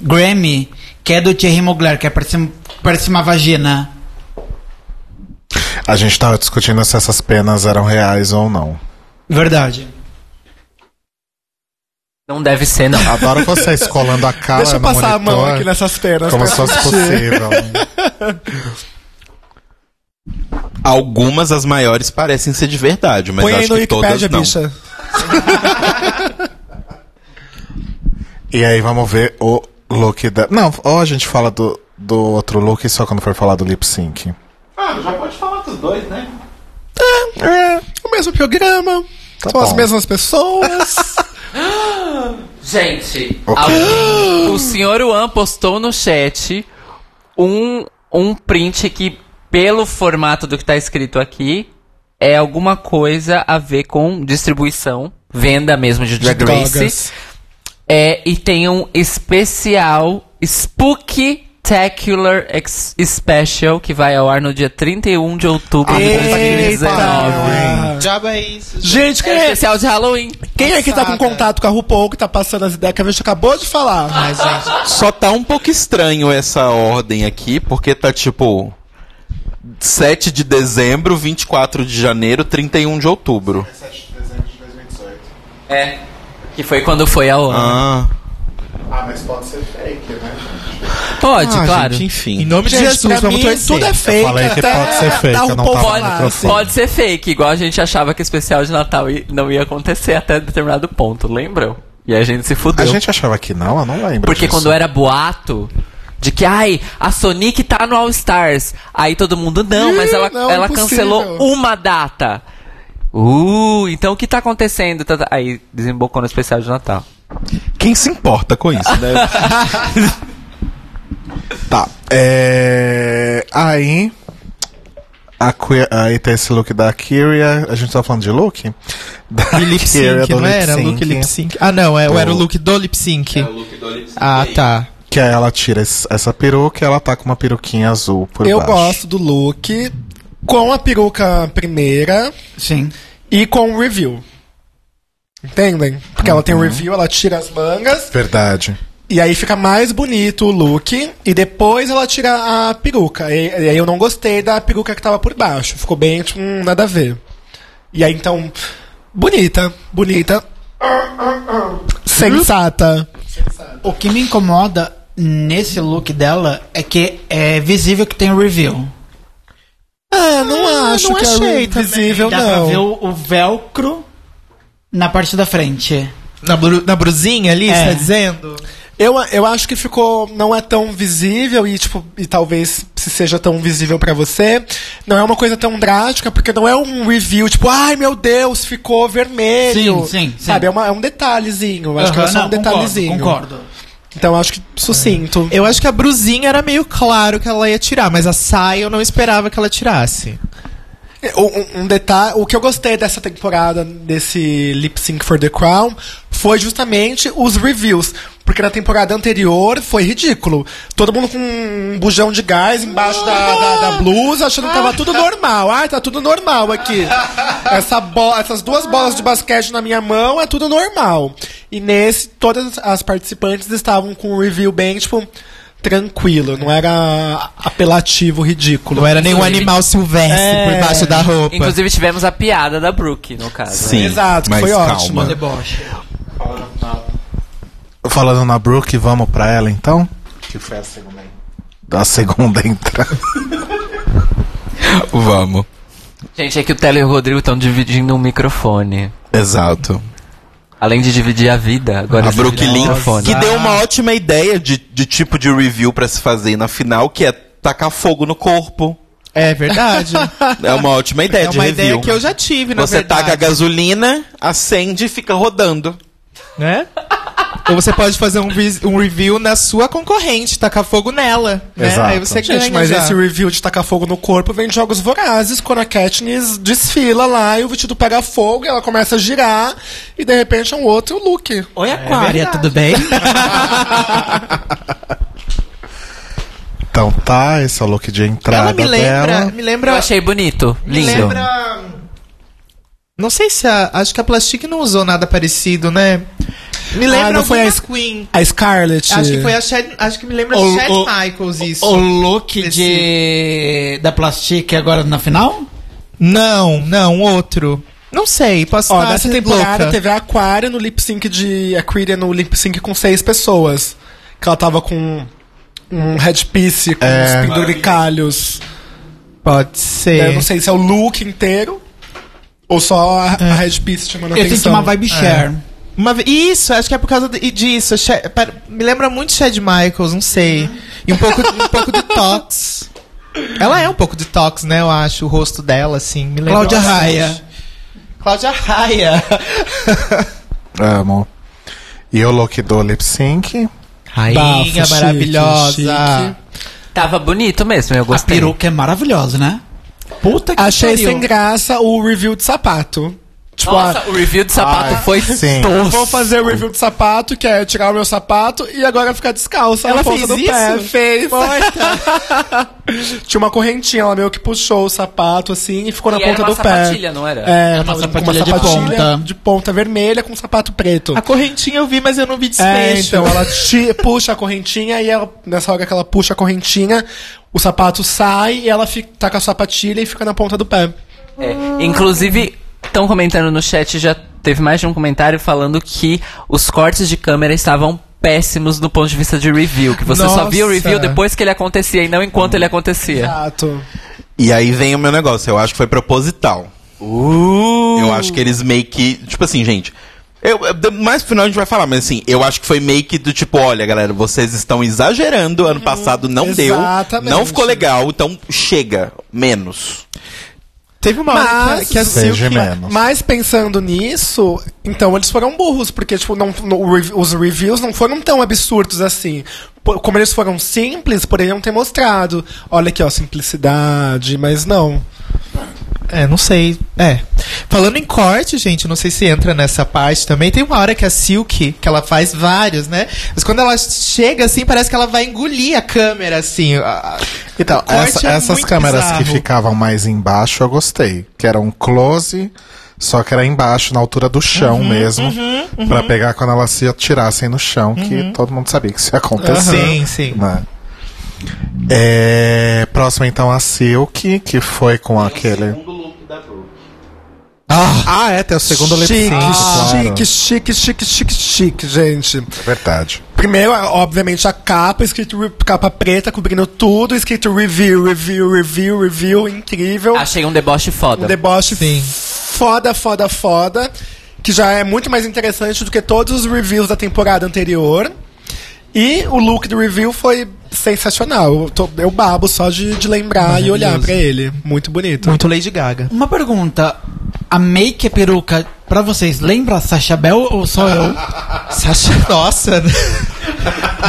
Speaker 5: Grammy, que é do Thierry Mugler, que é parece, parece uma vagina.
Speaker 1: A gente tava discutindo se essas penas eram reais ou não.
Speaker 5: Verdade.
Speaker 3: Não deve ser, não.
Speaker 1: Adoro [LAUGHS] vocês colando a cara
Speaker 4: Deixa eu
Speaker 1: no
Speaker 4: passar a mão
Speaker 1: monitor,
Speaker 4: aqui nessas penas.
Speaker 1: Como se fosse possível. [LAUGHS]
Speaker 2: Algumas, as maiores, parecem ser de verdade, mas
Speaker 4: Põe
Speaker 2: eu
Speaker 4: aí
Speaker 2: acho
Speaker 4: no
Speaker 2: que todas
Speaker 4: Wikipedia,
Speaker 2: não.
Speaker 4: bicha. [LAUGHS]
Speaker 1: E aí vamos ver o look da. Não, ou a gente fala do, do outro look só quando for falar do lip sync.
Speaker 2: Ah, já pode falar dos dois, né?
Speaker 4: É, o mesmo programa.
Speaker 1: Tá
Speaker 4: são as
Speaker 1: bom.
Speaker 4: mesmas pessoas. [LAUGHS]
Speaker 3: Gente,
Speaker 1: Ok.
Speaker 3: alguém- o senhor Juan postou no chat um, um print que, pelo formato do que tá escrito aqui, é alguma coisa a ver com distribuição, venda mesmo de Drag Race. É, e tem um especial Spooky-tacular Ex- Special que vai ao ar no dia 31 de outubro de
Speaker 4: Eita!
Speaker 3: 2019.
Speaker 6: Diaba é isso.
Speaker 4: Gente, quem
Speaker 3: É
Speaker 4: é,
Speaker 3: especial de Halloween.
Speaker 4: quem é que tá com
Speaker 6: Passada.
Speaker 4: contato com a RuPaul que tá passando as ideias que a gente acabou de falar?
Speaker 6: Mas, gente,
Speaker 2: Só tá um pouco estranho essa ordem aqui, porque tá tipo 7 de dezembro, 24 de janeiro, 31 de outubro.
Speaker 3: É. Que foi quando foi ao ano.
Speaker 2: Ah,
Speaker 1: Ah, mas pode ser fake, né?
Speaker 3: Pode,
Speaker 2: ah,
Speaker 3: claro.
Speaker 2: gente,
Speaker 6: em
Speaker 2: enfim.
Speaker 6: nome de
Speaker 4: Gente,
Speaker 6: Jesus,
Speaker 4: pra
Speaker 6: vamos
Speaker 4: mim, tudo é fake.
Speaker 1: falei que
Speaker 4: até
Speaker 1: pode ser fake, eu
Speaker 4: um
Speaker 1: não tava microfone.
Speaker 3: Pode ser fake, igual a gente achava que o especial de Natal não ia acontecer até determinado ponto, lembram? E a gente se
Speaker 1: A
Speaker 3: fudeu.
Speaker 1: gente achava que não, eu não lembro.
Speaker 3: Porque
Speaker 1: disso.
Speaker 3: quando era boato de que, ai, a Sonic tá no All Stars. Aí todo mundo, não,
Speaker 4: Ih,
Speaker 3: mas ela,
Speaker 4: não,
Speaker 3: ela
Speaker 4: impossível.
Speaker 3: cancelou uma data. Uh, então o que tá acontecendo? Tá- tá- Aí desembocou no especial de Natal.
Speaker 2: Quem se importa com isso, né? [LAUGHS]
Speaker 1: Tá. É... Aí. A queer... Aí tem esse look da Kyria. A gente tá falando de look? Da
Speaker 6: E lip
Speaker 1: Kyria,
Speaker 6: sync,
Speaker 1: do
Speaker 6: não
Speaker 1: lip
Speaker 6: era?
Speaker 1: sync,
Speaker 6: Look lip sync. Ah, não, é,
Speaker 1: Do-
Speaker 6: era o look do lip sync. Ah, tá.
Speaker 1: Que aí ela tira esse- essa peruca e ela tá com uma peruquinha azul por
Speaker 4: Eu
Speaker 1: baixo.
Speaker 4: gosto do look com a peruca primeira
Speaker 5: Sim.
Speaker 4: e com o review. Entendem? Porque ela tem o review, ela tira as mangas
Speaker 1: Verdade.
Speaker 4: e aí fica mais bonito o look e depois ela tira a peruca. E, e aí eu não gostei da peruca que tava por baixo. Ficou bem, tipo, hum, nada a ver. E aí então, bonita, bonita. Sensata.
Speaker 5: O que me incomoda nesse look dela é que é visível que tem o review.
Speaker 4: Ah, não acho
Speaker 6: não
Speaker 4: que
Speaker 6: achei
Speaker 4: é visível,
Speaker 5: Dá
Speaker 4: não.
Speaker 5: pra ver o, o velcro na parte da frente.
Speaker 6: Na, bru, na brusinha ali,
Speaker 5: É.
Speaker 6: você tá dizendo?
Speaker 4: Eu, eu acho que ficou. Não é tão visível e, tipo, e talvez se seja tão visível pra você. Não é uma coisa tão drástica, porque não é um review, tipo, ai meu Deus, ficou vermelho.
Speaker 5: Sim, sim, sim.
Speaker 4: Sabe, é, uma- é um detalhezinho. Eu acho que é só um
Speaker 5: não,
Speaker 4: detalhezinho.
Speaker 5: Concordo, concordo.
Speaker 4: Então eu acho que sucinto.
Speaker 6: Eu acho que a brusinha era meio claro que ela ia tirar, mas a saia eu não esperava que ela tirasse.
Speaker 4: Um, um detalhe, o que eu gostei dessa temporada, desse Lip Sync for the Crown, foi justamente os reviews. Porque na temporada anterior foi ridículo. Todo mundo com um bujão de gás embaixo da, da, da blusa, achando que tava tudo normal. Ai, tá tudo normal aqui. Essa bo essas duas bolas de basquete na minha mão é tudo normal. E nesse, todas as participantes estavam com um review bem, tipo, tranquilo. Não era apelativo, ridículo.
Speaker 6: Não era nenhum
Speaker 3: Inclusive-
Speaker 6: animal silvestre
Speaker 4: É.
Speaker 6: por baixo da roupa.
Speaker 3: Inclusive tivemos a piada da Brooke, no caso.
Speaker 2: Sim,
Speaker 4: Exato, que
Speaker 2: mas
Speaker 4: foi
Speaker 2: calma.
Speaker 4: ótima.
Speaker 1: Falando na Brooke, vamos pra ela então? Que foi a segunda. A segunda entrada. [LAUGHS]
Speaker 2: Vamos.
Speaker 3: Gente, é que o Tele e o Rodrigo estão dividindo um microfone.
Speaker 2: Exato.
Speaker 3: Além de dividir a vida, agora
Speaker 2: A Brooklyn,
Speaker 3: microfone.
Speaker 2: que deu uma ótima ideia de, de tipo de review pra se fazer na final, que é tacar fogo no corpo.
Speaker 6: É verdade. [LAUGHS]
Speaker 2: É uma ótima ideia
Speaker 6: é
Speaker 2: de
Speaker 6: uma
Speaker 2: review.
Speaker 6: ideia que eu já tive, na
Speaker 2: Você
Speaker 6: verdade.
Speaker 2: taca a gasolina, acende e fica rodando.
Speaker 6: Né? Ou você pode fazer um, um review na sua concorrente, tacar fogo nela. Né?
Speaker 1: Exato.
Speaker 6: Aí você ganha
Speaker 4: Gente, mas
Speaker 6: já.
Speaker 4: esse review de tacar fogo no corpo vem de jogos vorazes, quando a Katniss desfila lá e o vestido pega fogo e ela começa a girar e de repente é um outro look.
Speaker 5: Oi, Aquária, tudo bem? [LAUGHS]
Speaker 1: Então tá, esse é o look de entrada
Speaker 6: Ela me lembra,
Speaker 1: dela.
Speaker 6: me lembra
Speaker 3: Eu achei bonito,
Speaker 6: Me
Speaker 3: lindo.
Speaker 6: lembra. Não sei se a. Acho que a Plastic não usou nada parecido, né? Me lembra
Speaker 4: Ah, não foi a
Speaker 6: Queen.
Speaker 4: A Scarlet.
Speaker 6: Acho que foi a Chad, Acho que me lembra
Speaker 5: O-
Speaker 6: Chad
Speaker 5: o-
Speaker 6: Michaels isso.
Speaker 5: O look de da Plastic agora na final?
Speaker 6: Não, não, outro. Não sei, posso
Speaker 4: Ó, nessa temporada
Speaker 6: louca.
Speaker 4: teve a Aquaria no lip sync de. A Creed no lip sync com seis pessoas. Que ela tava com um headpiece com
Speaker 1: É.
Speaker 4: uns penduricalhos.
Speaker 6: Pode
Speaker 4: Eu
Speaker 6: ser.
Speaker 4: não sei se é o look inteiro ou só a, a headpiece chamando a
Speaker 5: Eu tenho que
Speaker 4: atenção.
Speaker 5: uma vibe share.
Speaker 6: Uma Isso, acho que é por causa de- disso. Me lembra muito Chad Michaels, não sei. E um pouco, um pouco de Tox. Ela é um pouco de Tox, né? Eu acho, o rosto dela, assim. Me lembra
Speaker 5: Cláudia. Raia.
Speaker 6: Cláudia Raia. [LAUGHS]
Speaker 1: Amo. E o look do lip sync.
Speaker 6: Rainha
Speaker 4: Bafo, chique,
Speaker 6: maravilhosa.
Speaker 4: chique.
Speaker 3: Tava bonito mesmo, eu
Speaker 5: A
Speaker 3: gostei.
Speaker 5: peruca é maravilhosa, né? Puta que
Speaker 4: Achei
Speaker 5: pariu.
Speaker 4: sem graça o review de sapato. Tipo,
Speaker 3: Nossa,
Speaker 4: ah,
Speaker 3: o review de sapato
Speaker 1: Ai,
Speaker 3: foi
Speaker 1: sim.
Speaker 3: tosco.
Speaker 4: vou fazer o review de sapato, que é tirar o meu sapato e agora ficar descalça
Speaker 6: Ela
Speaker 4: na ponta
Speaker 6: fez
Speaker 4: do pé.
Speaker 6: isso?
Speaker 4: Fez. [LAUGHS] Tinha uma correntinha, ela meio que puxou o sapato assim e ficou na
Speaker 3: E era
Speaker 4: ponta
Speaker 3: uma
Speaker 4: do pé.
Speaker 3: sapatilha, não era?
Speaker 4: É, ela
Speaker 5: Uma
Speaker 4: com uma
Speaker 5: sapatilha de
Speaker 4: sapatilha
Speaker 5: ponta.
Speaker 4: de ponta vermelha com sapato preto.
Speaker 6: A correntinha eu vi, mas eu não vi
Speaker 4: É,
Speaker 6: desfecho.
Speaker 4: então ela puxa a correntinha e ela, nessa hora que ela puxa a correntinha, o sapato sai e ela fica, tá com a sapatilha e fica na ponta do pé.
Speaker 3: É, inclusive, estão comentando no chat, já teve mais de um comentário falando que os cortes de câmera estavam péssimos do ponto de vista de review. Que você só
Speaker 6: Nossa.
Speaker 3: via o review depois que ele acontecia e não enquanto ele acontecia.
Speaker 4: Exato.
Speaker 2: E aí vem o meu negócio, eu acho que foi proposital. Eu acho que eles meio que. Tipo assim, gente. Eu, eu- mais pro final a gente vai falar, mas assim, eu acho que foi meio que do tipo, olha, galera, vocês estão exagerando, ano passado não
Speaker 4: exatamente.
Speaker 2: deu, não ficou legal, então chega, menos.
Speaker 6: Teve uma hora
Speaker 4: Mas,
Speaker 6: que, que a Silk...
Speaker 1: menos.
Speaker 4: mas pensando nisso, então eles foram burros, porque tipo, não, no- os reviews não foram tão absurdos assim. Como eles foram simples, poderiam ter mostrado. Olha aqui, ó, simplicidade, mas não.
Speaker 6: É, não sei. É. Falando em corte, gente, não sei se entra nessa parte também. Tem uma hora que a Silk, que ela faz vários, né? Mas quando ela chega assim, parece que ela vai engolir a câmera, assim.
Speaker 1: Então, essa-
Speaker 6: é
Speaker 1: essas câmeras que
Speaker 6: bizarro.
Speaker 1: ficavam mais embaixo eu gostei. Que era um close, só que era embaixo, na altura do chão
Speaker 6: Uhum,
Speaker 1: mesmo. Pra pegar quando elas se atirassem no chão, que todo mundo sabia que isso ia acontecer.
Speaker 6: Sim, sim.
Speaker 1: né? É, próximo então a Silk, que foi com aquele. Ah, é, tem o segundo lip sync.
Speaker 4: Chique,
Speaker 1: claro.
Speaker 4: chique, chique, chique, chique, chique, gente.
Speaker 1: É verdade.
Speaker 4: Primeiro, obviamente, a capa, escrito capa preta, cobrindo tudo, escrito review, review, review, review, incrível.
Speaker 3: Achei um deboche foda.
Speaker 4: Um deboche
Speaker 6: Sim.
Speaker 4: foda, foda, foda. Que já é muito mais interessante do que todos os reviews da temporada anterior. E o look do review foi sensacional. Eu, tô- eu babo só de, de lembrar e olhar pra ele. Muito bonito.
Speaker 6: Muito Lady Gaga.
Speaker 5: Uma pergunta. A make e a peruca, pra vocês, lembra Sacha Bell ou só eu? [LAUGHS]
Speaker 6: Sasha, nossa.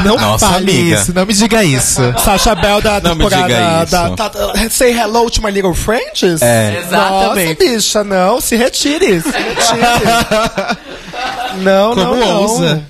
Speaker 6: Não
Speaker 2: Nossa,
Speaker 6: fale
Speaker 2: amiga.
Speaker 6: isso, não me diga isso.
Speaker 4: Sasha Bell da
Speaker 2: Não me
Speaker 4: temporada
Speaker 2: diga isso.
Speaker 4: da, tá- tá- Say hello to my little friends?
Speaker 2: É.
Speaker 3: Exatamente.
Speaker 4: Nossa, bicha, não, se retire. Se retire. [LAUGHS] não,
Speaker 6: Como
Speaker 4: não, não.
Speaker 6: ousa?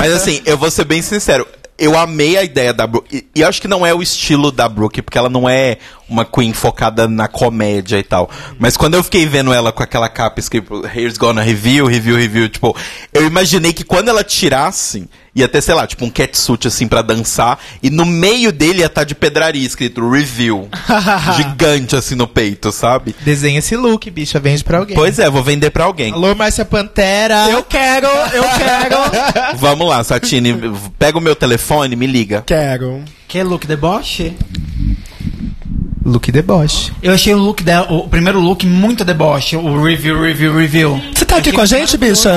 Speaker 2: Mas assim, eu vou ser bem sincero. Eu amei a ideia da Brooke. E, e acho que não é o estilo da Brooke, porque ela não é uma queen focada na comédia e tal. Mas quando eu fiquei vendo ela com aquela capa escrito Here's Gonna Review, Review, Review, tipo, eu imaginei que quando ela tirasse, ia ter, sei lá, tipo um catsuit assim pra dançar, e no meio dele ia estar de pedraria escrito Review. [LAUGHS] gigante assim no peito, sabe?
Speaker 6: Desenha esse look, bicha, vende pra alguém.
Speaker 2: Pois é, vou vender pra alguém.
Speaker 6: Alô, Márcia Pantera.
Speaker 4: Eu quero, eu quero. [LAUGHS]
Speaker 2: Vamos lá, Satine, pega o meu telefone, me liga.
Speaker 4: quero.
Speaker 5: Que look deboche?
Speaker 6: Look deboche.
Speaker 5: Eu achei o look dela, o primeiro look muito deboche. O review, review, review.
Speaker 4: Você tá aqui com a gente, bicha?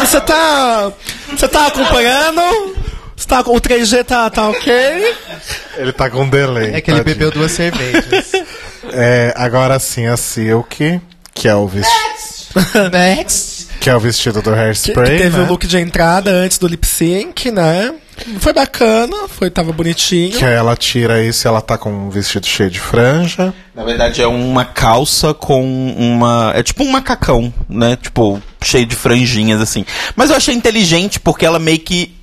Speaker 4: Você tá. Você tá acompanhando? Você tá, o 3G tá, tá ok?
Speaker 1: Ele tá com delay.
Speaker 6: É que ele
Speaker 1: tadinho.
Speaker 6: bebeu duas cervejas. [LAUGHS]
Speaker 1: É, agora sim, a Silk, que é o vestido. [LAUGHS]
Speaker 6: Next.
Speaker 1: Que é o vestido do
Speaker 4: Que, que
Speaker 1: hairspray,
Speaker 4: teve
Speaker 1: né?
Speaker 4: o look de entrada antes do lip sync, né? Foi bacana, foi, tava bonitinho.
Speaker 1: Que aí ela tira isso e ela tá com um vestido cheio de franja.
Speaker 2: Na verdade, é uma calça com uma. É tipo um macacão, né? Tipo, cheio de franjinhas, assim. Mas eu achei inteligente porque ela meio que.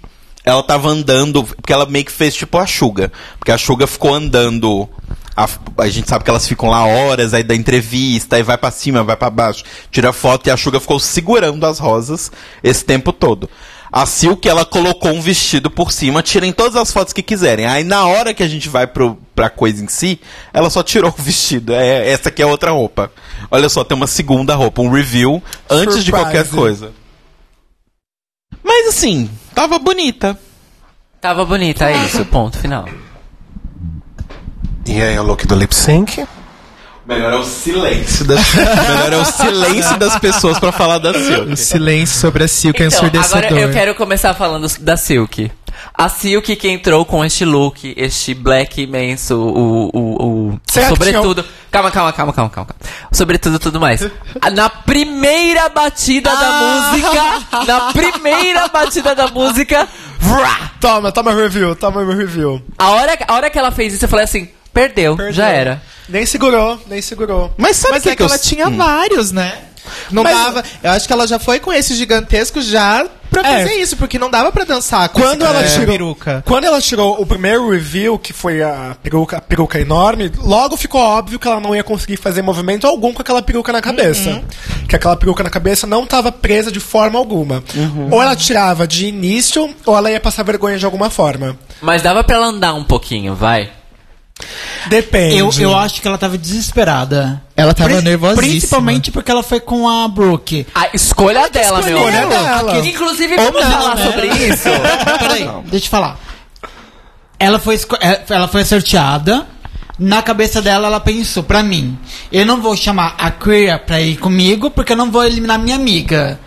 Speaker 2: Ela tava andando. Porque ela meio que fez tipo a Xuga. Porque a Xuga ficou andando. A, a gente sabe que elas ficam lá horas, aí dá entrevista, aí vai pra cima, vai pra baixo, tira foto e a Xuga ficou segurando as rosas esse tempo todo. A Silk, ela colocou um vestido por cima, tirem todas as fotos que quiserem. Aí na hora que a gente vai pro, pra coisa em si, ela só tirou o vestido. É, essa aqui é outra roupa. Olha só, tem uma segunda roupa, um review antes de
Speaker 4: Surprise.
Speaker 2: qualquer coisa. Mas assim, tava bonita.
Speaker 3: Tava bonita, é isso, ponto final.
Speaker 1: E aí o look do lip sync.
Speaker 2: Melhor é o silêncio das, [LAUGHS] melhor é o silêncio das pessoas pra falar da Silk.
Speaker 6: O silêncio sobre a Silk é
Speaker 3: Então, agora
Speaker 6: ensurdecedor.
Speaker 3: eu quero começar falando da Silk. A Silk que entrou com este look, este black imenso, o. o, o
Speaker 4: que
Speaker 3: sobretudo. Calma, calma, calma, calma, calma. calma. Sobretudo tudo mais. [LAUGHS] Na primeira batida da música. Na primeira batida da música. vrá!
Speaker 4: Toma, toma meu review, toma meu review.
Speaker 3: A hora, a hora que ela fez isso, eu falei assim: perdeu,
Speaker 4: Perdeu.
Speaker 3: já era.
Speaker 4: Nem segurou, nem segurou.
Speaker 2: Mas sabe
Speaker 6: Mas
Speaker 2: que,
Speaker 6: é que,
Speaker 2: que eu-
Speaker 6: ela tinha
Speaker 2: Hum.
Speaker 6: vários, né? Não
Speaker 4: Mas-
Speaker 6: dava. Eu acho que ela já foi com esse gigantesco já pra
Speaker 4: É.
Speaker 6: fazer isso, porque não dava pra dançar com
Speaker 4: Quando ela tirou,
Speaker 6: peruca.
Speaker 4: quando ela tirou o primeiro review, que foi a peruca, a peruca enorme, logo ficou óbvio que ela não ia conseguir fazer movimento algum com aquela peruca na cabeça.
Speaker 6: Uhum.
Speaker 4: Que aquela peruca na cabeça não estava presa de forma alguma.
Speaker 6: Uhum.
Speaker 4: Ou ela tirava de início, ou ela ia passar vergonha de alguma forma.
Speaker 3: Mas dava pra ela andar um pouquinho, vai.
Speaker 4: Depende.
Speaker 5: Eu, eu acho que ela tava desesperada.
Speaker 6: Ela tava
Speaker 5: Pri-
Speaker 6: nervosíssima.
Speaker 5: Principalmente porque ela foi com a Brooke.
Speaker 3: A escolha dela, meu
Speaker 4: escolha
Speaker 3: amor.
Speaker 4: dela.
Speaker 3: Aqui, Inclusive,
Speaker 5: Ou
Speaker 3: vamos
Speaker 5: não,
Speaker 3: falar
Speaker 5: né?
Speaker 3: sobre [LAUGHS] isso.
Speaker 5: Peraí, deixa eu falar. Ela foi, é, ela foi sorteada. Na cabeça dela, ela pensou, pra mim, eu não vou chamar a Queer pra ir comigo, porque eu não vou eliminar minha amiga.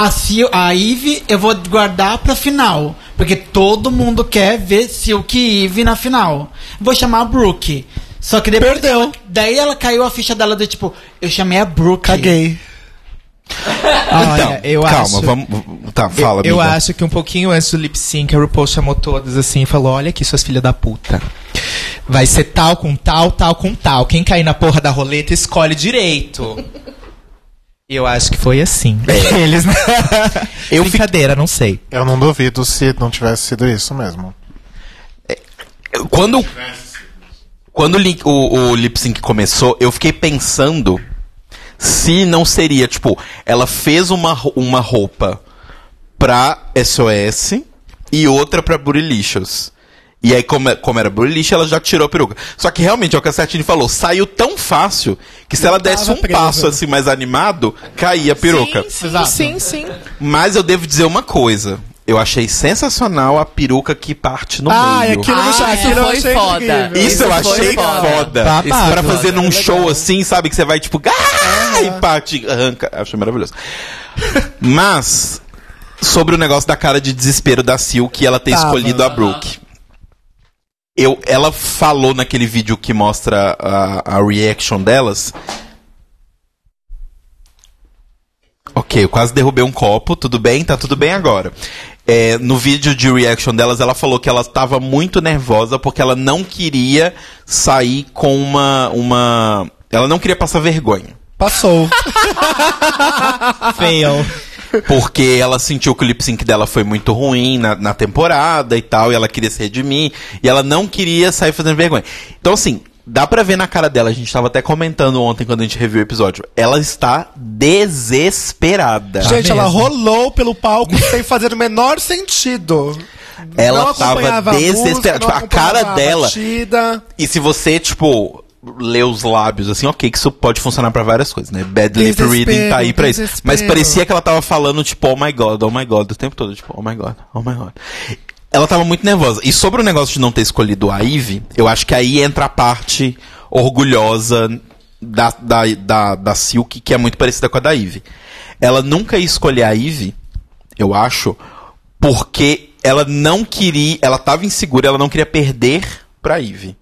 Speaker 5: A, Sil, a Eve eu vou guardar pra final. Porque todo mundo quer ver Silk e Eve na final. Vou chamar a Brooke. Só que depois.
Speaker 4: Perdeu.
Speaker 5: ela- daí ela caiu a ficha dela do tipo, eu chamei a Brooke.
Speaker 4: Caguei.
Speaker 6: Olha,
Speaker 2: Então,
Speaker 6: eu
Speaker 2: calma,
Speaker 6: acho.
Speaker 2: vamos. Tá, fala,
Speaker 6: eu, eu acho que um pouquinho antes do lip sync, a RuPaul chamou todas assim e falou: Olha aqui, suas filhas da puta. Vai ser tal com tal, tal com tal. Quem cair na porra da roleta escolhe direito. E eu acho que foi assim. [LAUGHS] Eles. [LAUGHS]
Speaker 2: Eu
Speaker 6: Brincadeira, não sei.
Speaker 1: Eu não duvido se não tivesse sido isso mesmo.
Speaker 2: Quando. Quando o, o, o lip sync começou, eu fiquei pensando se não seria, tipo, ela fez uma, uma roupa pra SOS e outra pra Burilicious. E aí, como, é- como era Burilicious, ela já tirou a peruca. Só que realmente, é o que a Satine falou, saiu tão fácil que se ela desse um
Speaker 4: presa.
Speaker 2: passo assim mais animado, caía a peruca.
Speaker 6: Sim, sim, sim.
Speaker 2: Mas eu devo dizer uma coisa. Eu achei sensacional a peruca que parte no
Speaker 4: Ah,
Speaker 2: meio.
Speaker 4: aquilo,
Speaker 3: Ah, isso
Speaker 4: aquilo
Speaker 3: foi
Speaker 4: achei
Speaker 3: foda.
Speaker 4: incrível.
Speaker 2: Isso,
Speaker 3: Isso
Speaker 2: eu achei
Speaker 3: foda.
Speaker 2: foda.
Speaker 6: Babado.
Speaker 2: Isso pra fazer num
Speaker 4: Legal.
Speaker 2: show assim, sabe? Que você vai tipo. Ah! E parte, arranca. Achei maravilhoso. Mas, sobre o negócio da cara de desespero da Silk, ela ter
Speaker 4: Tava.
Speaker 2: escolhido a Brooke. Eu, ela falou naquele vídeo que mostra a, a reaction delas. Ok, eu quase derrubei um copo, tudo bem? Tá tudo bem agora. É, no vídeo de reaction delas, ela falou que ela estava muito nervosa porque ela não queria sair com uma. uma ela não queria passar vergonha.
Speaker 4: Passou. [LAUGHS]
Speaker 6: Fail.
Speaker 2: Porque ela sentiu que o lip sync dela foi muito ruim na, na temporada e tal, e ela queria se redimir, e ela não queria sair fazendo vergonha. Então, assim, dá pra ver na cara dela, a gente tava até comentando ontem quando a gente reviu o episódio, ela está desesperada.
Speaker 4: Gente, ela
Speaker 6: mesmo.
Speaker 4: rolou pelo palco [LAUGHS] sem fazer o menor sentido.
Speaker 2: Ela
Speaker 4: não
Speaker 2: tava
Speaker 4: música,
Speaker 2: desesperada.
Speaker 4: não
Speaker 2: Tipo, a cara dela-
Speaker 4: batida.
Speaker 2: E se você, tipo, lê os lábios, assim, ok, que isso pode funcionar pra várias coisas, né? Bad lip reading tá aí pra isso. Mas parecia que ela tava falando, tipo, oh my god, oh my god, o tempo todo, tipo, oh my god, oh my god. Ela tava muito nervosa. E sobre o negócio de não ter escolhido a Ivy, eu acho que aí entra a parte orgulhosa da, da, da, da Silk, que é muito parecida com a da Ivy. Ela nunca ia escolher a Ivy, eu acho, porque ela não queria, ela tava insegura, ela não queria perder pra Ivy.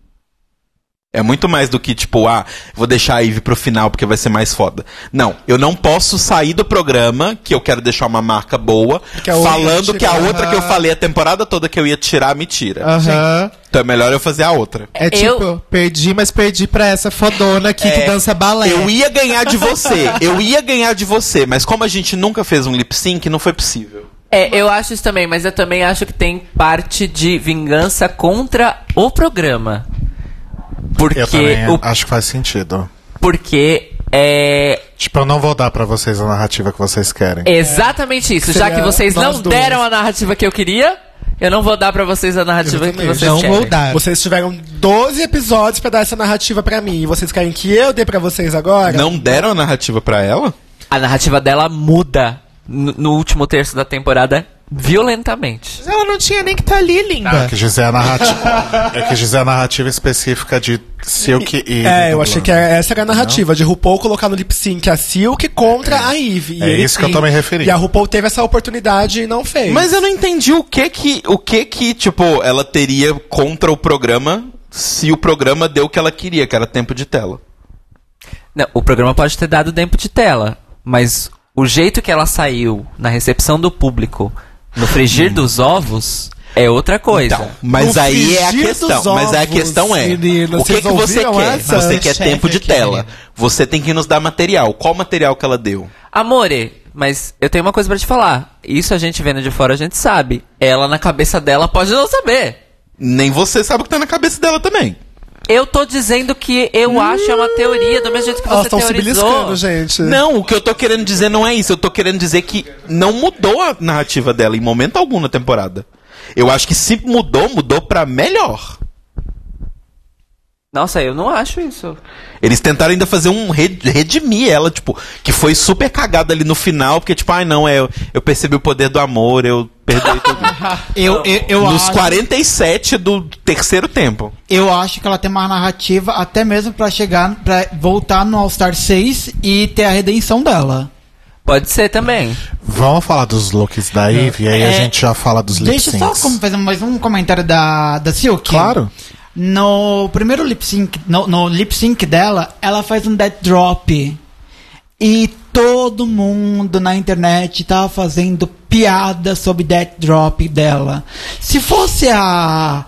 Speaker 2: É muito mais do que, tipo, ah, vou deixar a Ivy pro final porque vai ser mais foda. Não, eu não posso sair do programa, que eu quero deixar uma marca boa,
Speaker 4: Que
Speaker 2: falando que a outra que eu falei a temporada toda que eu ia tirar, me tira.
Speaker 6: Aham.
Speaker 2: Então é melhor eu fazer a outra.
Speaker 6: É
Speaker 3: Eu-
Speaker 6: tipo, perdi, mas perdi pra essa fodona aqui que
Speaker 2: É,
Speaker 6: dança balé.
Speaker 2: Eu ia ganhar de você, eu ia ganhar de você, mas como a gente nunca fez um lip sync, não foi possível.
Speaker 3: É, eu acho isso também, mas eu também acho que tem parte de vingança contra o programa. Porque
Speaker 1: Eu também
Speaker 3: o
Speaker 1: acho que faz sentido.
Speaker 3: porque é
Speaker 1: Tipo, eu não vou dar pra vocês a narrativa que vocês querem.
Speaker 3: exatamente isso. Já que vocês não
Speaker 4: duas.
Speaker 3: deram a narrativa que eu queria, eu não vou dar pra vocês a narrativa que vocês
Speaker 6: Não
Speaker 3: querem.
Speaker 6: vou dar.
Speaker 4: Vocês tiveram 12 episódios pra dar essa narrativa pra mim. E vocês querem que eu dê pra vocês agora?
Speaker 2: Não deram a narrativa pra ela?
Speaker 3: A narrativa dela muda no, no último terço da temporada violentamente.
Speaker 6: Ela não tinha nem que tá ali, linda.
Speaker 1: Eu quis dizer a narrativa. eu quis dizer a narrativa específica de Silk e.
Speaker 4: É, eu achei que essa era a narrativa, de RuPaul colocar no lip sync a Silk contra a Eve. E
Speaker 1: É
Speaker 4: ele-
Speaker 1: isso que eu tô me referindo.
Speaker 4: E a RuPaul teve essa oportunidade e não fez.
Speaker 2: Mas eu não entendi o que que, o que que, tipo, ela teria contra o programa se o programa deu o que ela queria, que era tempo de tela.
Speaker 3: Não, o programa pode ter dado tempo de tela, mas o jeito que ela saiu na recepção do público, no frigir dos ovos, é outra coisa.
Speaker 2: Então, mas
Speaker 4: No
Speaker 2: aí é a questão.
Speaker 4: dos
Speaker 2: Mas aí a
Speaker 4: ovos,
Speaker 2: questão é,
Speaker 4: menina,
Speaker 2: o que que você quer?
Speaker 4: essa?
Speaker 2: Você quer
Speaker 6: Chefe
Speaker 2: tempo de tela. Você tem que nos dar material. Qual material que ela deu?
Speaker 3: Amore, mas eu tenho uma coisa pra te falar. Isso a gente vendo de fora, a gente sabe. Ela na cabeça dela pode não saber.
Speaker 2: Nem você sabe o que tá na cabeça dela também.
Speaker 3: Eu tô dizendo que eu acho é uma teoria, do mesmo jeito que
Speaker 4: Elas
Speaker 3: você
Speaker 4: estão se
Speaker 3: teorizou.
Speaker 4: beliscando, gente.
Speaker 2: Não, o que eu tô querendo dizer não é isso. Eu tô querendo dizer que não mudou a narrativa dela em momento algum na temporada. Eu acho que se mudou, mudou pra melhor.
Speaker 3: Nossa, eu não acho isso.
Speaker 2: Eles tentaram ainda fazer um red- redimir ela, tipo, que foi super cagada ali no final, porque, tipo, ai não, é, eu, percebi o poder do amor, eu perdoei tudo. [LAUGHS]
Speaker 5: Eu, eu, eu,
Speaker 2: Nos
Speaker 5: acho,
Speaker 2: 47 do terceiro tempo.
Speaker 5: eu acho que ela tem uma narrativa até mesmo pra chegar, pra voltar no All Star 6 e ter a redenção dela.
Speaker 3: Pode ser também.
Speaker 1: Vamos falar dos looks da Eve e aí a
Speaker 5: É,
Speaker 1: gente já fala dos lip
Speaker 5: Deixa eu só como fazer mais um comentário da, da Silk.
Speaker 1: Claro.
Speaker 5: No primeiro lip sync, no, no lip sync dela, ela faz um death drop. E todo mundo na internet tava fazendo piada sobre death drop dela. Se fosse a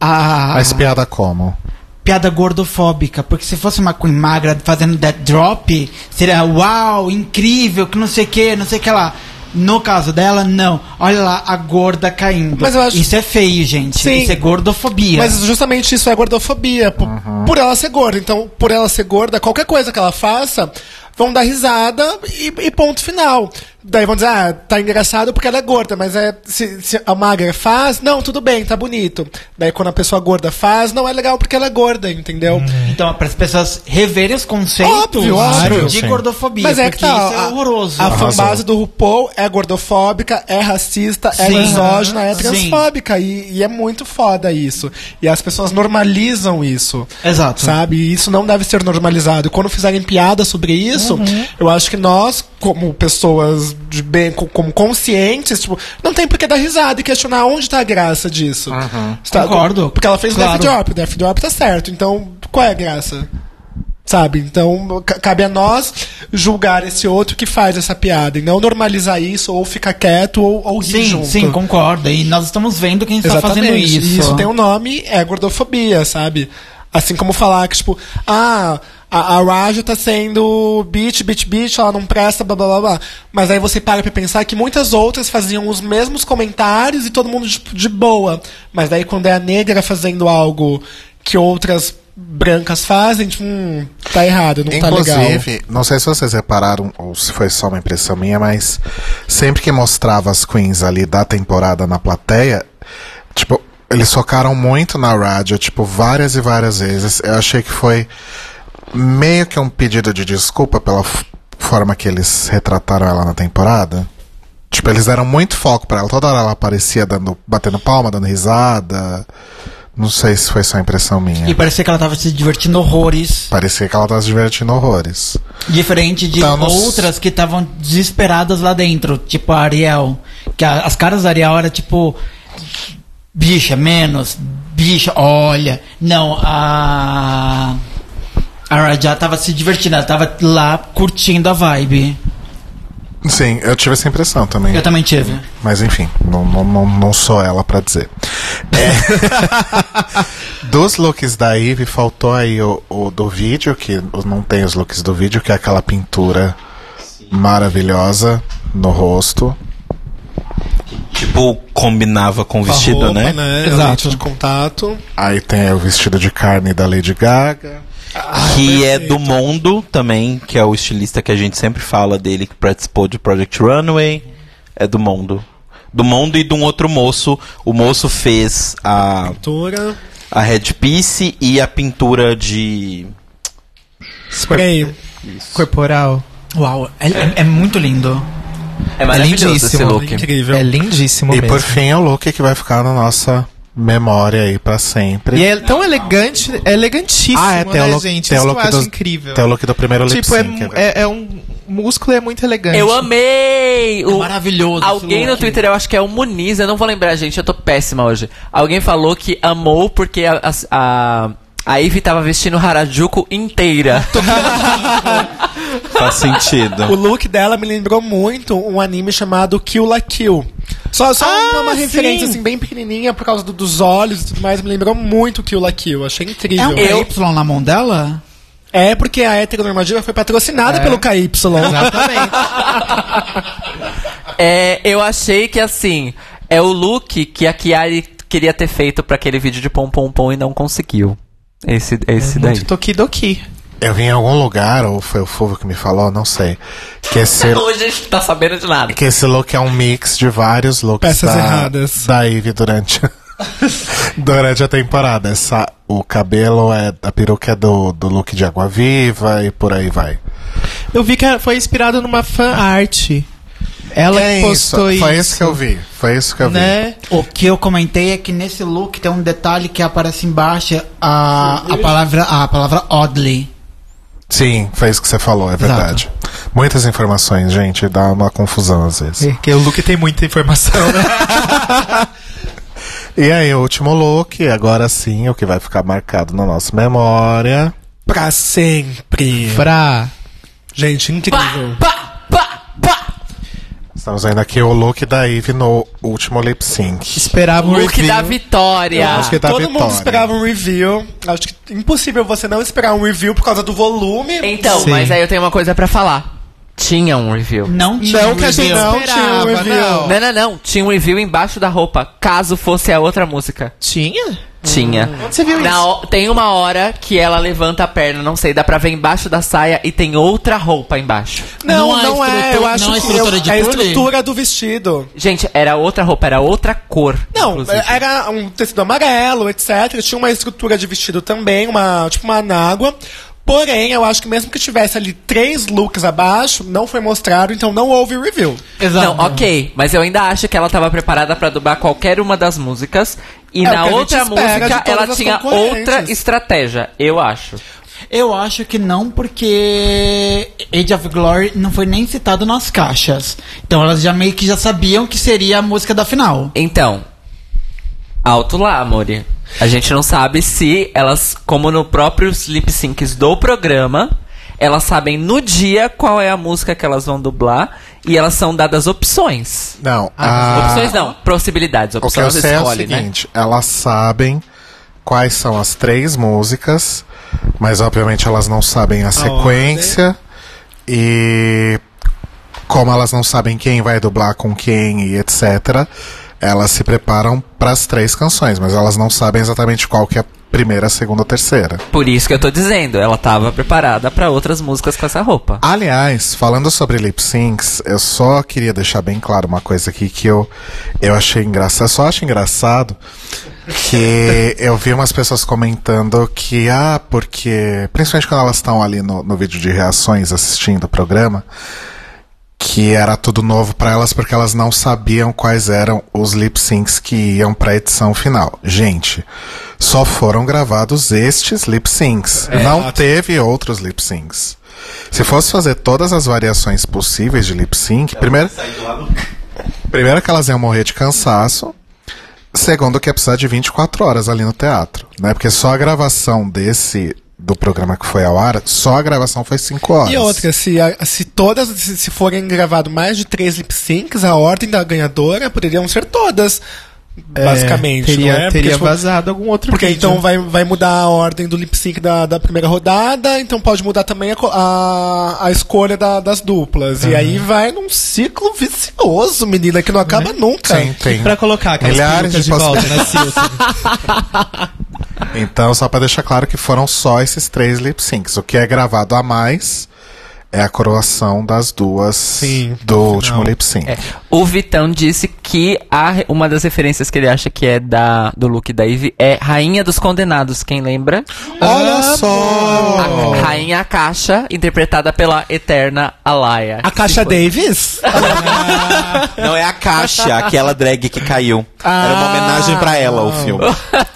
Speaker 5: a
Speaker 1: Mas piada como?
Speaker 5: piada gordofóbica, porque se fosse uma Queen magra fazendo death drop, seria uau, incrível, que não sei o que, não sei o que lá. No caso dela, não. Olha lá, a gorda caindo.
Speaker 4: Mas eu acho-
Speaker 5: Isso é feio, gente.
Speaker 4: Sim.
Speaker 5: Isso é gordofobia.
Speaker 4: Mas justamente isso é gordofobia. Por, por ela ser gorda. Então, por ela ser gorda, qualquer coisa que ela faça, vão dar risada e, e ponto final. Daí vão dizer, ah, tá engraçado porque ela é gorda, mas é se, se a magra faz, não, tudo bem, tá bonito. Daí quando a pessoa gorda faz, não é legal porque ela é gorda, entendeu?
Speaker 5: Então, para as pessoas reverem os conceitos
Speaker 4: Óbvio, óbvio.
Speaker 5: de gordofobia.
Speaker 4: Mas é que tá,
Speaker 5: isso é
Speaker 4: a-
Speaker 5: horroroso.
Speaker 4: A,
Speaker 1: Arrasou.
Speaker 4: fanbase do RuPaul é gordofóbica, é racista, é
Speaker 5: Sim.
Speaker 4: misógina, é transfóbica. E, e é muito foda isso. E as pessoas normalizam isso.
Speaker 5: Exato.
Speaker 4: Sabe? E isso não deve ser normalizado. E quando fizerem piada sobre isso,
Speaker 5: Uhum.
Speaker 4: eu acho que nós, como pessoas de bem, co- como conscientes, tipo, não tem por que dar risada e questionar onde tá a graça disso. Tá-
Speaker 5: Concordo.
Speaker 4: Porque ela fez o. Death Drop, o Death Drop tá certo. Então, qual é a graça? Sabe? Então, ca- cabe a nós julgar esse outro que faz essa piada e não normalizar isso ou ficar quieto ou, ou rir
Speaker 5: Sim,
Speaker 4: junto.
Speaker 5: sim, concordo. E nós estamos vendo quem está fazendo isso.
Speaker 4: E isso tem um nome, é gordofobia, sabe? Assim como falar que, tipo, ah, a, a Raja tá sendo bitch, bitch, bitch, ela não presta, blá blá blá blá. Mas aí você para pra pensar que muitas outras faziam os mesmos comentários e todo mundo tipo, de boa. Mas daí quando é a negra fazendo algo que outras brancas fazem, tipo, hum, tá errado, não tá legal.
Speaker 1: Inclusive, não sei se vocês repararam, ou se foi só uma impressão minha, mas sempre que mostrava as queens ali da temporada na plateia, tipo, eles focaram muito na rádio, tipo, várias e várias vezes. Eu achei que foi meio que um pedido de desculpa pela forma que eles retrataram ela na temporada. Tipo, eles deram muito foco pra ela. Toda hora ela aparecia dando, batendo palma, dando risada. Não sei se foi só impressão minha.
Speaker 5: E parecia que ela tava se divertindo horrores.
Speaker 1: Parecia que ela tava se divertindo horrores.
Speaker 5: Diferente de
Speaker 1: Então,
Speaker 5: outras que estavam desesperadas lá dentro. Tipo a Ariel. Que a- as caras da Ariel era tipo. Bicha, menos. Bicho, olha. Não, a. A Raja tava se divertindo, ela tava lá curtindo a vibe.
Speaker 1: Sim, eu tive essa impressão também.
Speaker 5: Eu também tive.
Speaker 1: Mas enfim, não, não, não, não sou ela pra dizer. É. [LAUGHS] Dos looks da Eve, faltou aí o, o do vídeo, que não tem os looks do vídeo, que é aquela pintura maravilhosa no rosto.
Speaker 2: Tipo, combinava com o vestido,
Speaker 7: roupa,
Speaker 2: né?
Speaker 7: né?
Speaker 5: Exato.
Speaker 7: De contato.
Speaker 1: Aí tem o vestido de carne da Lady Gaga.
Speaker 2: Que é do Mondo também, que é o estilista que a gente sempre fala dele, que participou de Project Runway. É do Mondo. Do Mondo e de um outro moço. O moço fez a,
Speaker 7: Pintura.
Speaker 2: a headpiece e a pintura de.
Speaker 7: Spray.
Speaker 6: Corporal.
Speaker 5: Uau, é, é- é muito lindo.
Speaker 3: É
Speaker 6: maravilhoso esse look.
Speaker 7: Incrível.
Speaker 6: É lindíssimo
Speaker 1: E
Speaker 6: mesmo.
Speaker 1: por fim, é o look que vai ficar na nossa memória aí pra sempre.
Speaker 6: E é tão elegante, é elegantíssimo,
Speaker 1: ah, é,
Speaker 6: né,
Speaker 1: o look,
Speaker 6: gente?
Speaker 1: tem o
Speaker 6: Isso
Speaker 1: look
Speaker 6: eu acho
Speaker 1: do,
Speaker 6: incrível.
Speaker 1: Tem o look do primeiro lip
Speaker 6: tipo, é,
Speaker 1: sync.
Speaker 6: é, é um músculo é muito elegante.
Speaker 3: Eu amei! O-
Speaker 5: maravilhoso
Speaker 3: Alguém no. Twitter, eu acho que é o Muniz, eu não vou lembrar, gente, eu tô péssima hoje. Alguém falou que amou porque a, a, a, a Ivy tava vestindo Harajuku inteira. [LAUGHS]
Speaker 2: Faz sentido.
Speaker 7: O look dela me lembrou muito um anime chamado Kill la Kill. Só, só uma, uma
Speaker 6: sim.
Speaker 7: referência assim, bem pequenininha por causa do- dos olhos e tudo mais. Me lembrou muito Kill la Kill. Achei incrível.
Speaker 5: É um
Speaker 3: Eu-
Speaker 5: KY na mão dela?
Speaker 7: É porque a heteronormativa foi patrocinada pelo KY.
Speaker 6: Exatamente.
Speaker 3: É, eu achei que assim, é o look que a Kiari queria ter feito pra aquele vídeo de pom pom pom e não conseguiu. Esse, esse daí.
Speaker 6: muito tokidoki.
Speaker 1: Eu vi em algum lugar, ou foi o Fulvio que me falou, não sei. Que esse, [LAUGHS]
Speaker 3: Hoje a gente tá sabendo de nada.
Speaker 1: que esse look é um mix de vários looks
Speaker 7: Peças
Speaker 1: da,
Speaker 7: erradas.
Speaker 1: da Ivy durante, [LAUGHS] durante a temporada. Essa, o cabelo é. A peruca é do, do look de água viva e por aí vai.
Speaker 6: Eu vi que foi inspirado numa fan art. Ela
Speaker 1: é
Speaker 6: que postou
Speaker 1: isso.
Speaker 6: isso.
Speaker 1: Foi isso que eu vi. Foi isso que eu vi.
Speaker 6: Né?
Speaker 5: O que eu comentei é que nesse look tem um detalhe que aparece embaixo a, a palavra a palavra oddly.
Speaker 1: Sim, foi isso que você falou, é verdade. Muitas informações, gente, dá uma confusão às vezes.
Speaker 6: Porque o look tem muita informação, né? [LAUGHS]
Speaker 1: E aí, o último look, agora sim, o que vai ficar marcado na nossa memória.
Speaker 7: Pra sempre.
Speaker 6: pra.
Speaker 7: Gente, incrível.
Speaker 3: Pá, pá, pá.
Speaker 1: Estamos vendo aqui o look da Eve no último lip sync.
Speaker 6: Esperava um
Speaker 3: Look
Speaker 6: review.
Speaker 3: da vitória.
Speaker 1: Eu acho que tá
Speaker 7: Todo
Speaker 1: vitória.
Speaker 7: mundo esperava um review. Acho que impossível você não esperar um review por causa do volume.
Speaker 3: Então,
Speaker 6: Sim.
Speaker 3: mas aí eu tenho uma coisa pra falar. Tinha um review.
Speaker 5: Não tinha
Speaker 6: Não
Speaker 5: um
Speaker 6: que a gente
Speaker 5: review.
Speaker 6: não
Speaker 7: tinha um
Speaker 6: esperava,
Speaker 7: review.
Speaker 6: não.
Speaker 3: Não, não, não. Tinha um review embaixo da roupa, caso fosse a outra música.
Speaker 6: Tinha?
Speaker 3: Tinha.
Speaker 6: Onde você viu
Speaker 3: Na
Speaker 6: isso?
Speaker 3: tem uma hora que ela levanta a perna, não sei, dá pra ver embaixo da saia e tem outra roupa embaixo.
Speaker 7: Não,
Speaker 5: Não é
Speaker 7: não, é.
Speaker 5: estrutura-
Speaker 7: Eu acho
Speaker 5: não é
Speaker 7: que
Speaker 5: estrutura
Speaker 7: eu-
Speaker 5: de
Speaker 7: é a estrutura do vestido.
Speaker 3: Gente, era outra roupa, era outra cor.
Speaker 7: Não,
Speaker 3: inclusive.
Speaker 7: era um tecido amarelo, etc. Tinha uma estrutura de vestido também, uma tipo uma anágua. Porém, eu acho que mesmo que tivesse ali três looks abaixo, não foi mostrado, então não houve review.
Speaker 5: Exato.
Speaker 3: Não, ok, mas eu ainda acho que ela tava preparada pra dublar qualquer uma das músicas. E
Speaker 7: É o
Speaker 3: na
Speaker 7: que a gente
Speaker 3: outra
Speaker 7: de
Speaker 3: música
Speaker 7: todas
Speaker 3: ela
Speaker 7: as
Speaker 3: tinha
Speaker 7: concorrentes.
Speaker 3: outra estratégia, eu acho.
Speaker 5: Eu acho que não, porque Age of Glory não foi nem citado nas caixas. Então elas já meio que já sabiam que seria a música da final.
Speaker 3: Então, alto lá, amore. A gente não sabe se elas, como no próprios lip syncs do programa, elas sabem no dia qual é a música que elas vão dublar e elas são dadas opções.
Speaker 1: Não,
Speaker 3: Ah,
Speaker 1: a-
Speaker 3: Opções não, possibilidades.
Speaker 1: o que eu
Speaker 3: Opções
Speaker 1: sei é o
Speaker 3: escolhe, né?
Speaker 1: seguinte, elas sabem quais são as três músicas, mas obviamente elas não sabem a sequência e como elas não sabem quem vai dublar com quem e etc, elas se preparam para as três canções, mas elas não sabem exatamente qual que é a primeira, a segunda ou terceira.
Speaker 3: Por isso que eu tô dizendo, ela tava preparada pra outras músicas com essa roupa.
Speaker 1: Aliás, falando sobre lip syncs, eu só queria deixar bem claro uma coisa aqui que eu, eu achei engraçado. Eu só acho engraçado que [LAUGHS] eu vi umas pessoas comentando que, ah, porque. Principalmente quando elas estão ali no, no vídeo de reações assistindo o programa, que era tudo novo pra elas porque elas não sabiam quais eram os lip syncs que iam pra edição final. Gente, só foram gravados estes lip syncs. não teve outros lip syncs. Se fosse fazer todas as variações possíveis de lip sync, primeiro, primeiro que elas iam morrer de cansaço. Segundo que é precisar de 24 horas ali no teatro, né? Porque só a gravação desse do programa que foi ao ar, só a gravação foi 5 horas.
Speaker 7: E outra, se, a- se todas, se, se forem gravados mais de três lip syncs, a ordem da ganhadora poderiam ser todas. basicamente,
Speaker 6: teria,
Speaker 7: não é?
Speaker 6: teria
Speaker 7: tipo,
Speaker 6: vazado algum outro
Speaker 7: Porque
Speaker 6: vídeo.
Speaker 7: então vai, vai mudar a ordem do lip sync da, da primeira rodada, então pode mudar também a, a, a escolha da- das duplas. E aí vai num ciclo vicioso, menina, que não acaba nunca.
Speaker 1: Sim, tem.
Speaker 6: Pra colocar aquelas
Speaker 1: Milhares
Speaker 6: perucas
Speaker 1: de
Speaker 6: de volta na Silk. [LAUGHS]
Speaker 1: Então, só pra deixar claro que foram só esses três lip syncs. O que é gravado a mais é a coroação das duas
Speaker 7: Sim,
Speaker 1: do último lip sync.
Speaker 3: É, o Vitão disse que a, uma das referências que ele acha que é da, do look da Ivy é Rainha dos Condenados, quem lembra?
Speaker 1: Olha só!
Speaker 3: A Rainha Caixa, interpretada pela eterna Alaya.
Speaker 7: A Caixa Davis? [LAUGHS]
Speaker 2: Não, é a Caixa, aquela drag que caiu. Era uma homenagem pra ela, o filme.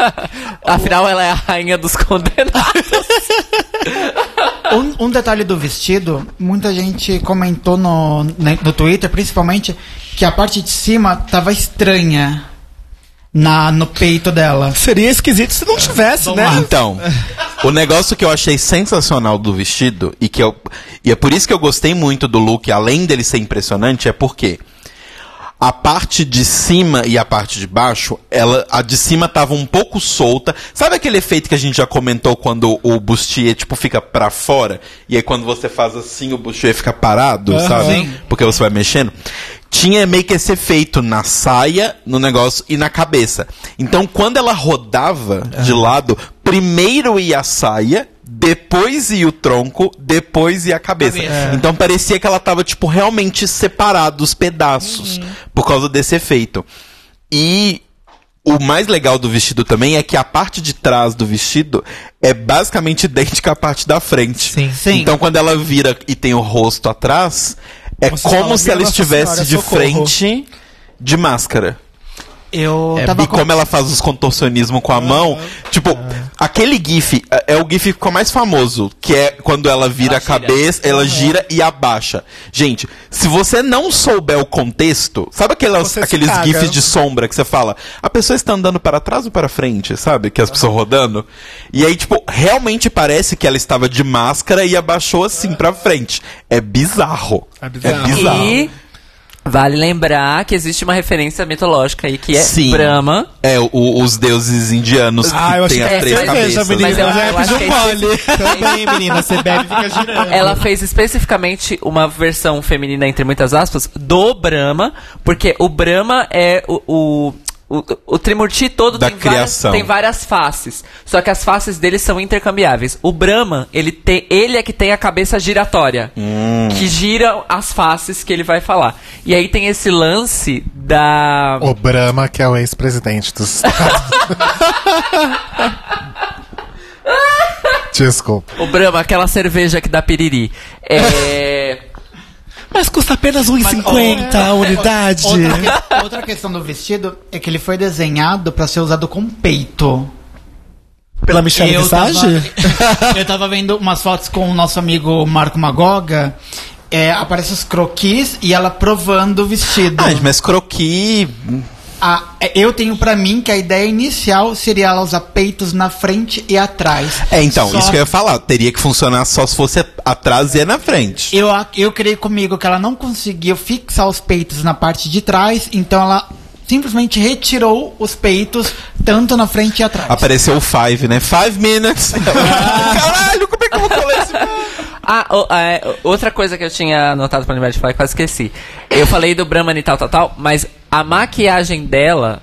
Speaker 2: [LAUGHS]
Speaker 3: Afinal, ela é a Rainha dos Condenados. [LAUGHS]
Speaker 5: Um, um detalhe do vestido, muita gente comentou no, ne- no Twitter, principalmente, que a parte de cima tava estranha na, no peito dela.
Speaker 7: Seria esquisito se não tivesse, né?
Speaker 2: Então, o negócio que eu achei sensacional do vestido, e que eu. E é por isso que eu gostei muito do look, além dele ser impressionante, é porque a parte de cima e a parte de baixo, ela, a de cima tava um pouco solta. Sabe aquele efeito que a gente já comentou quando o bustier, tipo, fica pra fora? E aí quando você faz assim, o bustier fica parado, sabe? Porque você vai mexendo. Tinha meio que esse efeito na saia, no negócio e na cabeça. Então, quando ela rodava de lado, primeiro ia a saia, depois ia o tronco, depois ia a cabeça. Então parecia que ela tava, tipo, realmente separado os pedaços por causa desse efeito. E o mais legal do vestido também é que a parte de trás do vestido é basicamente [LAUGHS] idêntica à parte da frente.
Speaker 6: Sim.
Speaker 5: Sim.
Speaker 2: Então quando ela vira e tem o rosto atrás, é como se ela
Speaker 7: "Minha Nossa
Speaker 2: estivesse
Speaker 7: Senhora,
Speaker 2: de
Speaker 7: socorro."
Speaker 2: frente de máscara.
Speaker 5: Eu
Speaker 6: É,
Speaker 5: tava
Speaker 2: E
Speaker 5: com-
Speaker 2: como ela faz os contorcionismo com a mão, tipo, aquele gif é- é o gif que ficou mais famoso, que é quando ela vira a cabeça, ela gira e abaixa. Gente, se você não souber o contexto, sabe aquelas, aqueles
Speaker 7: caga.
Speaker 2: gifs de sombra que você fala, a pessoa está andando para trás ou para frente, sabe? Que as pessoas rodando. E aí, tipo, realmente parece que ela estava de máscara e abaixou assim pra frente. É bizarro.
Speaker 7: É bizarro.
Speaker 2: É bizarro.
Speaker 3: E vale lembrar que existe uma referência mitológica aí que é
Speaker 2: Sim.
Speaker 3: Brahma.
Speaker 2: É, o- os deuses indianos
Speaker 7: Ah, eu
Speaker 2: que
Speaker 7: achei
Speaker 2: tem
Speaker 7: que
Speaker 2: as três
Speaker 7: era cerveja,
Speaker 2: cabeças.
Speaker 7: menina.
Speaker 3: Mas eu,
Speaker 7: eu
Speaker 3: eu acho é
Speaker 7: gole.
Speaker 3: especificamente-
Speaker 6: Também, menina, você bebe e fica girando.
Speaker 3: Ela fez especificamente uma versão feminina, entre muitas aspas, do Brahma, porque o Brahma é o. o o, o Trimurti todo
Speaker 2: Da
Speaker 3: tem, várias,
Speaker 2: criação.
Speaker 3: tem várias faces. Só que as faces dele são intercambiáveis. O Brahma, ele, tem, ele é que tem a cabeça giratória.
Speaker 2: Hum.
Speaker 3: Que gira as faces que ele vai falar. E aí tem esse lance da.
Speaker 1: O Brahma, que é o ex-presidente dos Estados [LAUGHS] Desculpa.
Speaker 3: O Brahma, aquela cerveja que dá piriri. É.
Speaker 7: Mas custa apenas 1,50 a unidade.
Speaker 5: Outra, outra questão do vestido é que ele foi desenhado pra ser usado com peito.
Speaker 7: Pela Michelle
Speaker 5: eu, tava,
Speaker 7: Visage? [LAUGHS]
Speaker 5: eu tava vendo umas fotos com o nosso amigo Marco Magoga. É, aparece os croquis e ela provando o vestido.
Speaker 2: Ah, mas croqui.
Speaker 5: Ah, é, eu tenho pra mim que a ideia inicial seria ela usar peitos na frente e atrás.
Speaker 2: É, então,
Speaker 5: Só
Speaker 2: isso que eu ia falar. Teria que funcionar só se fosse atrás e na frente.
Speaker 5: Eu, eu criei comigo que ela não conseguiu fixar os peitos na parte de trás, então ela simplesmente retirou os peitos tanto na frente e atrás.
Speaker 2: Apareceu o Five, né? Five minutes. [LAUGHS] Caralho, como é que eu vou colar esse.
Speaker 3: Ah, o- é, outra coisa que eu tinha anotado pra lembrar de falar, que quase esqueci. Eu falei do Brahman e tal, tal, tal, mas a maquiagem dela,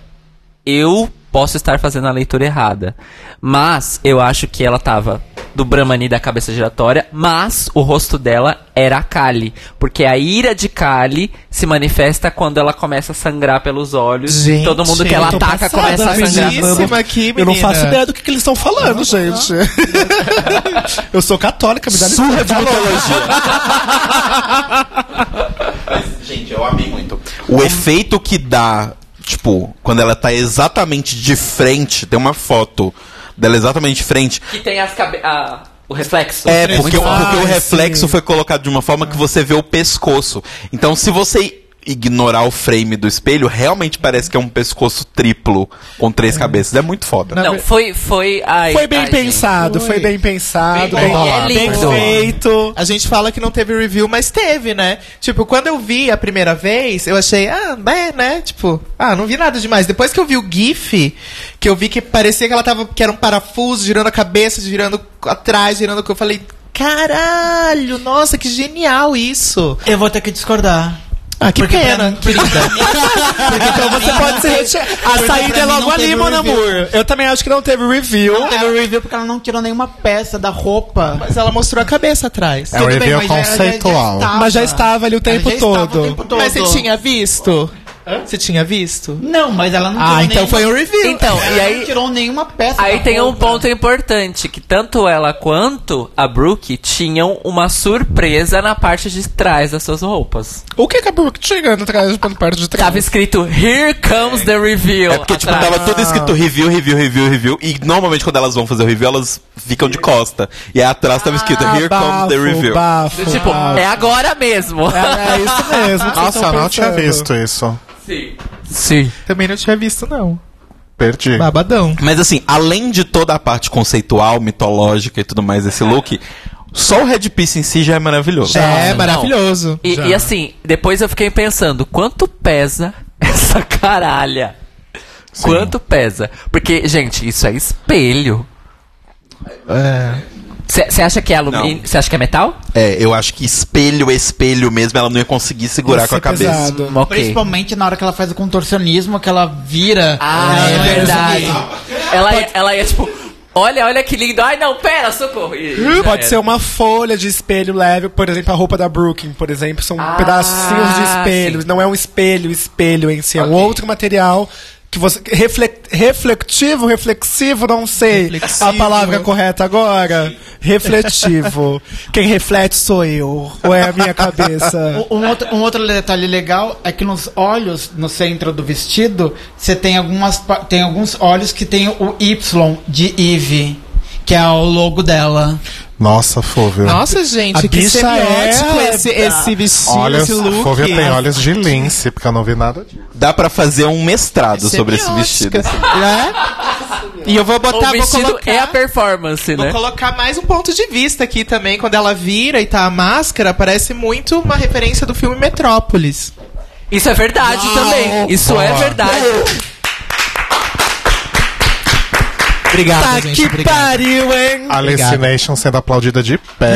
Speaker 3: eu posso estar fazendo a leitura errada. Mas eu acho que ela tava do Brahmani da cabeça giratória, mas o rosto dela era a Kali. Porque a ira de Kali se manifesta quando ela começa a sangrar pelos olhos.
Speaker 6: Gente,
Speaker 3: e todo mundo que ela ataca
Speaker 7: passada,
Speaker 3: começa a sangrar.
Speaker 6: aqui,
Speaker 7: Eu não faço ideia do que, que eles estão falando, gente. [LAUGHS] eu sou católica, me dá licença.
Speaker 2: Surra de mitologia. [LAUGHS] Mas, gente, eu amei muito. O efeito que dá, tipo, quando ela tá exatamente de frente, tem uma foto dela exatamente de frente.
Speaker 3: Que tem as cabe... a- o reflexo.
Speaker 2: É, porque, o- porque o
Speaker 7: Ah,
Speaker 2: reflexo
Speaker 7: sim.
Speaker 2: foi colocado de uma forma que você vê o pescoço. Então, se você ignorar o frame do espelho, realmente parece que é um pescoço triplo com três cabeças. É muito foda.
Speaker 3: Não, foi. Foi, ai,
Speaker 4: Foi bem
Speaker 3: ai,
Speaker 4: pensado,
Speaker 6: Foi.
Speaker 4: foi bem pensado,
Speaker 3: Bem
Speaker 4: bem, bem
Speaker 3: É lindo.
Speaker 4: feito.
Speaker 6: A gente fala que não teve review, mas teve, né? Tipo, quando eu vi a primeira vez, eu achei, ah, é, né? Tipo, ah, não vi nada demais. Depois que eu vi o GIF, que eu vi que parecia que ela tava, que era um parafuso girando a cabeça, girando atrás, girando o que eu falei, caralho, nossa, que genial isso.
Speaker 5: Eu vou ter que discordar.
Speaker 6: Ah, que
Speaker 5: Porque pra
Speaker 6: pena,
Speaker 5: mim- [LAUGHS]
Speaker 6: querida.
Speaker 4: Então você pode ser. A
Speaker 5: Porque
Speaker 4: saída
Speaker 5: pra
Speaker 4: é logo ali, mon
Speaker 5: review.
Speaker 4: amour. Eu também acho que não teve review.
Speaker 5: Não teve review porque ela não tirou nenhuma peça da roupa.
Speaker 6: Mas ela mostrou a cabeça atrás.
Speaker 1: É um
Speaker 5: Tudo bem,
Speaker 1: review
Speaker 5: mas já- já- já
Speaker 1: conceitual.
Speaker 5: estava.
Speaker 4: Mas já estava ali o tempo
Speaker 5: já estava
Speaker 4: todo.
Speaker 5: o tempo todo.
Speaker 6: Mas você tinha visto? Você tinha visto?
Speaker 5: Não, mas ela não tirou
Speaker 6: Ah, então
Speaker 5: nenhuma-
Speaker 6: foi um review.
Speaker 3: Então,
Speaker 5: Ela
Speaker 3: e
Speaker 5: não
Speaker 3: aí.
Speaker 5: tirou nenhuma peça
Speaker 3: Aí tem um
Speaker 5: roupa.
Speaker 3: ponto importante, que tanto ela quanto a Brooke tinham uma surpresa na parte de trás das suas roupas.
Speaker 4: O que que a Brooke chegando atrás, pela parte de trás?
Speaker 3: Tava escrito Here comes the reveal.
Speaker 2: É porque, tipo, tava tudo escrito review, review, review, review. E normalmente quando elas vão fazer o review, elas ficam de costa. E aí atrás tava escrito Here comes the review.
Speaker 4: Bafo,
Speaker 3: Tipo,
Speaker 4: bafo.
Speaker 3: é agora mesmo.
Speaker 4: É, é isso mesmo.
Speaker 1: Nossa, não tinha visto isso.
Speaker 3: Sim. Sim.
Speaker 6: Também não tinha visto, não.
Speaker 1: Perdi.
Speaker 6: Babadão.
Speaker 2: Mas assim, além de toda a parte conceitual, mitológica e tudo mais desse look, só o headpiece em si já é maravilhoso.
Speaker 6: é,
Speaker 3: não.
Speaker 6: maravilhoso.
Speaker 3: E, e assim, depois eu fiquei pensando, quanto pesa [LAUGHS] essa caralha? Quanto pesa? Porque, gente, isso é espelho. Você acha que é alumínio? Você acha que é metal?
Speaker 2: É, eu acho que espelho, espelho mesmo, ela não ia conseguir segurar com a cabeça.
Speaker 4: pesado.
Speaker 3: Ok.
Speaker 5: Principalmente na hora que ela faz o contorcionismo, que ela vira.
Speaker 3: Ah,
Speaker 5: ela
Speaker 3: é
Speaker 5: não
Speaker 3: verdade. Ela, ia- ela ia tipo, olha, olha que lindo. Ai, não, pera, socorro. E- já
Speaker 4: Pode
Speaker 3: era.
Speaker 4: ser uma folha de espelho leve, por exemplo, a roupa da Brooklyn, por exemplo, são
Speaker 3: Ah,
Speaker 4: pedacinhos de espelhos,
Speaker 3: sim.
Speaker 4: não é um espelho, espelho em si, é um
Speaker 3: Ok.
Speaker 4: outro material que você refle- reflectivo, reflexivo, não sei
Speaker 6: Reflexivo.
Speaker 4: a palavra correta agora. Refletivo. [LAUGHS] Quem reflete sou eu, ou é a minha [LAUGHS] cabeça?
Speaker 5: Um outro, um outro detalhe legal é que nos olhos, no centro do vestido, você tem algumas tem alguns olhos que tem o Y de Eve, que é o logo dela.
Speaker 1: Nossa, Fúvio.
Speaker 6: Nossa, gente,
Speaker 4: A
Speaker 6: que
Speaker 4: bicha
Speaker 6: semiótico
Speaker 4: é-
Speaker 6: esse, esse vestido,
Speaker 1: Olhos,
Speaker 6: esse look.
Speaker 1: Fúvio tem olhos de lince, porque eu não vi nada disso.
Speaker 2: Dá pra fazer um mestrado sobre esse vestido. [LAUGHS]
Speaker 6: Né? E eu vou botar,
Speaker 3: O
Speaker 6: vou
Speaker 3: vestido
Speaker 6: colocar...
Speaker 3: é a performance,
Speaker 6: Vou
Speaker 3: né?
Speaker 6: colocar mais um ponto de vista aqui também. Quando ela vira e tá a máscara, parece muito uma referência do filme Metrópolis.
Speaker 3: Isso é verdade também. Isso é verdade.
Speaker 6: Obrigado,
Speaker 4: Tá
Speaker 6: gente.
Speaker 4: que
Speaker 6: obrigado.
Speaker 4: pariu, hein?
Speaker 1: Alucination sendo aplaudida de pé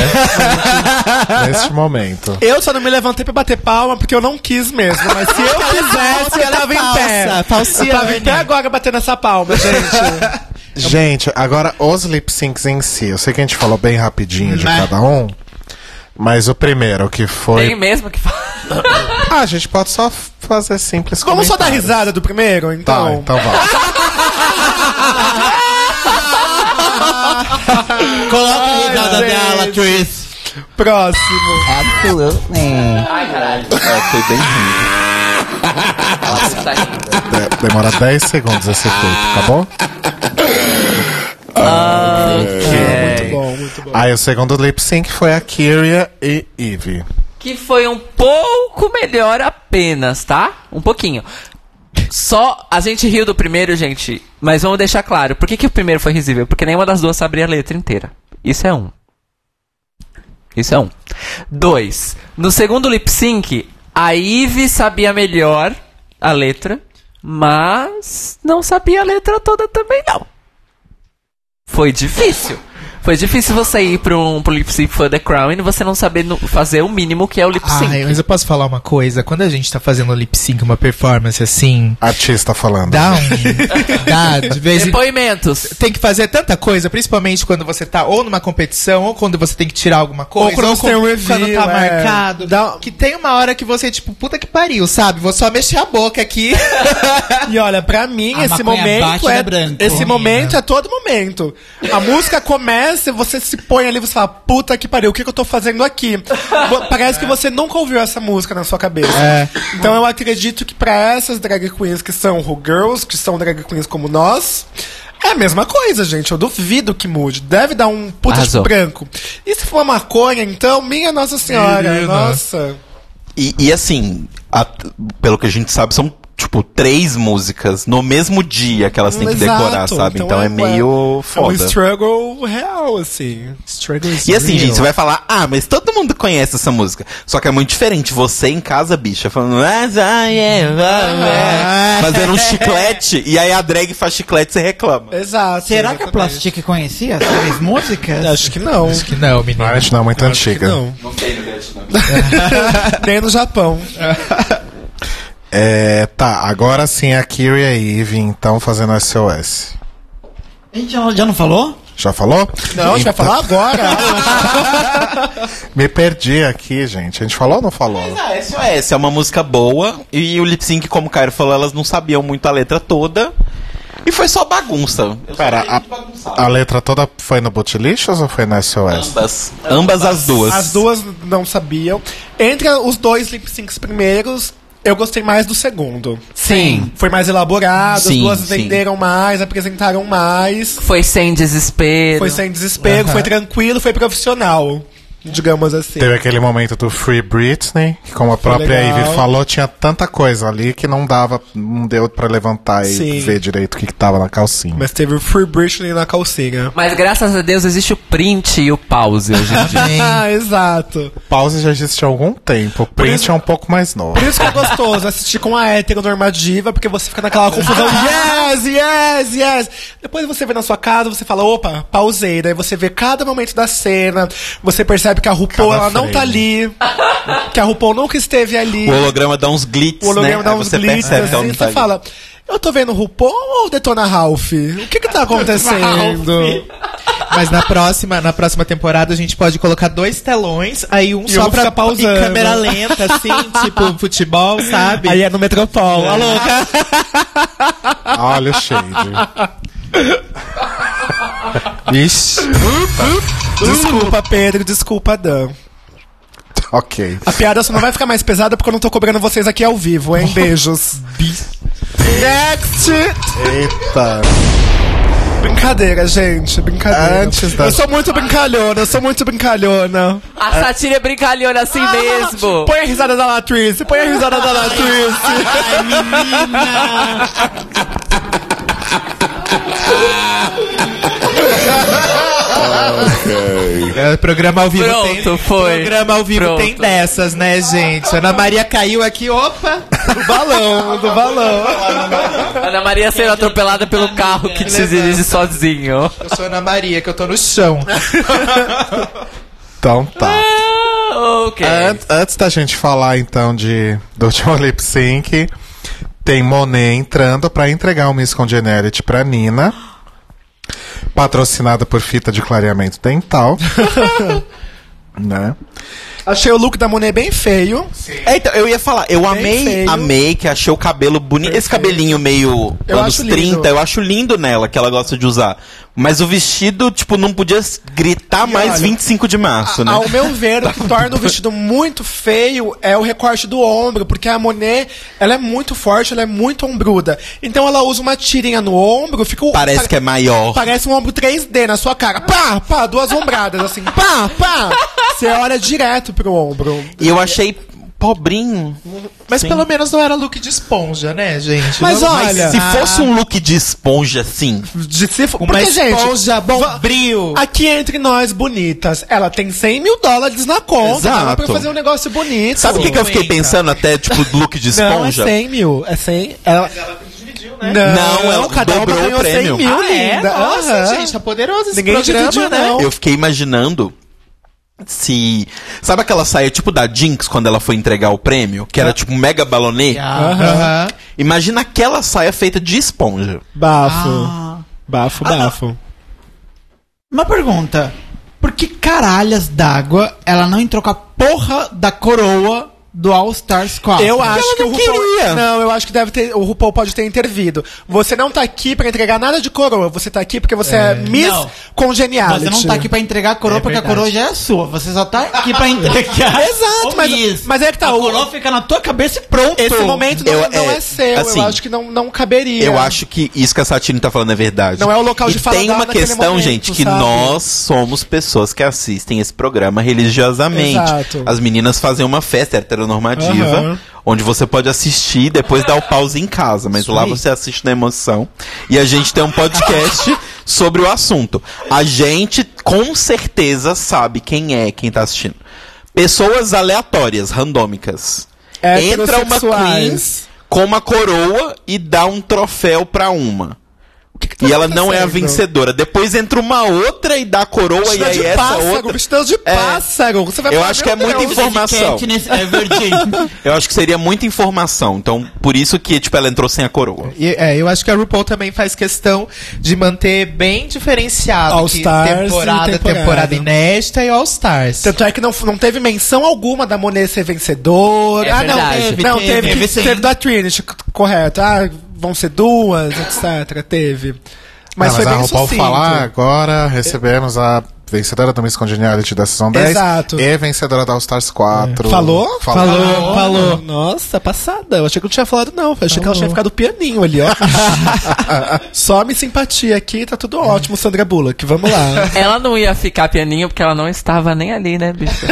Speaker 1: [LAUGHS] neste momento.
Speaker 4: Eu só não me levantei pra bater palma porque eu não quis mesmo. Mas se eu [LAUGHS] quisesse, eu tava em pé.
Speaker 6: Falsa, falciane.
Speaker 4: Eu tava em pé agora batendo essa palma, gente. [LAUGHS]
Speaker 1: Gente, agora os lip syncs em si. Eu sei que a gente falou bem rapidinho de cada um. Mas o primeiro que
Speaker 3: Tem
Speaker 1: foi.
Speaker 3: mesmo que fala.
Speaker 1: Ah, a gente pode só fazer simples
Speaker 4: Vamos só dar risada do primeiro,
Speaker 1: Tá,
Speaker 4: então?
Speaker 1: então vai.
Speaker 5: Coloca a risada dela, Chris.
Speaker 4: Próximo.
Speaker 3: Ai, caralho.
Speaker 2: É, foi bem ruim.
Speaker 3: Nossa, tá.
Speaker 1: De- demora 10 segundos esse efeito, tá bom?
Speaker 3: É.
Speaker 4: Bom, muito bom.
Speaker 1: Aí o segundo lip sync foi a Kyria e Eve.
Speaker 3: Que foi um pouco melhor apenas, tá? Um pouquinho. Só a gente riu do primeiro, gente, mas vamos deixar claro. Por que, que o primeiro foi risível? Porque nenhuma das duas sabia a letra inteira. Isso é um. Isso é um. Dois. No segundo lip sync, a Eve sabia melhor a letra, mas não sabia a letra toda também não. Foi difícil. Foi difícil você ir pra um pro lip sync for The Crown e você não saber no- fazer o mínimo que é o lip sync.
Speaker 6: Ai, mas eu posso falar uma coisa? Quando a gente tá fazendo lip sync, uma performance assim,
Speaker 1: Artista falando.
Speaker 6: dá um. dá, de vez em
Speaker 3: Depoimentos.
Speaker 6: tem que fazer tanta coisa, principalmente quando você tá ou numa competição, ou quando você tem que tirar alguma coisa,
Speaker 4: Ou quando você tem um review,
Speaker 6: quando tá
Speaker 4: é.
Speaker 6: marcado.
Speaker 4: Dá-
Speaker 6: Que tem uma hora que você, tipo, puta que pariu, sabe? Vou só mexer a boca aqui. [LAUGHS]
Speaker 4: E olha, pra mim,
Speaker 5: A
Speaker 4: esse momento
Speaker 5: bate
Speaker 4: é.
Speaker 5: branco,
Speaker 4: esse
Speaker 5: menina.
Speaker 4: momento é todo momento. A música começa, você se põe ali, você fala, puta que pariu, o que, que eu tô fazendo aqui? Parece que você nunca ouviu essa música na sua cabeça. Então eu acredito que pra essas drag queens que são who girls, que são drag queens como nós. É a mesma coisa, gente. Eu duvido que mude. Deve dar um puta tipo branco. E se for maconha, então, minha Nossa Senhora.
Speaker 6: Menina.
Speaker 4: Nossa.
Speaker 2: E, e assim, a- pelo que a gente sabe, são tipo três músicas no mesmo dia que elas têm que
Speaker 4: Exato.
Speaker 2: decorar, sabe? Então, é, meio
Speaker 4: É um
Speaker 2: foda.
Speaker 4: struggle real, assim. Struggle is
Speaker 2: E assim,
Speaker 4: real.
Speaker 2: gente, você vai falar, ah, mas todo mundo conhece essa música. Só que é muito diferente. Você em casa, bicha, falando, ah, ah", [LAUGHS] fazendo um chiclete, e aí a drag faz chiclete e você reclama.
Speaker 4: Exato.
Speaker 5: Será que a
Speaker 4: exatamente.
Speaker 5: Plastic conhecia as três [LAUGHS] músicas?
Speaker 4: Acho que não.
Speaker 6: Acho que não, menino.
Speaker 1: A gente não é muito
Speaker 4: Acho que
Speaker 1: antiga.
Speaker 4: não. [LAUGHS] Nem no Japão.
Speaker 1: É, tá, agora sim a Kiri e a Eve, então, fazendo SOS.
Speaker 5: A gente já, já não falou?
Speaker 1: Já falou?
Speaker 4: Não, a gente vai
Speaker 1: Então-
Speaker 4: falar agora. [LAUGHS]
Speaker 1: Me perdi aqui, gente. A gente falou ou não falou?
Speaker 2: Ah, SOS é uma música boa, e o lip sync, como o Caio falou, elas não sabiam muito a letra toda. E foi só bagunça. Eu
Speaker 1: Pera, a, a letra toda foi no Bootylicious ou foi no SOS?
Speaker 2: Ambas. Ambas as duas.
Speaker 4: As duas não sabiam. Entre os dois lip syncs primeiros, eu gostei mais do segundo.
Speaker 3: Sim.
Speaker 4: Foi mais elaborado,
Speaker 2: Sim,
Speaker 4: as duas
Speaker 2: sim.
Speaker 4: venderam mais, apresentaram mais.
Speaker 3: Foi sem desespero.
Speaker 4: Foi sem desespero, foi tranquilo, foi profissional. Digamos assim.
Speaker 1: Teve aquele momento do Free Britney, que como a própria. Ivy falou, tinha tanta coisa ali que não dava, não deu pra levantar e
Speaker 4: Sim.
Speaker 1: ver direito o que, que tava na calcinha.
Speaker 4: Mas teve o Free Britney na calcinha.
Speaker 3: Mas graças a Deus existe o print e o pause hoje em dia. [LAUGHS]
Speaker 4: Ah, [LAUGHS] exato.
Speaker 1: Pause já existe há algum tempo, o print
Speaker 4: isso-
Speaker 1: é um pouco mais novo.
Speaker 4: Por isso que é gostoso assistir com a heteronormativa, porque você fica naquela confusão, [LAUGHS] yes, yes, yes. Depois você vê na sua casa, você fala, opa, pausei. Daí você vê cada momento da cena, você percebe que a RuPaul, ela não tá ali, [LAUGHS] que a RuPaul nunca esteve ali.
Speaker 2: O holograma dá uns glitz,
Speaker 4: O holograma
Speaker 2: né?
Speaker 4: dá
Speaker 2: Aí
Speaker 4: uns
Speaker 2: você percebe que ela
Speaker 4: assim,
Speaker 2: não tá
Speaker 4: você
Speaker 2: ali.
Speaker 4: fala, eu tô vendo o RuPaul ou Detona Ralph? O que que tá [LAUGHS] acontecendo?
Speaker 6: Mas na próxima, na próxima temporada a gente pode colocar dois telões, aí um
Speaker 4: E
Speaker 6: só
Speaker 4: um
Speaker 6: pra
Speaker 4: pausando.
Speaker 6: em câmera lenta, assim, [LAUGHS] tipo futebol, sabe?
Speaker 4: Aí é no Metropol, a louca.
Speaker 1: Olha o shade. Ixi,
Speaker 4: Desculpa, Pedro, desculpa, Dan.
Speaker 1: ok.
Speaker 4: A piada só não vai ficar mais pesada porque eu não tô cobrando vocês aqui ao vivo, hein? Beijos. Next!
Speaker 1: Eita.
Speaker 4: Brincadeira, gente, brincadeira.
Speaker 1: Antes da-
Speaker 4: Eu sou muito brincalhona, eu sou muito brincalhona.
Speaker 3: A Satira é brincalhona assim mesmo.
Speaker 4: Põe a risada da Latrice, põe a risada da Latrice. [LAUGHS]
Speaker 6: É, programa ao vivo
Speaker 3: Pronto,
Speaker 6: tem.
Speaker 3: foi.
Speaker 6: Programa ao vivo
Speaker 3: Pronto.
Speaker 6: tem dessas, né, gente? Ana Maria caiu aqui, opa!
Speaker 4: Do balão, do balão.
Speaker 3: Ana Maria sendo atropelada pelo carro que se dirige sozinho.
Speaker 6: Eu sou Ana Maria, que eu tô no chão. [LAUGHS]
Speaker 1: Então tá.
Speaker 3: Ah, ok.
Speaker 1: An- antes da gente falar então de do último [LAUGHS] lip sync, tem Monet entrando pra entregar o Miss Congeniality pra Nina. Patrocinada por fita de clareamento dental. [LAUGHS] né?
Speaker 4: Achei o look da Monet bem feio.
Speaker 2: É, então, eu ia falar, eu amei
Speaker 4: feio.
Speaker 2: a make, achei o cabelo bonito. Esse cabelinho meio
Speaker 4: Eu
Speaker 2: anos
Speaker 4: acho lindo.
Speaker 2: 30, eu acho lindo nela, que ela gosta de usar. Mas o vestido, tipo, não podia gritar mais
Speaker 4: olha,
Speaker 2: 25 de março, né?
Speaker 4: Ao meu [LAUGHS] ver, o que torna o vestido muito feio é o recorte do ombro, porque a Monet, ela é muito forte, ela é muito ombruda. Então ela usa uma tirinha no ombro, fica o-
Speaker 2: Parece
Speaker 4: pare-
Speaker 2: que é maior.
Speaker 4: Parece um ombro 3D na sua cara. Pá, pá, duas ombradas, assim. Pá, pá. [LAUGHS] Você olha direto pro ombro.
Speaker 2: E eu achei pobrinho.
Speaker 6: Mas
Speaker 2: Sim.
Speaker 6: pelo menos não era look de esponja, né, gente?
Speaker 4: Mas
Speaker 6: Vamos-
Speaker 4: olha-
Speaker 2: Se
Speaker 6: Ah,
Speaker 2: fosse um look de esponja, assim.
Speaker 4: De se for,
Speaker 6: Uma
Speaker 4: porque, gente,
Speaker 6: esponja bombril.
Speaker 4: aqui entre nós bonitas, ela tem 100 mil dólares na conta.
Speaker 2: Exato.
Speaker 4: Pra fazer um negócio bonito.
Speaker 2: Sabe o que, que eu fiquei pensando até, tipo, look de [LAUGHS]
Speaker 4: Não, é
Speaker 2: esponja?
Speaker 4: 100 mil. É 100. Ela... Não,
Speaker 2: Não, ela
Speaker 4: cada uma
Speaker 2: dobrou o
Speaker 4: ganhou 100
Speaker 2: prêmio.
Speaker 4: mil,
Speaker 6: Ah, é? Nossa,
Speaker 4: Aham.
Speaker 6: gente, tá poderoso esse
Speaker 4: Ninguém
Speaker 6: programa,
Speaker 4: dividiu,
Speaker 6: né?
Speaker 4: não.
Speaker 2: Eu fiquei imaginando se. Sabe aquela saia tipo da Jinx quando ela foi entregar o prêmio? Que era tipo um mega balonê?
Speaker 6: Aham.
Speaker 2: Imagina aquela saia feita de esponja.
Speaker 4: Bafo.
Speaker 5: Ah.
Speaker 4: Bafo, bafo.
Speaker 5: Uma pergunta. Por que caralhas d'água ela não entrou com a porra da coroa do All Stars 4?
Speaker 4: Eu acho
Speaker 2: ela
Speaker 4: que
Speaker 2: não
Speaker 4: o RuPaul,
Speaker 2: queria.
Speaker 4: Não, eu acho que deve ter. O RuPaul pode ter intervido. Você não tá aqui pra entregar nada de coroa. Você tá aqui porque você é, Miss
Speaker 5: Não.
Speaker 4: Congeniality.
Speaker 5: Você não tá aqui pra entregar a coroa
Speaker 6: É
Speaker 5: porque
Speaker 6: verdade.
Speaker 5: a coroa já é sua. Você só tá aqui pra entregar. [LAUGHS]
Speaker 4: Exato, mas-
Speaker 5: Miss.
Speaker 4: mas é que tá,
Speaker 5: A
Speaker 4: o-
Speaker 5: coroa fica na tua cabeça e pronto.
Speaker 4: Esse momento não,
Speaker 2: Eu-
Speaker 4: não é,
Speaker 2: é,
Speaker 4: seu.
Speaker 2: assim,
Speaker 4: eu acho que não, não caberia.
Speaker 2: Eu acho que isso que a Satine tá falando é verdade.
Speaker 4: Não é o local
Speaker 2: e
Speaker 4: de fala
Speaker 2: tem uma questão,
Speaker 4: momento,
Speaker 2: gente, que
Speaker 4: sabe?
Speaker 2: nós somos pessoas que assistem esse programa religiosamente.
Speaker 4: Exato.
Speaker 2: As meninas fazem uma festa heteronormativa,
Speaker 4: Aham.
Speaker 2: onde você pode assistir e depois dar o pause em casa, mas lá você assiste na emoção. E a gente tem um podcast [LAUGHS] sobre o assunto. A gente com certeza sabe quem é quem tá assistindo. Pessoas aleatórias, randômicas. Entra uma queen com uma coroa e dá um troféu pra uma.
Speaker 4: Que que tá
Speaker 2: E ela não é a vencedora. Depois entra uma outra e dá a coroa e aí
Speaker 4: de
Speaker 2: essa
Speaker 4: pássaro,
Speaker 2: outra.
Speaker 4: vestida de
Speaker 2: É.
Speaker 4: pássaro. Você vai
Speaker 2: Eu
Speaker 4: falar,
Speaker 2: acho que é muita
Speaker 4: Deus.
Speaker 2: informação.
Speaker 5: Katniss [LAUGHS] Everdeen.
Speaker 2: Eu acho que seria muita informação. Então, por isso que, tipo, ela entrou sem a coroa.
Speaker 6: E, é, eu acho que a RuPaul também faz questão de manter bem diferenciado
Speaker 4: All
Speaker 6: que
Speaker 4: Stars e
Speaker 6: temporada,
Speaker 4: temporada.
Speaker 6: temporada inédita e All Stars.
Speaker 4: Tanto é que não, não teve menção alguma da Monet ser vencedora.
Speaker 3: É
Speaker 4: ah, não, teve. Não, teve,
Speaker 5: Teve, sim.
Speaker 4: teve da Trinity, correto. Ah, vão ser duas, etc. Teve. Mas foi
Speaker 1: mas a
Speaker 4: bem
Speaker 1: RuPaul falar agora, recebemos a vencedora do Miss Congeniality da Season 10
Speaker 4: Exato.
Speaker 1: e vencedora da All Stars 4.
Speaker 4: Falou?
Speaker 6: Falou, falou.
Speaker 4: Nossa, passada. Eu achei que não tinha falado, não. Eu achei que ela tinha ficado pianinho ali, ó. [LAUGHS] Só me simpatia aqui, tá tudo ótimo, Sandra Bullock. Vamos lá. [LAUGHS]
Speaker 3: Ela não ia ficar pianinho porque ela não estava nem ali, né, bicho?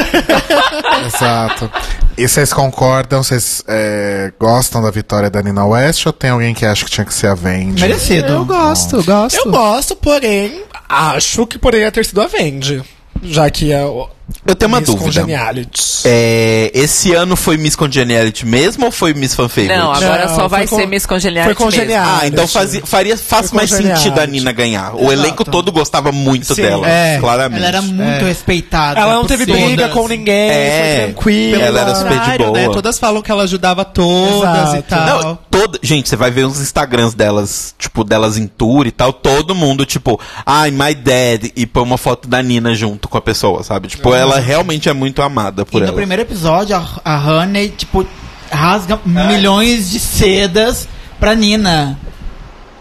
Speaker 3: [LAUGHS]
Speaker 1: Exato. E vocês concordam? Vocês é, gostam da vitória da Nina West ou tem alguém que acha que tinha que ser a Vendi?
Speaker 5: Merecido.
Speaker 6: Eu gosto, gosto.
Speaker 4: Eu gosto, porém, acho que poderia ter sido a Vendi. Já que é o.
Speaker 2: Eu tenho uma
Speaker 4: Miss
Speaker 2: dúvida.
Speaker 4: Congeniality.
Speaker 2: É, esse ano foi Miss Congeniality mesmo ou foi Miss Fan Favorite?
Speaker 3: Não, agora
Speaker 4: Não,
Speaker 3: só vai
Speaker 4: con-
Speaker 3: ser Miss Congeniality
Speaker 4: foi Congeniality.
Speaker 2: Ah, então fazia, faria, faz
Speaker 4: Foi
Speaker 2: mais sentido a Nina ganhar. O elenco todo gostava muito
Speaker 4: Sim.
Speaker 2: dela,
Speaker 6: É.
Speaker 2: claramente.
Speaker 5: Ela era muito respeitada.
Speaker 4: Ela não teve
Speaker 5: todas.
Speaker 4: briga com ninguém,
Speaker 2: É,
Speaker 4: foi tranquila.
Speaker 2: ela era super de
Speaker 6: Contrário,
Speaker 2: boa.
Speaker 6: né? Todas falam que ela ajudava todas
Speaker 4: Exato.
Speaker 6: e tal.
Speaker 2: Não, toda, gente, você vai ver os Instagrams delas, tipo, delas em tour e tal, todo mundo, tipo, ai, my dad, e põe uma foto da Nina junto com a pessoa, sabe? Tipo, ela realmente é muito amada
Speaker 5: E
Speaker 2: por
Speaker 5: no
Speaker 2: ela.
Speaker 5: primeiro episódio, a, a Honey, tipo, rasga milhões de sedas pra Nina.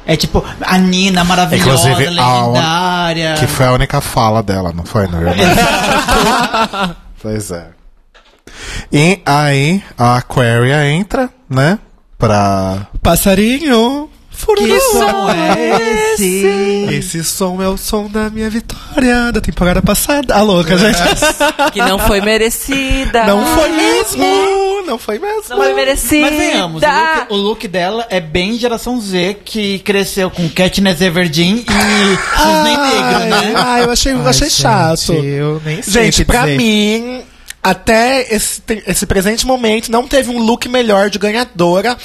Speaker 5: É tipo, a Nina maravilhosa,
Speaker 1: Inclusive, a un-
Speaker 5: lendária.
Speaker 1: Que foi a única fala dela, não foi, não? [LAUGHS] [LAUGHS] pois é. E aí, a Aquaria entra, né? Pra.
Speaker 4: Passarinho. Fururu.
Speaker 5: Que som é esse?
Speaker 4: Esse som é o som da minha vitória da temporada passada. A louca, gente.
Speaker 3: Que não foi merecida.
Speaker 4: Não foi mesmo. Não foi mesmo.
Speaker 3: Não foi merecida.
Speaker 5: Mas venhamos, o look, o look dela é bem geração Z, que cresceu com Katniss Everdeen e Cisne Negro, né?
Speaker 4: Ah, eu achei, eu achei
Speaker 6: Ai,
Speaker 4: chato.
Speaker 6: gente, Eu nem sei
Speaker 4: Gente, pra
Speaker 6: dizer.
Speaker 4: mim, até esse, esse presente momento, não teve um look melhor de ganhadora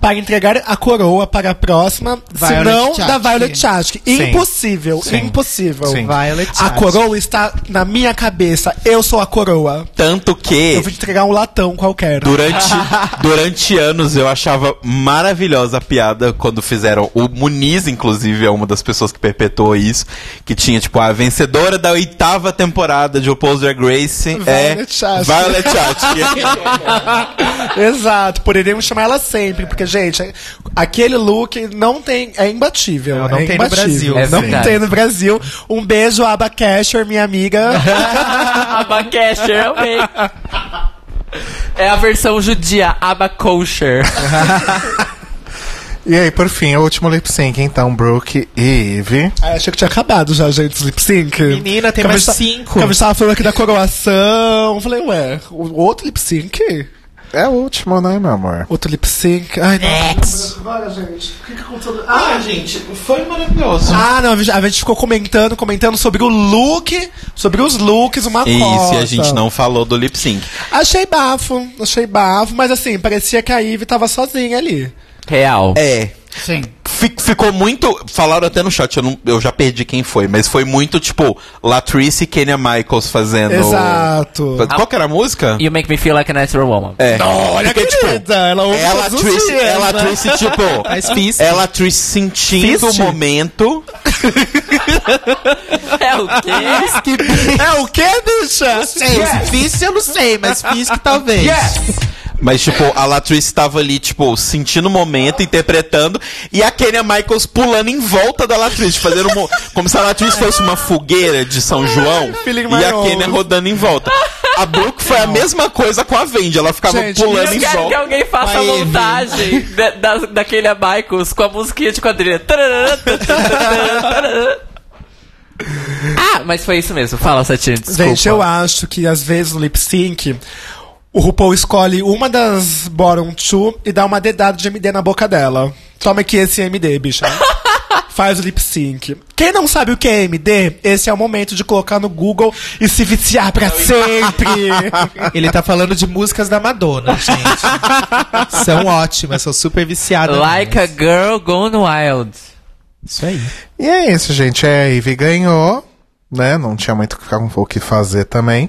Speaker 4: para entregar a coroa para a próxima,
Speaker 6: Violet
Speaker 4: senão
Speaker 6: Chachki.
Speaker 4: da Violet Chachki. Impossível,
Speaker 1: Sim.
Speaker 4: impossível.
Speaker 1: Sim.
Speaker 6: Violet
Speaker 4: A
Speaker 6: Chachki.
Speaker 4: coroa está na minha cabeça. Eu sou a coroa.
Speaker 2: Tanto que,
Speaker 4: Eu vou te entregar um latão qualquer.
Speaker 2: durante, [LAUGHS] durante anos, eu achava maravilhosa a piada quando fizeram. O Muniz, inclusive, é uma das pessoas que perpetuou isso. Que tinha, tipo, a vencedora da oitava temporada de RuPaul's Drag Race é
Speaker 4: Violet Chachki.
Speaker 2: Violet Chachki. [LAUGHS]
Speaker 4: Exato, poderíamos chamar ela sempre, porque, gente, aquele look não tem. É imbatível.
Speaker 6: Não, não
Speaker 4: é
Speaker 6: tem no
Speaker 4: imbatível.
Speaker 6: Brasil.
Speaker 3: É
Speaker 4: não
Speaker 3: verdade.
Speaker 4: tem no Brasil. Um beijo, Aba Casher, minha amiga. [LAUGHS]
Speaker 3: Abacaxi, eu amei. [LAUGHS] É a versão judia, abakosher. [LAUGHS]
Speaker 1: E aí, por fim, o último lip sync, então, Brooke e Eve.
Speaker 4: Ah, achei que tinha acabado já, gente, os lip sync.
Speaker 6: Menina, tem mais cinco.
Speaker 4: que a gente tava falando aqui da coroação. Falei, ué, o outro lip sync?
Speaker 1: É o último, né, meu amor?
Speaker 4: Outro lip sync. Ai, não.
Speaker 5: Next.
Speaker 4: Agora, gente. O que, que aconteceu?
Speaker 2: ah, gente, foi maravilhoso.
Speaker 4: Ah, não, a gente, a gente ficou comentando, comentando sobre o look, sobre os looks, uma
Speaker 2: Isso,
Speaker 4: coisa.
Speaker 2: e a gente não falou do lip sync.
Speaker 4: Achei bafo, achei bafo, mas assim, parecia que a Ivy tava sozinha ali.
Speaker 3: Real.
Speaker 2: É.
Speaker 5: Sim.
Speaker 2: Fi- Ficou muito. Falaram até no chat, eu, não- eu já perdi quem foi, mas foi muito tipo Latrice e Kenya Michaels fazendo.
Speaker 4: Exato.
Speaker 2: Qual que era a música?
Speaker 3: You make me feel like a natural woman.
Speaker 2: É.
Speaker 4: Olha,
Speaker 2: Porque, tipo,
Speaker 4: ela ouve
Speaker 2: ela
Speaker 4: todos os
Speaker 2: Trice,
Speaker 4: dias,
Speaker 2: ela
Speaker 4: né?
Speaker 2: Trice, tipo, [LAUGHS]
Speaker 6: Mas fiz.
Speaker 2: ela Trice sentindo
Speaker 4: Fist?
Speaker 2: o momento. [LAUGHS]
Speaker 3: É o quê?
Speaker 4: É o quê, bicha?
Speaker 6: Sei, se fiz, eu não sei, mas fiz que talvez.
Speaker 2: Mas, tipo, a Latrice tava ali, tipo, sentindo o momento, interpretando, e a Kenya Michaels pulando em volta da Latrice, fazendo mo- como se a Latrice fosse uma fogueira de São João, e a. Kenya rodando em volta. A Brooke foi a mesma coisa com a Vendi, ela ficava
Speaker 4: Gente,
Speaker 2: pulando
Speaker 3: Eu
Speaker 2: em
Speaker 3: quero que
Speaker 2: volta.
Speaker 3: alguém faça a montagem da, da, daquele Michaels com a musiquinha de quadrilha. Ah, mas foi isso mesmo. Fala, Satinho, desculpa.
Speaker 4: Gente, eu acho que às vezes no lip sync, o RuPaul escolhe uma das bottom two e dá uma dedada de MD na boca dela. Toma aqui esse MD, bicha. [LAUGHS] Faz o lip sync. Quem não sabe o que é MD, esse é o momento de colocar no Google e se viciar pra sempre. [LAUGHS]
Speaker 6: Ele tá falando de músicas da Madonna, gente. são ótimas, são super viciadas.
Speaker 3: Like a girl gone wild.
Speaker 6: Isso aí.
Speaker 1: E é isso, gente. É, a Ivy ganhou, né? Não tinha muito o que fazer também.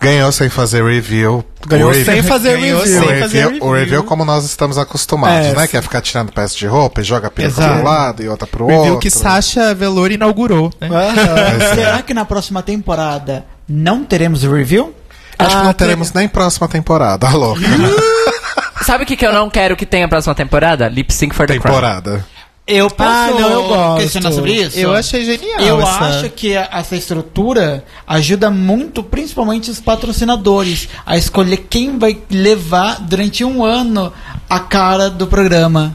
Speaker 1: Ganhou sem fazer review.
Speaker 4: Ganhou
Speaker 1: O review-
Speaker 4: sem fazer [LAUGHS]
Speaker 6: Ganhou
Speaker 4: review.
Speaker 6: sem
Speaker 1: o
Speaker 6: fazer
Speaker 1: review,
Speaker 6: review.
Speaker 1: o review como nós estamos acostumados,
Speaker 4: É.
Speaker 1: né? Que é ficar tirando peça de roupa e joga a
Speaker 6: Exato.
Speaker 1: para um lado e outra pro
Speaker 6: Review
Speaker 1: outro.
Speaker 6: que Sasha Velour inaugurou, né?
Speaker 4: Aham.
Speaker 5: Será que na próxima temporada não teremos o review?
Speaker 1: Acho que
Speaker 4: Ah,
Speaker 1: não teremos nem próxima temporada, [LAUGHS] louca. [LAUGHS]
Speaker 3: Sabe o que, que eu não quero que tenha próxima temporada? Lip Sync for the Crown.
Speaker 1: temporada.
Speaker 5: Eu posso
Speaker 4: Ah, não, eu gosto.
Speaker 5: questionar sobre isso?
Speaker 6: Eu achei genial.
Speaker 5: Eu
Speaker 6: essa-
Speaker 5: acho que a- essa estrutura ajuda muito, principalmente os patrocinadores, a escolher quem vai levar durante um ano a cara do programa.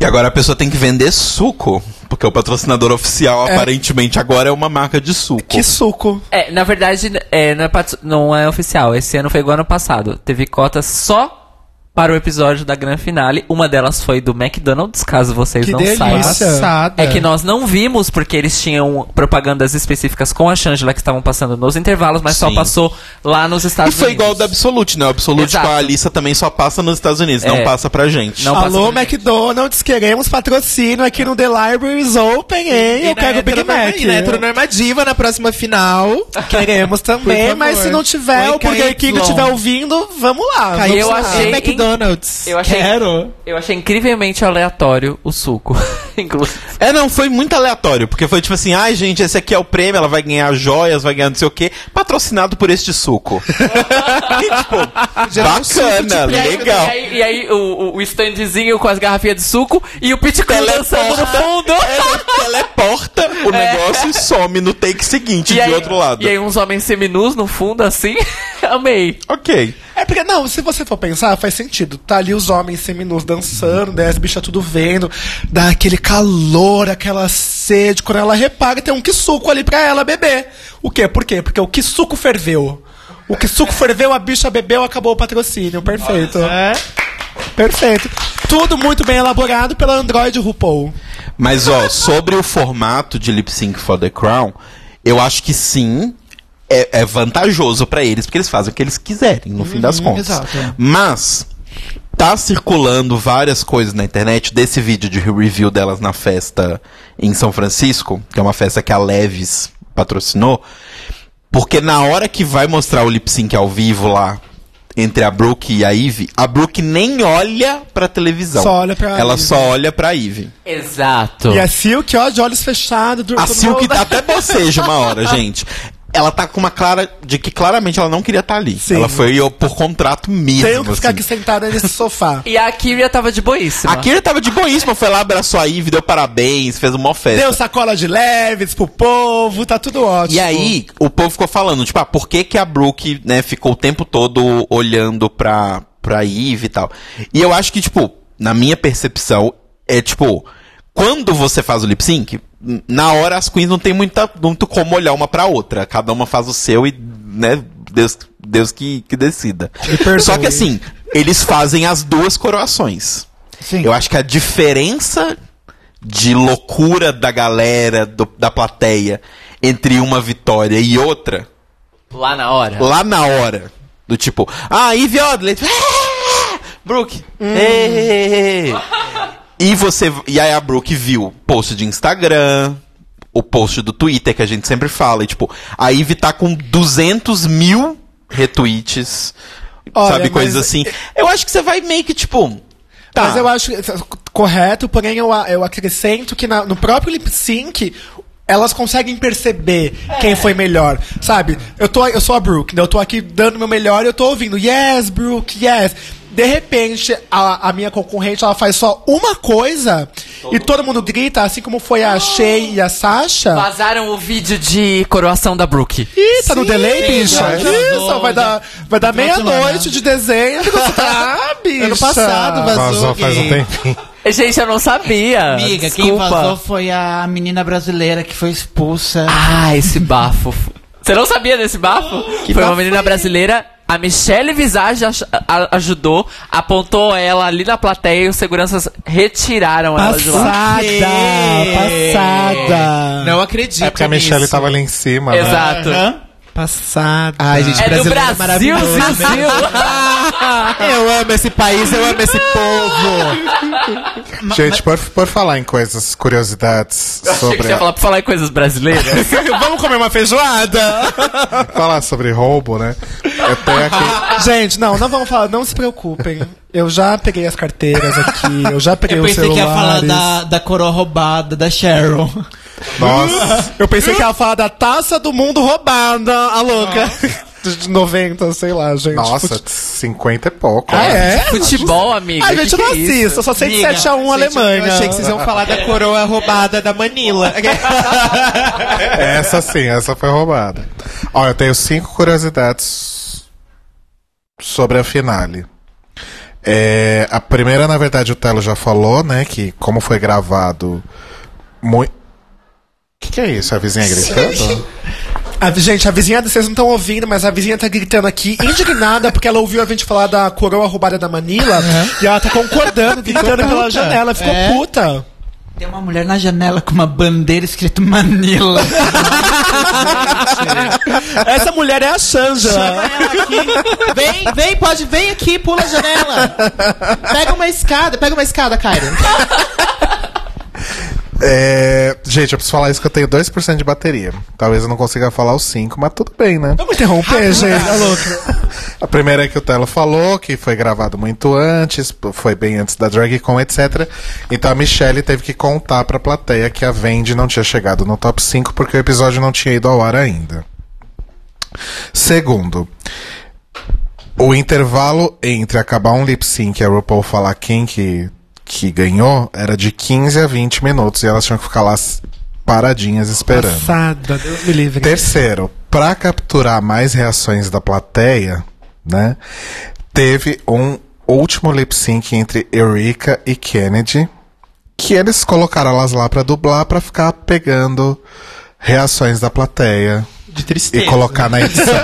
Speaker 2: E agora a pessoa tem que vender suco. Porque o patrocinador oficial, aparentemente, agora é uma marca de suco.
Speaker 4: Que suco.
Speaker 3: É, na verdade, é, não, é não é oficial. Esse ano foi igual ano passado. Teve cotas só para o episódio da grande finale. Uma delas foi do McDonald's, caso vocês
Speaker 4: Que
Speaker 3: não
Speaker 4: delícia.
Speaker 3: saibam. É que nós não vimos porque eles tinham propagandas específicas com a Shangela que estavam passando nos intervalos, mas só
Speaker 2: Sim.
Speaker 3: passou lá nos
Speaker 2: E
Speaker 3: Estados
Speaker 2: foi
Speaker 3: Unidos.
Speaker 2: igual o da Absolute, né? O Absolute
Speaker 3: Exato.
Speaker 2: com a Alissa também só passa nos Estados Unidos,
Speaker 3: É.
Speaker 2: não passa pra gente.
Speaker 3: Não passa
Speaker 4: Alô,
Speaker 3: pra gente.
Speaker 4: McDonald's, queremos patrocínio aqui no The Libraries Open, hein? Eu quero o Big Mac.
Speaker 6: E na heteronormativa na próxima final. [LAUGHS]
Speaker 4: Queremos também, mas se não tiver,
Speaker 6: Oi,
Speaker 4: o Burger King estiver ouvindo, vamos lá.
Speaker 6: Caiu
Speaker 3: eu
Speaker 4: vamos lá.
Speaker 3: achei-
Speaker 6: McDonald's.
Speaker 3: Eu achei,
Speaker 5: Quero.
Speaker 3: eu achei incrivelmente aleatório o suco. [LAUGHS]
Speaker 2: É, não, foi muito aleatório, porque foi tipo assim, ai gente, esse aqui é o prêmio, ela vai ganhar joias, vai ganhar não sei o quê, patrocinado por este suco. [LAUGHS] e, tipo, bacana,
Speaker 3: E aí,
Speaker 2: legal.
Speaker 3: e aí, e aí o, o- standzinho com as garrafinhas de suco e o Pit Crew dançando no fundo.
Speaker 2: Ela teleporta o [LAUGHS] negócio e some no take seguinte,
Speaker 3: E
Speaker 2: de
Speaker 3: aí,
Speaker 2: outro lado.
Speaker 3: E aí uns homens seminus no fundo, assim. Amei.
Speaker 2: Ok.
Speaker 4: É porque, não, se você for pensar, faz sentido. Tá ali os homens seminus dançando, né, as bichas tudo vendo, dá aquele calor, aquela sede. Quando ela repara, tem um que suco ali pra ela beber. O quê? Por quê? Porque o que suco ferveu. O que suco ferveu, a bicha bebeu, acabou o patrocínio. Perfeito.
Speaker 6: É.
Speaker 4: Perfeito. Tudo muito bem elaborado pela Android RuPaul.
Speaker 2: Mas, ó, sobre o formato de Lip Sync for the Crown, eu acho que sim, é, é vantajoso pra eles, porque eles fazem o que eles quiserem, no fim das contas.
Speaker 5: exato, é.
Speaker 2: Mas, tá circulando várias coisas na internet desse vídeo de review delas na festa em São Francisco, que é uma festa que a Leves patrocinou, porque na hora que vai mostrar o lip sync ao vivo lá, entre a Brooke e a Ivy, a Brooke nem olha pra televisão.
Speaker 4: Só olha pra
Speaker 2: Ela
Speaker 4: Ivy.
Speaker 2: só olha pra Ivy.
Speaker 3: Exato.
Speaker 4: E a Silk, ó, de olhos fechados.
Speaker 2: A Silk
Speaker 4: mundo-
Speaker 2: até boceja uma hora, [LAUGHS] gente. Ela tá com uma clara de que claramente ela não queria estar ali.
Speaker 4: Sim.
Speaker 2: Ela foi ó, por contrato mesmo.
Speaker 4: Tenho que ficar
Speaker 2: assim.
Speaker 4: aqui sentada nesse sofá. [LAUGHS]
Speaker 3: E a Kyria tava de boíssima.
Speaker 2: A Kira tava de boíssima, foi lá, abraçou a Ivy, deu parabéns, fez uma festa.
Speaker 4: Deu sacola de leves pro povo, tá tudo ótimo.
Speaker 2: E aí, o povo ficou falando, tipo, ah, por que que a Brooke, né, ficou o tempo todo olhando pra, pra Eve e tal. E eu acho que, tipo, na minha percepção, é tipo, quando você faz o lip sync, na hora as queens não tem muita, muito como olhar uma pra outra. Cada uma faz o seu e, né, Deus, Deus que, que decida. Só que assim, eles fazem as duas coroações.
Speaker 5: Sim.
Speaker 2: Eu acho que a diferença de loucura da galera, do- da plateia, entre uma vitória e outra,
Speaker 3: Lá na hora.
Speaker 2: lá na hora, do tipo, ah, Ivy Odley, ah, Brooke, ei. [LAUGHS] e você, e aí a Brooke viu post de Instagram, o post do Twitter que a gente sempre fala, e tipo, a Ivy tá com 200 mil retweets,
Speaker 4: Olha,
Speaker 2: sabe, coisas assim. Eu acho que você vai meio que, tipo, tá.
Speaker 4: Mas eu acho que- correto, porém eu, eu acrescento que na- no próprio lip sync elas conseguem perceber quem foi melhor, sabe? Eu, tô, eu sou a Brooke, né? eu tô aqui dando meu melhor e eu tô ouvindo, yes, Brooke, yes. De repente, a, a minha concorrente ela faz só uma coisa e todo mundo grita, assim como foi a Shay e a Sasha.
Speaker 3: Vazaram o vídeo de coroação da Brooke.
Speaker 4: Ih, tá no delay, bicha? Isso, vai dar, vai dar meia-noite de dezembro. [LAUGHS] Ah, bicha.
Speaker 6: Ano passado vazou.
Speaker 1: Vazou faz um tempinho.
Speaker 3: Gente, eu não sabia.
Speaker 5: Amiga, quem
Speaker 3: Desculpa.
Speaker 5: vazou foi a menina brasileira que foi expulsa.
Speaker 3: Ah, esse bafo. Você não sabia desse bafo?
Speaker 6: Que
Speaker 3: foi uma menina brasileira A Michelle Visage ajudou, apontou ela ali na plateia e os seguranças retiraram ela de lá.
Speaker 4: Passada, passada.
Speaker 6: Não acredito
Speaker 1: É porque a Michelle
Speaker 6: nisso.
Speaker 1: tava ali em cima, né?
Speaker 3: Exato.
Speaker 4: Passada.
Speaker 6: Ai, gente,
Speaker 3: É do
Speaker 6: brasileiro é
Speaker 3: Brasil,
Speaker 6: maravilhoso. né?
Speaker 3: Brasil. [LAUGHS]
Speaker 6: Eu amo esse país, eu amo esse povo.
Speaker 1: Gente, por, por falar em coisas, curiosidades
Speaker 3: Achei que
Speaker 1: sobre.
Speaker 3: você ia falar pra falar em coisas brasileiras. [LAUGHS]
Speaker 4: Vamos comer uma feijoada? [LAUGHS]
Speaker 1: falar sobre roubo, né? Eu tenho aqui.
Speaker 7: Gente, não, não vamos falar, não se preocupem. Eu já peguei as carteiras aqui, eu já peguei
Speaker 5: Eu
Speaker 7: os
Speaker 5: pensei que ia falar
Speaker 7: celulares.
Speaker 5: da, da coroa roubada da Cheryl.
Speaker 1: Nossa,
Speaker 7: Eu pensei que ia falar da taça do mundo roubada, a louca. [LAUGHS] De 90, sei lá, gente.
Speaker 1: nossa,
Speaker 7: Fute-
Speaker 1: 50 e pouco.
Speaker 7: Ah,
Speaker 1: né?
Speaker 7: é?
Speaker 3: Futebol, amiga.
Speaker 7: Ai, gente,
Speaker 3: que
Speaker 7: eu não
Speaker 3: que é isso?
Speaker 7: assisto, eu só sei de
Speaker 5: Amiga,
Speaker 7: 7x1 Alemanha.
Speaker 6: Eu achei que vocês iam falar da coroa roubada da Manila. [LAUGHS]
Speaker 1: Essa sim, essa foi roubada. Ó, eu tenho cinco curiosidades sobre a finale. É, a primeira, na verdade, o Telo já falou, né? Que como foi gravado. Muito. O que, é isso? A vizinha gritando?
Speaker 7: A, gente, a vizinha, vocês não estão ouvindo, mas a vizinha tá gritando aqui, indignada, porque ela ouviu a gente falar da coroa roubada da Manila, e ela tá concordando, gritando pela janela, ficou
Speaker 5: É.
Speaker 7: puta.
Speaker 5: Tem uma mulher na janela com uma bandeira escrito Manila. [LAUGHS]
Speaker 7: Essa mulher é a Shangela.
Speaker 6: Vem, vem, pode, vem aqui, pula a janela. Pega uma escada, pega uma escada, Kyron.
Speaker 1: É, gente, eu preciso falar isso que eu tenho 2% de bateria. Talvez eu não consiga falar os 5, mas tudo bem, né?
Speaker 7: Vamos interromper, gente? [LAUGHS] Tá louca.
Speaker 1: A primeira é que o Telo falou, que foi gravado muito antes, foi bem antes da DragCon, etc. Então a Michelle teve que contar pra plateia que a Vendi não tinha chegado no top 5 porque o episódio não tinha ido ao ar ainda. Segundo, o intervalo entre acabar um lip sync e a RuPaul falar quem que, que ganhou era de 15 a 20 minutos e elas tinham que ficar lá paradinhas esperando.
Speaker 7: Passada, Deus me livre.
Speaker 1: Terceiro, pra capturar mais reações da plateia, né? Teve um último lip sync entre Eureka e Kennedy, que eles colocaram elas lá pra dublar pra ficar pegando reações da plateia
Speaker 6: De tristeza.
Speaker 1: e colocar na edição. [LAUGHS]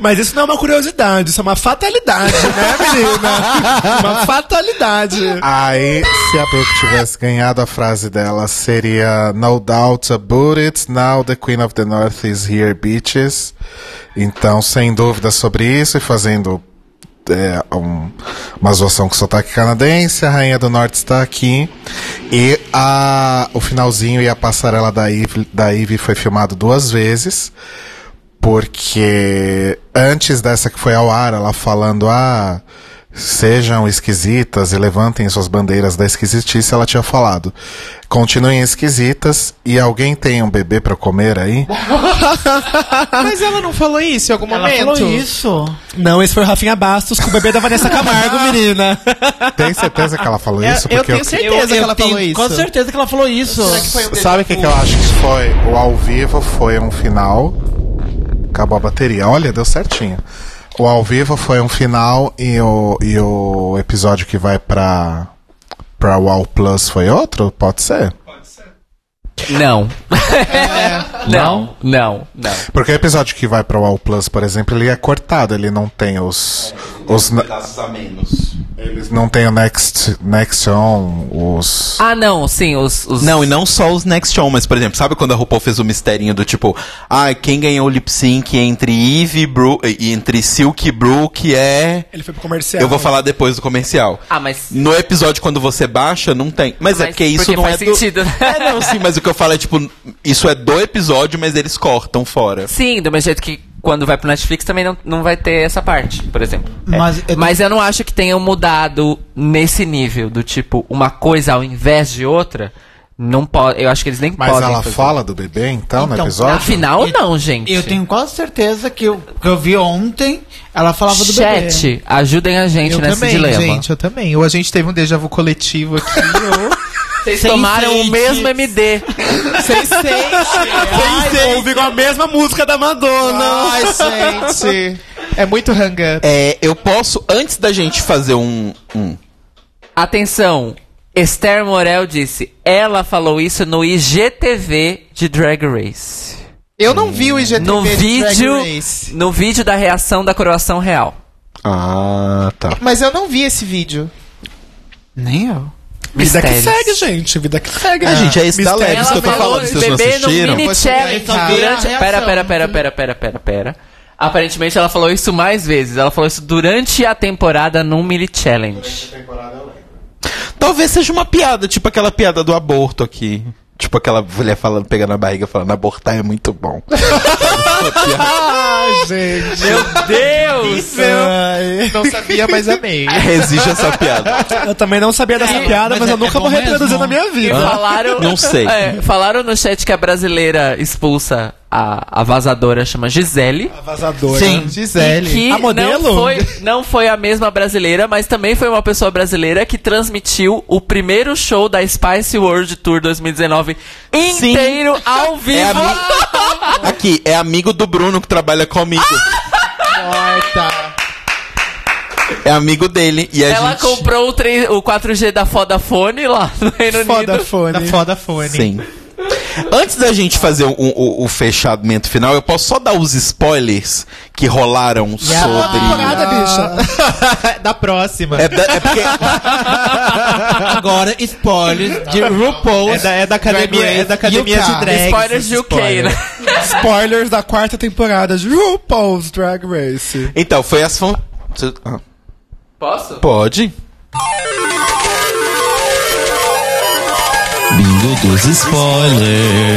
Speaker 7: Mas isso não é uma curiosidade, isso é uma fatalidade, né, [LAUGHS] menina? Uma fatalidade.
Speaker 1: Aí, se a Brooke tivesse ganhado a frase dela, seria No doubt about it, now the Queen of the North is here, bitches. Então, sem dúvida sobre isso, e fazendo é, um- uma zoação com sotaque canadense, a Rainha do Norte está aqui. E a, o finalzinho e a passarela da Eve, da Eve foi filmado duas vezes. Porque antes dessa que foi ao ar, ela falando, ah, sejam esquisitas e levantem suas bandeiras da esquisitice, ela tinha falado, continuem esquisitas e alguém tem um bebê pra comer aí? [LAUGHS]
Speaker 6: Mas ela não falou isso em algum
Speaker 5: Ela
Speaker 6: momento?
Speaker 5: falou isso.
Speaker 7: Não, esse foi o Rafinha Bastos com o bebê da Vanessa Camargo, [LAUGHS] menina.
Speaker 1: Tem certeza que ela falou
Speaker 6: É,
Speaker 1: isso?
Speaker 6: eu
Speaker 1: Porque
Speaker 6: tenho certeza que ela
Speaker 5: tenho
Speaker 6: falou isso.
Speaker 5: Com certeza que ela falou isso.
Speaker 1: Sabe o que, que eu acho que foi? O ao vivo foi um final. Acabou a bateria. Olha, deu certinho. O ao vivo foi um final e o, e o episódio que vai pra, pra Wall Plus foi outro? Pode ser?
Speaker 3: Não. não, não, não.
Speaker 1: Porque o episódio que vai pra Wall Plus, por exemplo, ele é cortado, ele não tem os. os ne-
Speaker 2: Pedaços a menos.
Speaker 1: eles não tem o Next, next On, os.
Speaker 3: Ah, não, sim, os. os...
Speaker 2: Não, e não só os Next On, mas, por exemplo, sabe quando a RuPaul fez o misterinho do tipo, ah, quem ganhou o lip sync entre Eve e, Bru e entre Silk e Brooke é.
Speaker 7: Ele foi pro comercial.
Speaker 2: Eu vou falar depois do comercial.
Speaker 3: Ah, mas.
Speaker 2: No episódio, quando você baixa, não tem. Mas, é
Speaker 3: Mas
Speaker 2: porque isso
Speaker 3: porque
Speaker 2: não
Speaker 3: faz
Speaker 2: é do...
Speaker 3: sentido, né?
Speaker 2: É, não, sim, mas o que eu falo é, tipo, isso é do episódio, mas eles cortam fora.
Speaker 3: Sim, do mesmo jeito que quando vai pro Netflix também não, não vai ter essa parte, por exemplo. É.
Speaker 5: Mas eu-
Speaker 3: Mas eu não acho que tenham mudado nesse nível, do tipo, uma coisa ao invés de outra. Não pode. Eu acho que eles nem
Speaker 1: Mas
Speaker 3: podem.
Speaker 1: ela
Speaker 3: fazer.
Speaker 1: fala do bebê, então, no
Speaker 5: Então,
Speaker 1: episódio?
Speaker 3: Afinal,
Speaker 5: Eu-
Speaker 3: não, gente.
Speaker 5: Eu tenho quase certeza que eu, que eu vi ontem, ela falava do bebê.
Speaker 3: Chat, ajudem a gente
Speaker 6: Eu
Speaker 3: nesse
Speaker 6: também,
Speaker 3: dilema.
Speaker 6: gente, eu também. Ou a gente teve um déjà vu coletivo aqui, [LAUGHS] ou...
Speaker 3: Vocês tomaram o mesmo MD.
Speaker 6: Sem sente.
Speaker 7: Ouviram a mesma música da Madonna.
Speaker 6: Ai, gente. É muito hang up.
Speaker 2: É, eu posso, antes da gente fazer um. um
Speaker 3: Atenção, Esther Morel disse, ela falou isso no IGTV de Drag Race.
Speaker 6: Eu não vi o IGTV
Speaker 3: No
Speaker 6: de
Speaker 3: vídeo,
Speaker 6: Drag Race.
Speaker 3: no vídeo da reação da coroação real.
Speaker 2: Ah, tá.
Speaker 6: Mas eu não vi esse vídeo.
Speaker 5: Nem eu.
Speaker 7: Vida que segue, gente. Vida que segue.
Speaker 2: Ah, gente, é esse da
Speaker 7: Mistério.
Speaker 2: Leves que eu tô falando, vocês não assistiram?
Speaker 3: mini
Speaker 6: Vou
Speaker 3: challenge.
Speaker 6: chegar em
Speaker 3: Durante... Pera, pera, pera, pera, pera, pera, pera. Aparentemente ela falou isso mais vezes. Ela falou isso durante a temporada no mini challenge.
Speaker 2: Talvez seja uma piada, tipo aquela piada do aborto aqui. Tipo aquela mulher falando, pegando a barriga, falando, abortar é muito bom. [LAUGHS]
Speaker 7: Ai, gente.
Speaker 3: Meu Deus!
Speaker 7: Ai.
Speaker 6: Não sabia, mas amei.
Speaker 2: Existe essa piada.
Speaker 7: Eu também não sabia dessa
Speaker 3: E-
Speaker 7: piada,
Speaker 5: mas
Speaker 7: mas,
Speaker 5: é-
Speaker 7: eu nunca
Speaker 5: é
Speaker 7: vou
Speaker 5: bom
Speaker 7: reproduzir
Speaker 5: mesmo?
Speaker 7: na minha vida.
Speaker 3: falaram.
Speaker 2: Não sei.
Speaker 3: É, falaram no chat que a brasileira expulsa a, a vazadora chama Gisele.
Speaker 7: Vazadora.
Speaker 5: Sim.
Speaker 6: Gisele.
Speaker 3: E que
Speaker 7: A modelo?
Speaker 3: Não foi, não foi a mesma brasileira, mas também foi uma pessoa brasileira que transmitiu o primeiro show da Spice World Tour 2019 inteiro ao vivo.
Speaker 2: É ami- [LAUGHS] Aqui, é amigo do Bruno que trabalha comigo.
Speaker 6: Morta.
Speaker 2: É amigo dele. E a
Speaker 3: Ela
Speaker 2: gente...
Speaker 3: comprou o, 3, o 4G da Vodafone lá no Reino
Speaker 7: Foda
Speaker 3: Unido.
Speaker 7: fone.
Speaker 6: Da foda fone.
Speaker 2: Sim. Antes da gente fazer o, o- o fechamento final, eu posso só dar os spoilers que rolaram sobre.
Speaker 7: Temporada, bicha. [LAUGHS]
Speaker 6: da próxima.
Speaker 2: É, da- é porque [LAUGHS]
Speaker 5: Agora, spoilers de RuPaul's
Speaker 6: É da, é da academia,
Speaker 5: Drag
Speaker 6: é da academia
Speaker 5: UK.
Speaker 6: de drag.
Speaker 3: Spoilers de UK, né?
Speaker 7: Spoilers da quarta temporada de RuPaul's Drag Race.
Speaker 2: Então, foi as fan... Ah,
Speaker 3: Posso?
Speaker 2: Pode.
Speaker 8: Bingo dos spoilers.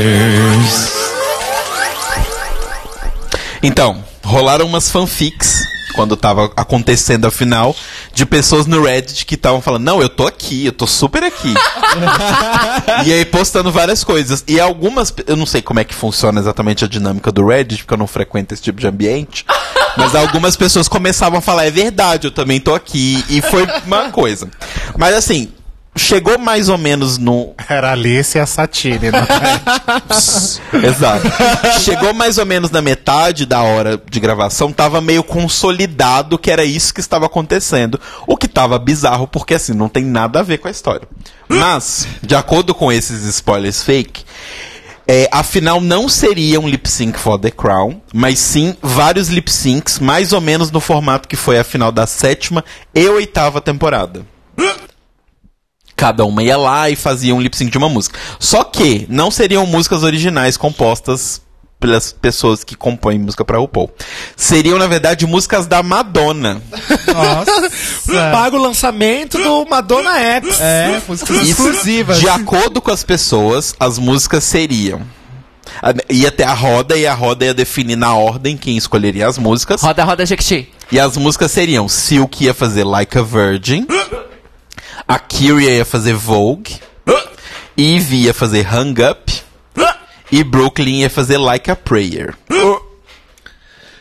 Speaker 2: Então, rolaram umas fanfics quando tava acontecendo a final de pessoas no Reddit que estavam falando: "Não, eu tô aqui, eu tô super aqui". [LAUGHS] e aí postando várias coisas. E algumas, eu não sei como é que funciona exatamente a dinâmica do Reddit, porque eu não frequento esse tipo de ambiente. Mas algumas pessoas começavam a falar: "É verdade, eu também tô aqui". E foi uma coisa. Mas assim, chegou mais ou menos no
Speaker 1: Era Alice e a Satine, né? [LAUGHS]
Speaker 2: Exato. Chegou mais ou menos na metade da hora de gravação, tava meio consolidado que era isso que estava acontecendo. O que tava bizarro, porque assim, não tem nada a ver com a história. Mas, de acordo com esses spoilers fake, é, afinal não seria um lip sync for The Crown, mas sim vários lip syncs, mais ou menos no formato que foi a final da sétima e oitava temporada. Cada uma ia lá e fazia um lip sync de uma música. Só que não seriam músicas originais compostas pelas pessoas que compõem música pra RuPaul. Seriam, na verdade, músicas da Madonna.
Speaker 6: Nossa. [LAUGHS]
Speaker 7: Paga o lançamento do Madonna X.
Speaker 6: É, músicas exclusivas.
Speaker 2: de acordo com as pessoas, as músicas seriam. Ia ter a roda e a roda ia definir na ordem quem escolheria as músicas.
Speaker 3: Roda, roda, Jequiti.
Speaker 2: E as músicas seriam Silk ia fazer Like a Virgin, a Kyria ia fazer Vogue, Eve ia fazer Hung Up e Brooklyn ia fazer Like a Prayer.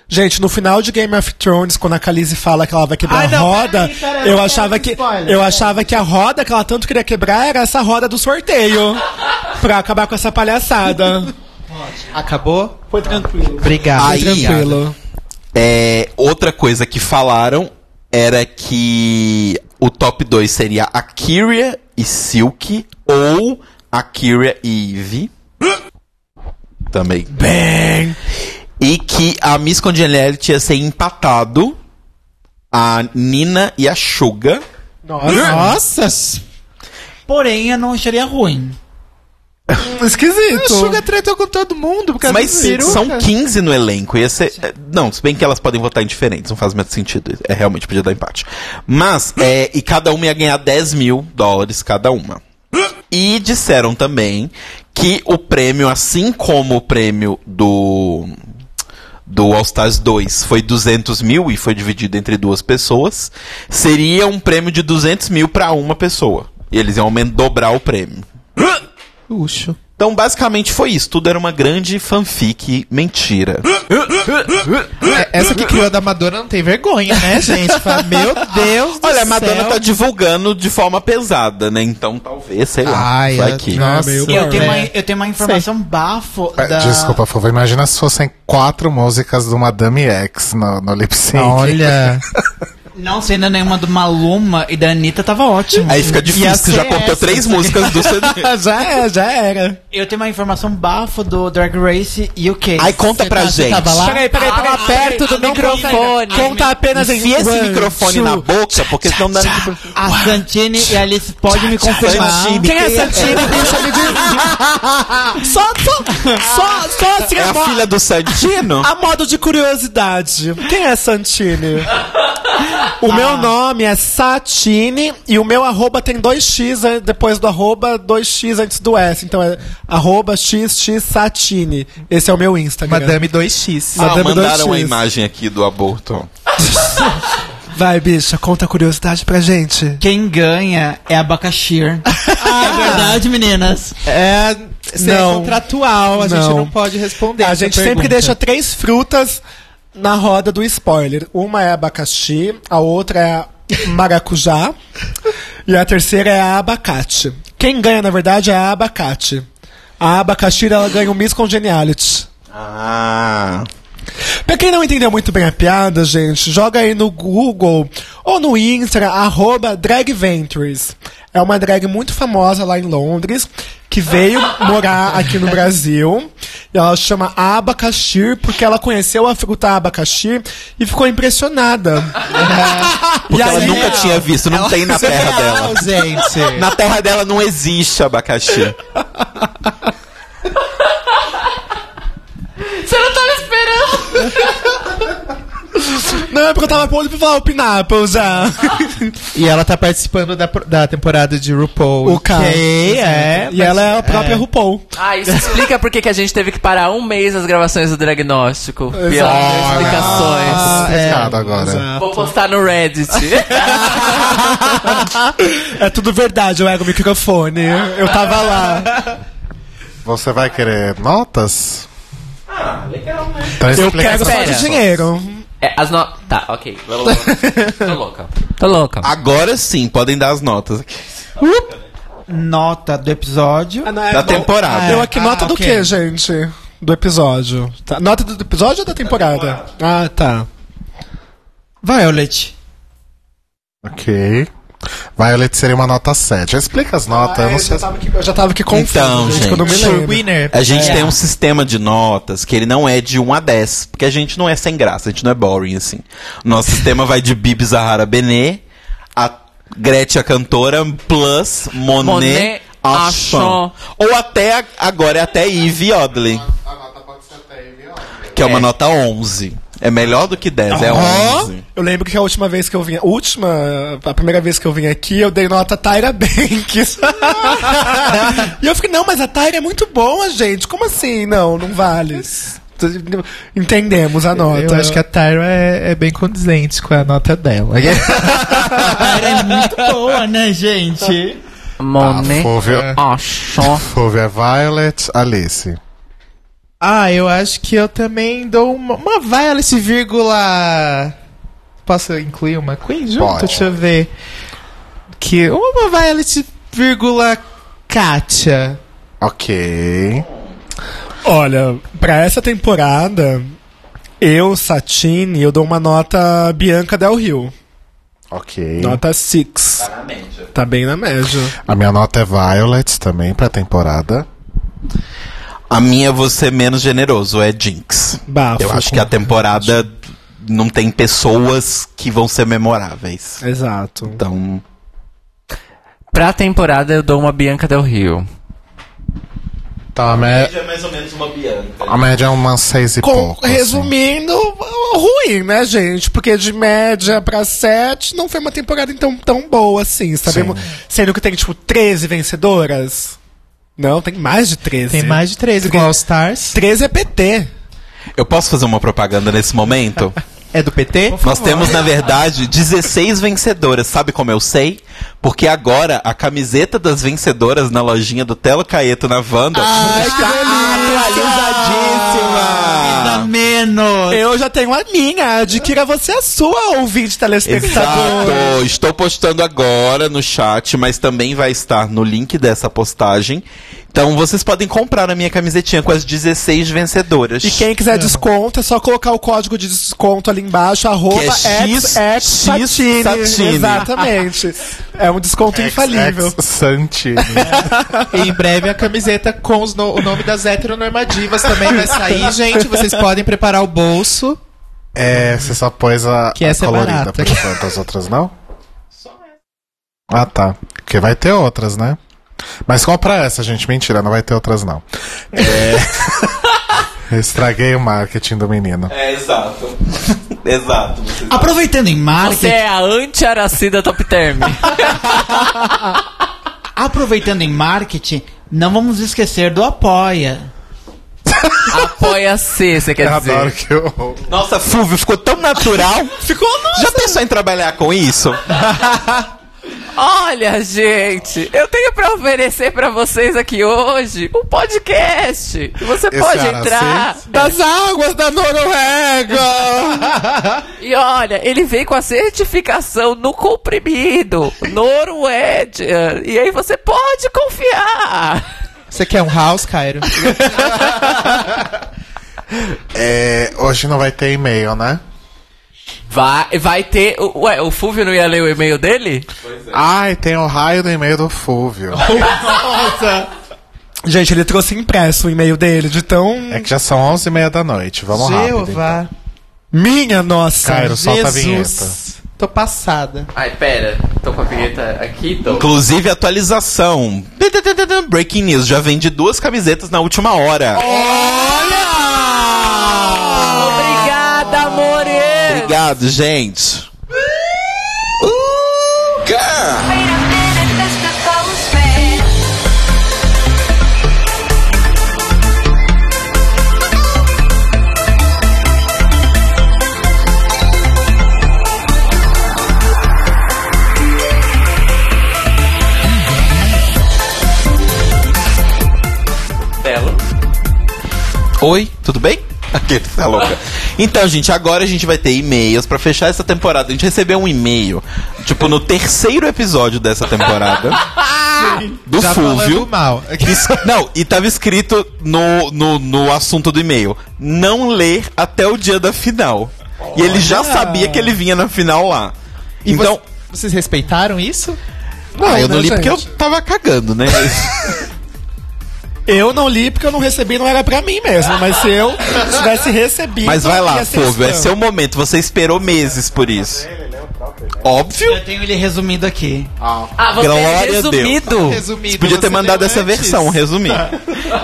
Speaker 7: Gente, no final de Game of Thrones, quando a Khaleesi fala que ela vai quebrar
Speaker 6: Ai, não,
Speaker 7: a roda,
Speaker 6: peraí, peraí,
Speaker 7: eu achava que
Speaker 6: spoiler,
Speaker 7: eu achava que a roda que ela tanto queria quebrar era essa roda do sorteio. pra acabar com essa palhaçada.
Speaker 6: Acabou?
Speaker 7: Foi tranquilo.
Speaker 6: Obrigado.
Speaker 2: Aí,
Speaker 7: Foi tranquilo.
Speaker 2: É, outra coisa que falaram era que o top 2 seria a Kyria e Silk ou a Kyria e Eve. Também.
Speaker 7: Bem.
Speaker 2: E que a Miss Congeniality ia ser empatado a Nina e a Suga.
Speaker 7: Nossa.
Speaker 6: Nossa.
Speaker 5: Porém, eu não acharia ruim.
Speaker 6: A [LAUGHS]
Speaker 7: Esquisito.
Speaker 6: Suga tretou com todo mundo. Por causa
Speaker 2: Mas
Speaker 6: peruca.
Speaker 2: são 15 no elenco. Ia ser, é, não, se bem que elas podem votar em diferentes, não faz muito sentido. É realmente podia dar empate. Mas, é, e cada uma ia ganhar 10 mil dólares cada uma. E disseram também que o prêmio, assim como o prêmio do. Do All Stars 2 foi 200 mil e foi dividido entre duas pessoas, seria um prêmio de 200 mil para uma pessoa. E eles iam dobrar o prêmio. Então, basicamente foi isso. Tudo era uma grande fanfic mentira.
Speaker 6: É, Essa que criou a da Madonna não tem vergonha, né, gente? Fala, Meu Deus do
Speaker 2: Olha, a Madonna
Speaker 6: céu.
Speaker 2: tá divulgando de forma pesada, né? Então, talvez, sei lá.
Speaker 6: Ai,
Speaker 2: vai
Speaker 6: a-
Speaker 2: que.
Speaker 6: nossa.
Speaker 7: meio
Speaker 5: eu tenho,
Speaker 6: É.
Speaker 5: uma, eu tenho uma informação bafo
Speaker 1: É,
Speaker 5: da...
Speaker 1: Desculpa, Fofo. Imagina se fossem quatro músicas do Madame X no, no lip sync.
Speaker 6: Olha. [LAUGHS]
Speaker 5: Não sendo nenhuma do Maluma e da Anitta, tava ótimo.
Speaker 2: Aí fica difícil, já
Speaker 6: essa.
Speaker 2: três músicas do CD. [LAUGHS]
Speaker 7: já é, já era.
Speaker 5: Eu tenho uma informação bafo do Drag Race UK.
Speaker 2: Ai, conta pra
Speaker 6: você
Speaker 2: gente.
Speaker 6: tava lá?
Speaker 4: Peraí, peraí, peraí.
Speaker 3: Fala perto do microfone.
Speaker 4: Conta, conta apenas em
Speaker 2: Enfia esse
Speaker 4: one,
Speaker 2: microfone
Speaker 4: two.
Speaker 2: na boca, porque senão dá...
Speaker 5: A Santini e a Alice podem me confirmar.
Speaker 2: Santini.
Speaker 4: Quem é Santini? Deixa me dizer. Só, só, só, só assim,
Speaker 2: É
Speaker 4: a,
Speaker 2: a
Speaker 4: mo-
Speaker 2: filha do Santino?
Speaker 4: a modo de curiosidade. Quem é Santini? [LAUGHS] O meu nome é Satine e o meu arroba tem dois X depois do arroba, dois X antes do S. Então é arroba XX Satine. Esse é o meu Instagram.
Speaker 6: Madame 2X.
Speaker 2: Ah,
Speaker 4: Madame
Speaker 2: mandaram a
Speaker 4: 2X.
Speaker 2: imagem aqui do aborto. [LAUGHS]
Speaker 4: Vai, bicha, conta a curiosidade pra gente.
Speaker 5: Quem ganha é abacaxi. [LAUGHS] é verdade, meninas?
Speaker 6: É, é
Speaker 4: Não.
Speaker 6: contratual, a gente
Speaker 4: Não.
Speaker 6: não pode responder.
Speaker 4: A gente sempre
Speaker 6: pergunta.
Speaker 4: deixa três frutas na roda do spoiler. Uma é abacaxi, a outra é maracujá [LAUGHS] e a terceira é a abacate. Quem ganha, na verdade, é a abacate. A abacaxi, ela ganha o Miss Congeniality.
Speaker 2: Ah...
Speaker 4: Pra quem não entendeu muito bem a piada, gente, joga aí no Google ou no Insta, arroba Drag Ventures. É uma drag muito famosa lá em Londres, que veio morar aqui no Brasil. E ela chama abacaxi porque ela conheceu a fruta abacaxi e ficou impressionada. [LAUGHS]
Speaker 2: Porque
Speaker 4: E
Speaker 2: ela
Speaker 4: aí-
Speaker 2: nunca tinha visto, não tem na [LAUGHS] terra dela.
Speaker 6: gente.
Speaker 2: Na terra dela não existe abacaxi. [LAUGHS]
Speaker 3: Você não tava esperando.
Speaker 4: Não, é porque eu tava pronto pra falar o Pineapple [LAUGHS] já.
Speaker 6: E ela tá participando da, da temporada de RuPaul.
Speaker 4: O.
Speaker 6: UK, é.
Speaker 4: E ela é a própria
Speaker 6: é.
Speaker 4: RuPaul.
Speaker 3: Ah, isso explica por que que a gente teve que parar um mês as gravações do diagnóstico. Pelas
Speaker 4: Exato.
Speaker 3: explicações.
Speaker 6: Ah, é.
Speaker 1: Agora.
Speaker 3: Vou postar no Reddit. [LAUGHS]
Speaker 4: É tudo verdade, eu ego o microfone. Eu tava lá.
Speaker 1: Você vai querer notas? Ah, legal, né? Então
Speaker 4: Eu quero só de dinheiro.
Speaker 3: É, as no... Tá, ok. [LAUGHS] Tô louca. Tô louca.
Speaker 2: Agora sim, podem dar as notas aqui.
Speaker 5: Nota do episódio.
Speaker 2: Da temporada.
Speaker 4: Deu aqui
Speaker 6: Ah,
Speaker 4: nota do
Speaker 6: ok.
Speaker 4: que, gente? Do episódio. Tá. Nota do episódio ou da temporada? Ah, tá.
Speaker 5: Violet.
Speaker 1: Ok. Violet seria uma nota 7. Explica as notas, eu
Speaker 4: Ah,
Speaker 1: não
Speaker 4: eu,
Speaker 1: sei.
Speaker 4: já tava aqui, eu já tava aqui confuso,
Speaker 2: Então,
Speaker 4: gente, quando eu me lembro.
Speaker 6: Winner.
Speaker 2: A gente
Speaker 6: É.
Speaker 2: tem um sistema de notas que ele não é de 1 a 10, porque a gente não é sem graça, a gente não é boring assim. Nosso [LAUGHS] sistema vai de Bibi Zahara Benet, a Gretchen a cantora, plus Monet,
Speaker 3: Monet
Speaker 2: Achon. Ou até, a- agora é até Ivy Odley, que é uma nota 11. É melhor do que 10, é 11.
Speaker 4: Eu lembro que a última vez que eu vim, última, a primeira vez que eu vim aqui, eu dei nota Tyra Banks. [LAUGHS] e eu fiquei, não, mas a Tyra é muito boa, gente. Como assim? Não, não vale. Entendemos a nota.
Speaker 6: Eu acho que a Tyra é, é bem condizente com a nota dela. [LAUGHS]
Speaker 5: Ela é muito boa, né, gente?
Speaker 3: Monet.
Speaker 1: Fúvia,
Speaker 3: Achon.
Speaker 1: Fúvia Violet, Alice.
Speaker 6: Ah, eu acho que eu também dou uma, uma Violet, vírgula. Posso incluir uma Queen junto?
Speaker 1: Pode.
Speaker 6: Deixa eu ver. Que, uma Violet, vírgula Katia.
Speaker 1: Ok.
Speaker 4: Olha, pra essa temporada, eu, Satine, eu dou uma nota Bianca Del Rio.
Speaker 1: Ok.
Speaker 4: Nota 6. Tá bem na média.
Speaker 1: A minha nota é Violet também pra temporada.
Speaker 2: A minha, vou ser menos generoso, é Jinx.
Speaker 4: Bafo.
Speaker 2: Eu acho que a temporada não tem pessoas que vão ser memoráveis.
Speaker 4: Exato.
Speaker 2: Então,
Speaker 3: Pra temporada eu dou uma Bianca Del Rio.
Speaker 1: Tá, a, mé-
Speaker 2: é mais ou menos uma Bianca.
Speaker 1: a média é umas seis e
Speaker 4: Com-
Speaker 1: pouco. assim.
Speaker 4: resumindo, ruim, né, gente? Porque de média pra 7 não foi uma temporada então tão boa assim, sabemos? Sendo que tem, tipo, 13 vencedoras. Não, tem mais de 13.
Speaker 6: Tem mais de 13 com All Stars.
Speaker 4: 13 é PT.
Speaker 2: Eu posso fazer uma propaganda nesse momento? [LAUGHS]
Speaker 6: É do PT?
Speaker 2: Nós temos, na verdade, 16 vencedoras. Sabe como eu sei? Porque agora a camiseta das vencedoras na lojinha do Telo Caeto na Wanda está atualizadíssima!
Speaker 5: Menos.
Speaker 4: Eu já tenho a minha, adquira você a sua, ouvinte telespectador.
Speaker 2: Exato! Estou postando agora no chat, mas também vai estar no link dessa postagem. Então vocês podem comprar a minha camisetinha com as 16 vencedoras.
Speaker 7: E quem quiser desconto, é só colocar o código de desconto ali embaixo, arroba
Speaker 2: Que é X-
Speaker 7: X,
Speaker 2: X Satine.
Speaker 7: Exatamente. É um desconto infalível.
Speaker 1: Ex Santini.
Speaker 6: E [LAUGHS] em breve a camiseta com os no- o nome das heteronormativas também vai sair, gente. Vocês podem preparar o bolso.
Speaker 1: é, você só pôs a,
Speaker 6: Que
Speaker 1: a
Speaker 6: essa é
Speaker 1: colorida
Speaker 6: barata.
Speaker 1: por enquanto, as outras não? Ah, tá. Porque vai ter outras, né? Mas compra essa, gente. Mentira, não vai ter outras, não. É... [LAUGHS] Estraguei o marketing do menino.
Speaker 2: É, exato. exato.
Speaker 5: Aproveitando em
Speaker 3: Você
Speaker 5: marketing,
Speaker 3: é a anti-aracida top term. [LAUGHS]
Speaker 5: aproveitando em marketing, não vamos esquecer do apoia.
Speaker 3: Apoia-se, você quer
Speaker 1: Eu
Speaker 3: dizer.
Speaker 1: adoro que eu...
Speaker 2: Nossa, Fulvio, ficou tão natural.
Speaker 7: Ficou
Speaker 2: Já pensou em trabalhar com isso? [LAUGHS]
Speaker 3: Olha, gente, eu tenho pra oferecer pra vocês aqui hoje um podcast. Você
Speaker 1: Esse
Speaker 3: pode entrar.
Speaker 7: das águas da Noruega! [LAUGHS]
Speaker 3: E olha, ele vem com a certificação no comprimido, Noruega. E aí você pode confiar.
Speaker 6: Você quer um house, Cairo? [LAUGHS]
Speaker 1: É, hoje não vai ter e-mail, né?
Speaker 3: Vai, vai ter. Ué, o Fulvio não ia ler o e-mail dele?
Speaker 1: Ai, tem o raio do e-mail do Fúvio. [LAUGHS]
Speaker 7: Nossa! Gente, ele trouxe impresso o e-mail dele, de tão.
Speaker 1: É que já são 11 e meia da noite. Vamos rápido. então.
Speaker 7: Minha nossa!
Speaker 1: Cairo, solta a vinheta.
Speaker 6: Jesus. Tô passada.
Speaker 3: Ai, pera. Tô com a vinheta aqui, tô.
Speaker 2: Inclusive, atualização. Breaking news, já vende duas camisetas na última hora.
Speaker 3: Obrigada,
Speaker 2: Obrigado, gente. Uh, girl. Oi, tudo bem? Aquele tá louca. Então, gente, agora a gente vai ter e-mails pra fechar essa temporada. A gente recebeu um e-mail, tipo, no terceiro episódio dessa temporada. [LAUGHS] do
Speaker 6: Já
Speaker 2: Fulvio.
Speaker 6: falando mal. [LAUGHS]
Speaker 2: Não, e tava escrito no, no, no assunto do e-mail: não ler até o dia da final. E ele já sabia que ele vinha na final lá.
Speaker 6: E
Speaker 2: então,
Speaker 6: vo- vocês respeitaram isso?
Speaker 2: ah, eu não
Speaker 7: né,
Speaker 2: li porque eu
Speaker 7: gente?
Speaker 2: tava cagando, né? [LAUGHS]
Speaker 7: Eu não li porque eu não recebi, não era pra mim mesmo. Mas se eu tivesse recebido.
Speaker 2: Mas vai lá, Fulvio, é seu momento. Você esperou meses por isso. Óbvio.
Speaker 5: Eu tenho ele resumido aqui.
Speaker 3: Ah, você
Speaker 2: Glória a
Speaker 3: é resumido.
Speaker 6: Resumido.
Speaker 2: Você podia ter
Speaker 6: você
Speaker 2: mandado essa
Speaker 6: antes.
Speaker 2: versão, resumir.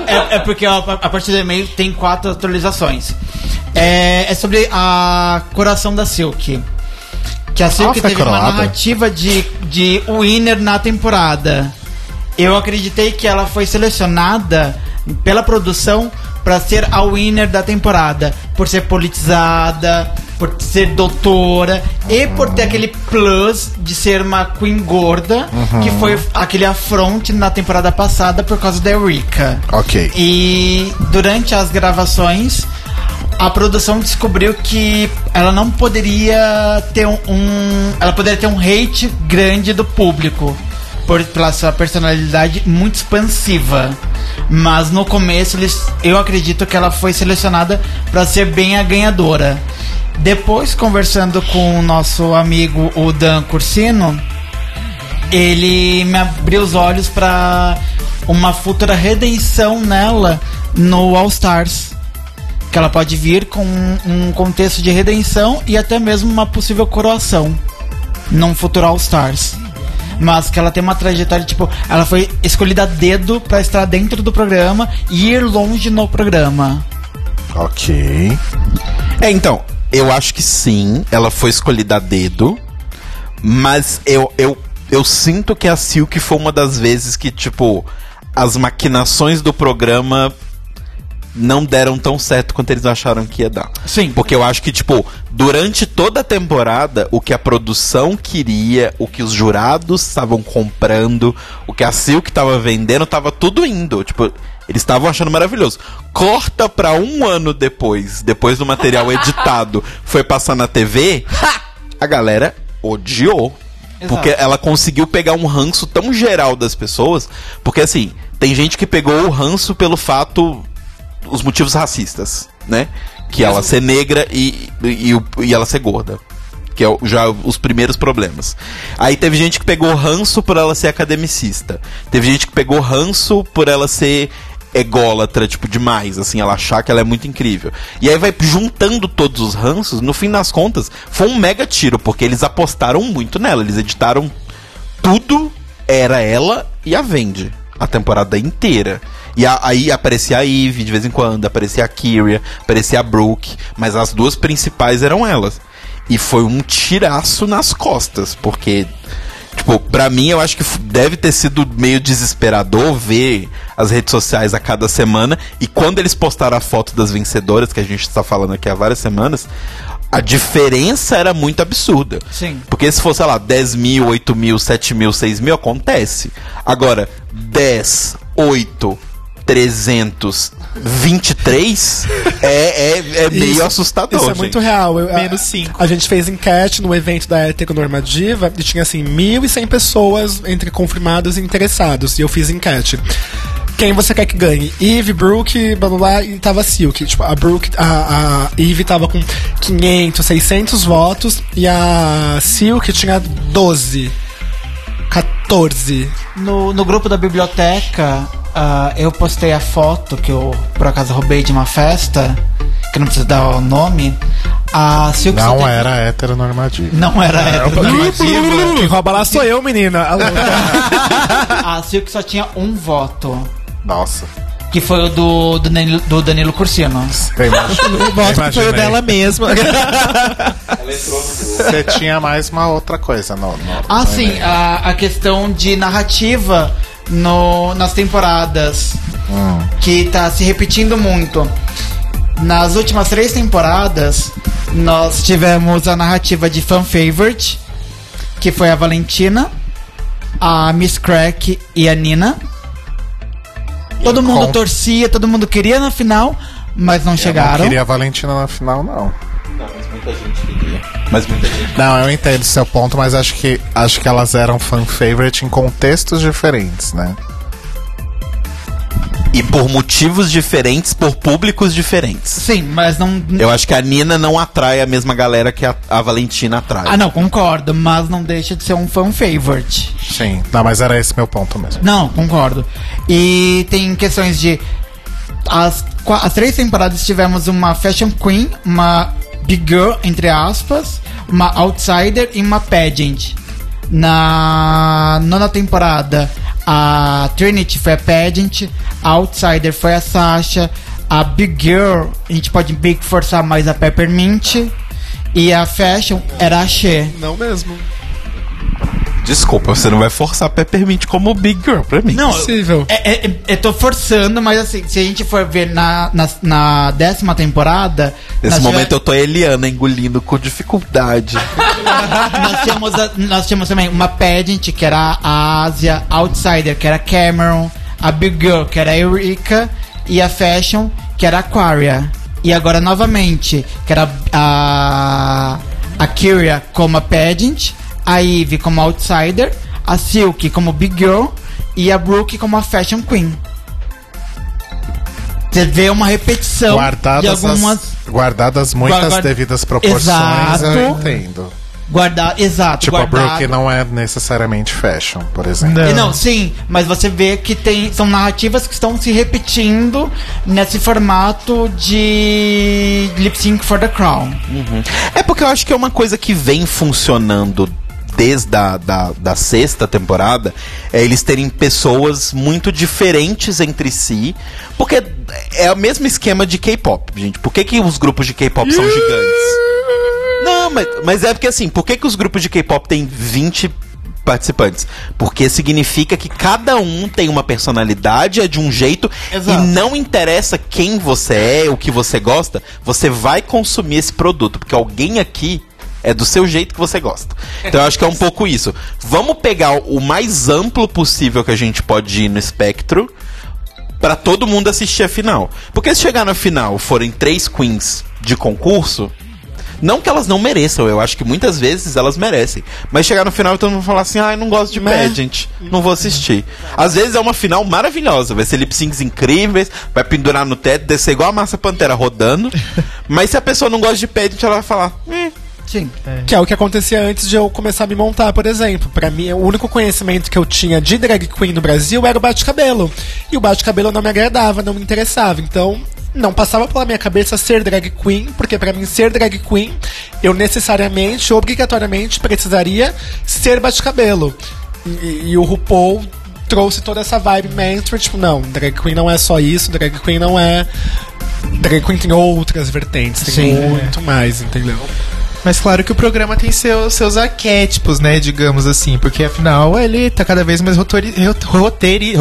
Speaker 5: É, é porque ó, a partir do e-mail tem quatro atualizações. É, é sobre a Coração da Silk. Que a Silk
Speaker 1: Nossa,
Speaker 5: teve uma narrativa de, de winner na temporada. Eu acreditei que ela foi selecionada pela produção para ser a winner da temporada. Por ser politizada, por ser doutora e por ter aquele plus de ser uma queen gorda, que foi aquele afronte na temporada passada por causa da Erika.
Speaker 1: Ok.
Speaker 5: E durante as gravações, a produção descobriu que ela não poderia ter um, um- ela poderia ter um hate grande do público por pela sua personalidade muito expansiva. Mas no começo eles, eu acredito que ela foi selecionada para ser bem a ganhadora. Depois conversando com o nosso amigo o Dan Cursino, ele me abriu os olhos pra uma futura redenção nela no All Stars. Que ela pode vir com um contexto de redenção e até mesmo uma possível coroação num futuro All Stars. Mas que ela tem uma trajetória, tipo, ela foi escolhida a dedo pra estar dentro do programa e ir longe no programa.
Speaker 1: Ok.
Speaker 2: É, então, eu acho que sim, ela foi escolhida a dedo, mas eu, eu, eu sinto que a Silk foi uma das vezes que, tipo, as maquinações do programa não deram tão certo quanto eles acharam que ia dar.
Speaker 5: Sim.
Speaker 2: Porque eu acho que, tipo, durante toda a temporada, o que a produção queria, o que os jurados estavam comprando, o que a Silk tava vendendo, tava tudo indo. Tipo, eles estavam achando maravilhoso. Corta pra um ano depois, depois do material [LAUGHS] editado, foi passar na TV, a galera odiou.
Speaker 5: Exato.
Speaker 2: Porque ela conseguiu pegar um ranço tão geral das pessoas. Porque assim, tem gente que pegou o ranço pelo fato. Os motivos racistas, né? Que ela ser negra e, e, o- e ela ser gorda. Que é já os primeiros problemas. Aí teve gente que pegou ranço por ela ser academicista. Teve gente que pegou ranço por ela ser ególatra, tipo, demais, assim, ela achar que ela é muito incrível. E aí vai juntando todos os ranços, no fim das contas, foi um mega tiro, porque eles apostaram muito nela, eles editaram tudo, era ela e a Vendi, a temporada inteira. E a- aí aparecia a Eve de vez em quando, aparecia a Kyria, aparecia a Brooke, mas as duas principais eram elas. E foi um tiraço nas costas, porque Tipo, pra mim, eu acho que deve ter sido meio desesperador ver as redes sociais a cada semana. E quando eles postaram a foto das vencedoras, que a gente está falando aqui há várias semanas, a diferença era muito absurda.
Speaker 5: Sim.
Speaker 2: Porque se fosse, sei lá, 10 mil, 8 mil, 7 mil, 6 mil, acontece. Agora, 10, 8, 323 é, é, é meio
Speaker 7: Isso-
Speaker 2: assustador.
Speaker 7: Isso é
Speaker 2: gente.
Speaker 7: muito real. Eu- a-
Speaker 6: Menos cinco.
Speaker 7: A, gente fez enquete no evento da heteronormativa e tinha assim 1.100 pessoas entre confirmados e interessados. E eu fiz enquete. Quem você quer que ganhe? Eve, Brooke, blá blá blá, e tava Silk. Tipo, a Brooke, a, a Eve tava com 500, 600 votos e a Silk tinha 12. 14.
Speaker 5: No, no grupo da biblioteca, ah, eu postei a foto que eu, por acaso, roubei de uma festa, que não precisa dar o nome. A Silk só
Speaker 1: Não
Speaker 5: teve-
Speaker 1: era heteronormativo.
Speaker 5: Não era heteronormativa. [LAUGHS]
Speaker 7: Quem rouba lá sou eu, menina. [LAUGHS]
Speaker 5: A Silk só tinha um voto,
Speaker 1: Nossa.
Speaker 5: Que foi o do, do, Danilo, do Danilo Cursino.
Speaker 1: Eu imagino-
Speaker 6: Eu gosto que foi o dela mesma. [LAUGHS]
Speaker 1: Você tinha mais uma outra coisa no, no
Speaker 5: Ah,
Speaker 1: no
Speaker 5: sim, a, a questão de narrativa no, nas temporadas, que tá se repetindo muito. Nas últimas três temporadas, nós tivemos a narrativa de fan favorite, que foi a Valentina, a Miss Crack e a Nina. Todo mundo
Speaker 1: com-
Speaker 5: torcia, todo mundo queria na final, mas não
Speaker 1: Eu
Speaker 5: chegaram.
Speaker 1: não queria a Valentina na final, não.
Speaker 2: Mas muita gente.
Speaker 1: Não, eu entendo seu ponto, mas acho que acho que elas eram fan favorite em contextos diferentes, né?
Speaker 2: E por motivos diferentes, por públicos diferentes.
Speaker 5: Sim, mas não.
Speaker 2: Eu acho que a Nina não atrai a mesma galera que a, a Valentina atrai.
Speaker 5: Ah, não, concordo, mas não deixa de ser um fan favorite.
Speaker 1: Sim. Não, mas era esse meu ponto mesmo.
Speaker 5: Não, concordo. E tem questões de. As, as três temporadas tivemos uma Fashion Queen, uma Big Girl, entre aspas, uma Outsider e uma Pageant. Na nona temporada, a Trinity foi a Pageant, a Outsider foi a Sasha, a Big Girl, a gente pode forçar mais a Peppermint, e a Fashion era a Shea.
Speaker 7: Não mesmo.
Speaker 2: Desculpa, você não vai forçar Peppermint como Big Girl pra mim.
Speaker 5: Não,
Speaker 7: Possível.
Speaker 5: É, é, é, eu tô forçando, mas assim, se a gente for ver na, na, na décima temporada.
Speaker 2: Nesse momento
Speaker 5: tive-
Speaker 2: eu tô Eliana engolindo com dificuldade. [LAUGHS]
Speaker 5: nós, tínhamos a- nós tínhamos também uma Pageant, que era a Ásia, Outsider, que era a Cameron, a Big Girl, que era a Eureka, e a Fashion, que era a Aquaria. E agora novamente, que era a. A Kyria como a Pageant, a Eve como a Outsider, a Silk como Big Girl e a Brooke como a Fashion Queen. Você vê uma repetição de
Speaker 1: Guardadas,
Speaker 5: algumas.
Speaker 1: as, guardadas muitas
Speaker 5: Guarda-
Speaker 1: devidas proporções,
Speaker 5: Exato.
Speaker 1: eu entendo.
Speaker 5: Guardar, exato,
Speaker 1: Tipo, a
Speaker 5: guardado.
Speaker 1: Brooke não é necessariamente fashion, por exemplo.
Speaker 5: E Não, sim, mas você vê que tem são narrativas que estão se repetindo nesse formato de lip sync for the crown.
Speaker 2: É porque eu acho que é uma coisa que vem funcionando desde a da, da sexta temporada, é eles terem pessoas muito diferentes entre si, porque é o mesmo esquema de K-pop, gente. Por que, que os grupos de K-pop são gigantes? Não, mas, mas é porque assim, por que, que os grupos de K-pop têm 20 participantes? Porque significa que cada um tem uma personalidade, é de um jeito,
Speaker 5: Exato.
Speaker 2: e não interessa quem você é, o que você gosta, você vai consumir esse produto, porque alguém aqui é do seu jeito que você gosta. Então eu acho que é um pouco isso. Vamos pegar o mais amplo possível que a gente pode ir no espectro pra todo mundo assistir a final. Porque se chegar na final forem três queens de concurso, Não que elas não mereçam, eu acho que muitas vezes elas merecem. Mas chegar no final e todo mundo falar assim, ai, não gosto de pageant, não vou assistir. Às vezes é uma final maravilhosa, vai ser lip syncs incríveis, vai pendurar no teto, descer igual a massa pantera rodando. [LAUGHS] mas se a pessoa não gosta de pageant, ela vai falar, eh,
Speaker 5: Sim.
Speaker 4: Que é o que acontecia antes de eu começar a me montar, por exemplo. Pra mim, o único conhecimento que eu tinha de drag queen no Brasil era o bate-cabelo. E o bate-cabelo não me agradava, não me interessava. Então, não passava pela minha cabeça ser drag queen, porque pra mim ser drag queen, eu necessariamente, obrigatoriamente precisaria ser bate-cabelo. E, e o RuPaul trouxe toda essa vibe mainstream, tipo, não, drag queen não é só isso, drag queen não é. Drag queen tem outras vertentes, tem
Speaker 5: Sim.
Speaker 4: muito mais, entendeu?
Speaker 6: Mas claro que o programa tem seus, seus arquétipos, né? Digamos assim, porque afinal ele tá cada vez mais rotori, roteiri,